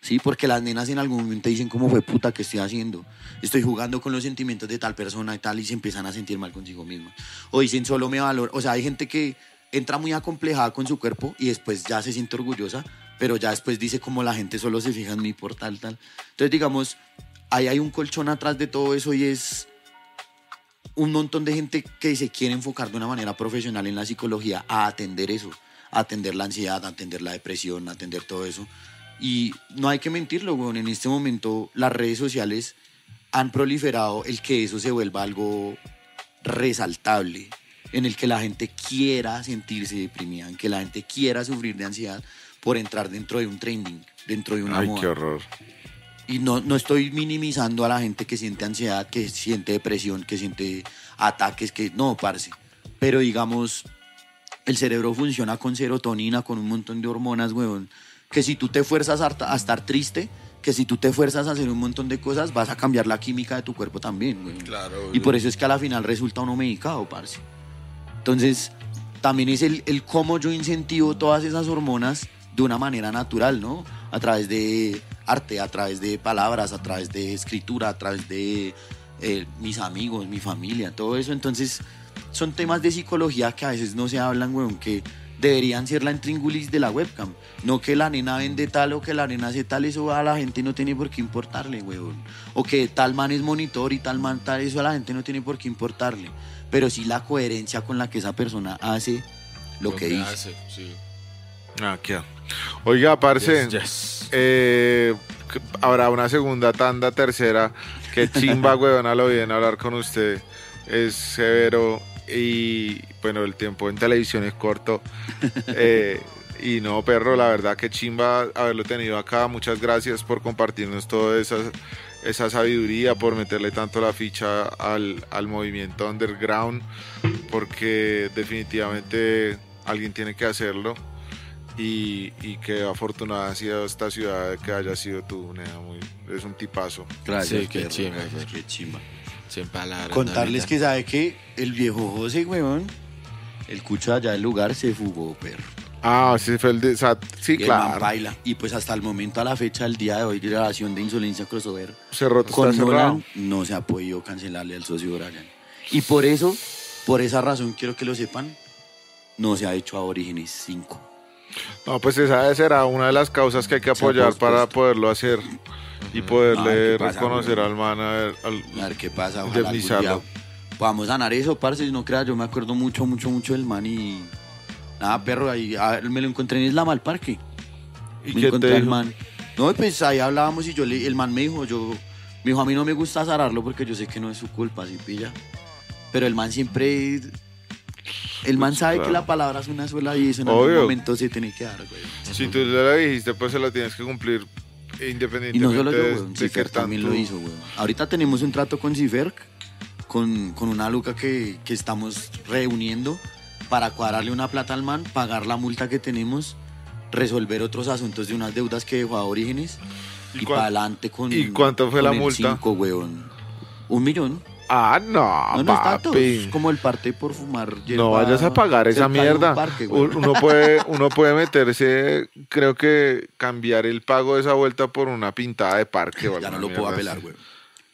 Speaker 1: Sí, porque las nenas en algún momento dicen, ¿cómo fue puta que estoy haciendo? Estoy jugando con los sentimientos de tal persona y tal, y se empiezan a sentir mal consigo mismas. O dicen, solo me valor. O sea, hay gente que entra muy acomplejada con su cuerpo y después ya se siente orgullosa, pero ya después dice, como la gente solo se fija en mí por tal, tal. Entonces, digamos, ahí hay un colchón atrás de todo eso y es un montón de gente que se quiere enfocar de una manera profesional en la psicología a atender eso, a atender la ansiedad, a atender la depresión, a atender todo eso. Y no hay que mentirlo, weón. En este momento las redes sociales han proliferado el que eso se vuelva algo resaltable, en el que la gente quiera sentirse deprimida, en que la gente quiera sufrir de ansiedad por entrar dentro de un trending, dentro de una
Speaker 3: Ay,
Speaker 1: moda.
Speaker 3: qué horror.
Speaker 1: Y no, no estoy minimizando a la gente que siente ansiedad, que siente depresión, que siente ataques, que no, parce. Pero digamos, el cerebro funciona con serotonina, con un montón de hormonas, weón. Que si tú te fuerzas a, a estar triste, que si tú te fuerzas a hacer un montón de cosas, vas a cambiar la química de tu cuerpo también, weón.
Speaker 2: Claro.
Speaker 1: Y por eso es que a la final resulta uno medicado, parce. Entonces, también es el, el cómo yo incentivo todas esas hormonas de una manera natural, ¿no? A través de arte, a través de palabras, a través de escritura, a través de eh, mis amigos, mi familia, todo eso. Entonces, son temas de psicología que a veces no se hablan, weón, que deberían ser la intríngulis de la webcam. No que la nena vende tal o que la nena hace tal, eso a la gente no tiene por qué importarle, weón. O que tal man es monitor y tal man tal, eso a la gente no tiene por qué importarle. Pero sí la coherencia con la que esa persona hace lo, que, dice.
Speaker 2: hace, sí.
Speaker 3: Ah, qué- Oiga, parce,
Speaker 2: Yes, yes.
Speaker 3: eh, que- habrá una segunda tanda, tercera. Que chimba, weón, a lo bien hablar con usted. Es severo y, bueno, el tiempo en televisión es corto. Eh, y no, perro, la verdad que chimba haberlo tenido acá. Muchas gracias por compartirnos toda esa, esa sabiduría, por meterle tanto la ficha al, al movimiento underground, porque definitivamente alguien tiene que hacerlo. Y, y qué afortunada ha sido esta ciudad de que haya sido tú, Nea, muy, es un tipazo.
Speaker 1: Gracias,
Speaker 2: Sí, qué
Speaker 1: perro,
Speaker 2: chimba,
Speaker 1: gracias,
Speaker 2: perro.
Speaker 1: qué chimba.
Speaker 2: Sin palabras.
Speaker 1: Contarles que sabe que el viejo José, weón, el cucho allá del lugar se fugó, perro.
Speaker 3: Ah, sí, fue el de, o sea, sí,
Speaker 1: Y el man
Speaker 3: claro.
Speaker 1: baila. Y pues hasta el momento, a la fecha, el día de hoy, grabación de Insolencia Crossover,
Speaker 3: Cerró, está
Speaker 1: con
Speaker 3: cerrado.
Speaker 1: Nolan no se ha podido cancelarle al socio Brian. Y por eso, por esa razón, quiero que lo sepan, no se ha hecho a Orígenes 5.
Speaker 3: No, pues esa será una de las causas que hay que apoyar para poderlo hacer y poderle
Speaker 1: ¿qué pasa,
Speaker 3: reconocer al man a ver, al-
Speaker 1: A ver qué pasa, ojalá día podamos sanar eso, parce, no creas, yo me acuerdo mucho, mucho, mucho del man y... Nada, perro, ahí a- me lo encontré en Isla Mal Parque.
Speaker 3: ¿Y
Speaker 1: me
Speaker 3: qué
Speaker 1: encontré
Speaker 3: te
Speaker 1: al
Speaker 3: dijo?
Speaker 1: man. No, pues ahí hablábamos y yo le, el man me dijo, yo, me dijo, a mí no me gusta zararlo porque yo sé que no es su culpa, si pilla. Pero el man siempre, el man sabe
Speaker 3: claro.
Speaker 1: que la palabra es una sola y eso en
Speaker 3: Obvio.
Speaker 1: algún momento se tiene que dar, güey.
Speaker 3: Si tú le dijiste, pues se lo tienes que cumplir independientemente
Speaker 1: Y no solo yo, weón, Cifer también
Speaker 3: tanto-
Speaker 1: lo hizo, weón. Ahorita tenemos un trato con Cifer, con, con una luca que, que estamos reuniendo para cuadrarle una plata al man, pagar la multa que tenemos, resolver otros asuntos de unas deudas que dejó a Orígenes
Speaker 3: ¿Y
Speaker 1: y, para adelante con.
Speaker 3: y cuánto fue
Speaker 1: con
Speaker 3: la
Speaker 1: el
Speaker 3: multa?
Speaker 1: cinco, weón. Un millón.
Speaker 3: Ah, no,
Speaker 1: No, no es tanto.
Speaker 3: papi.
Speaker 1: Es como el parte por fumar.
Speaker 3: No vayas a pagar esa
Speaker 1: cerca de un
Speaker 3: mierda.
Speaker 1: parque, güey.
Speaker 3: Un- uno puede, uno puede meterse, creo que cambiar el pago de esa vuelta por una pintada de parque o
Speaker 1: ya no
Speaker 3: alguna
Speaker 1: lo puedo
Speaker 3: mierda
Speaker 1: apelar,
Speaker 3: así.
Speaker 1: güey.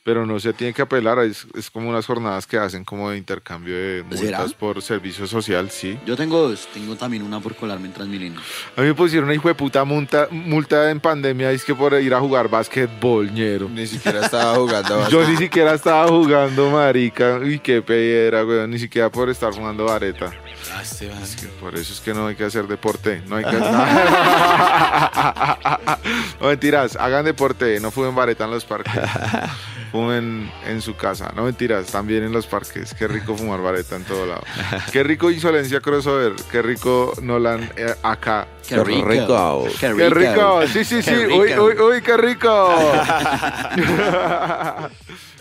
Speaker 3: Pero no se tiene que apelar, es, es como unas jornadas que hacen como de intercambio de multas
Speaker 1: ¿Será?
Speaker 3: por servicio social, sí.
Speaker 1: Yo tengo dos. Tengo también una por colarme en Transmilenio.
Speaker 3: A mí me pusieron una hijo de puta multa, multa en pandemia, es que por ir a jugar básquetbol, ñero.
Speaker 2: Ni siquiera estaba jugando.
Speaker 3: Yo ni siquiera estaba jugando, marica. Uy, qué pedera, güey. Ni siquiera por estar jugando vareta.
Speaker 2: Lástima.
Speaker 3: Por eso es que no hay que hacer deporte. No hay que No mentiras, hagan deporte. No fumen vareta en los parques. Fumen en su casa. No mentiras, también en los parques. Qué rico fumar vareta en todo lado. Qué rico insolencia crossover. Qué rico Nolan eh, acá.
Speaker 1: Qué rico.
Speaker 2: Qué
Speaker 3: Qué rico. Sí, sí, sí.
Speaker 1: Qué
Speaker 3: Uy,
Speaker 1: rico.
Speaker 3: uy, uy, qué rico.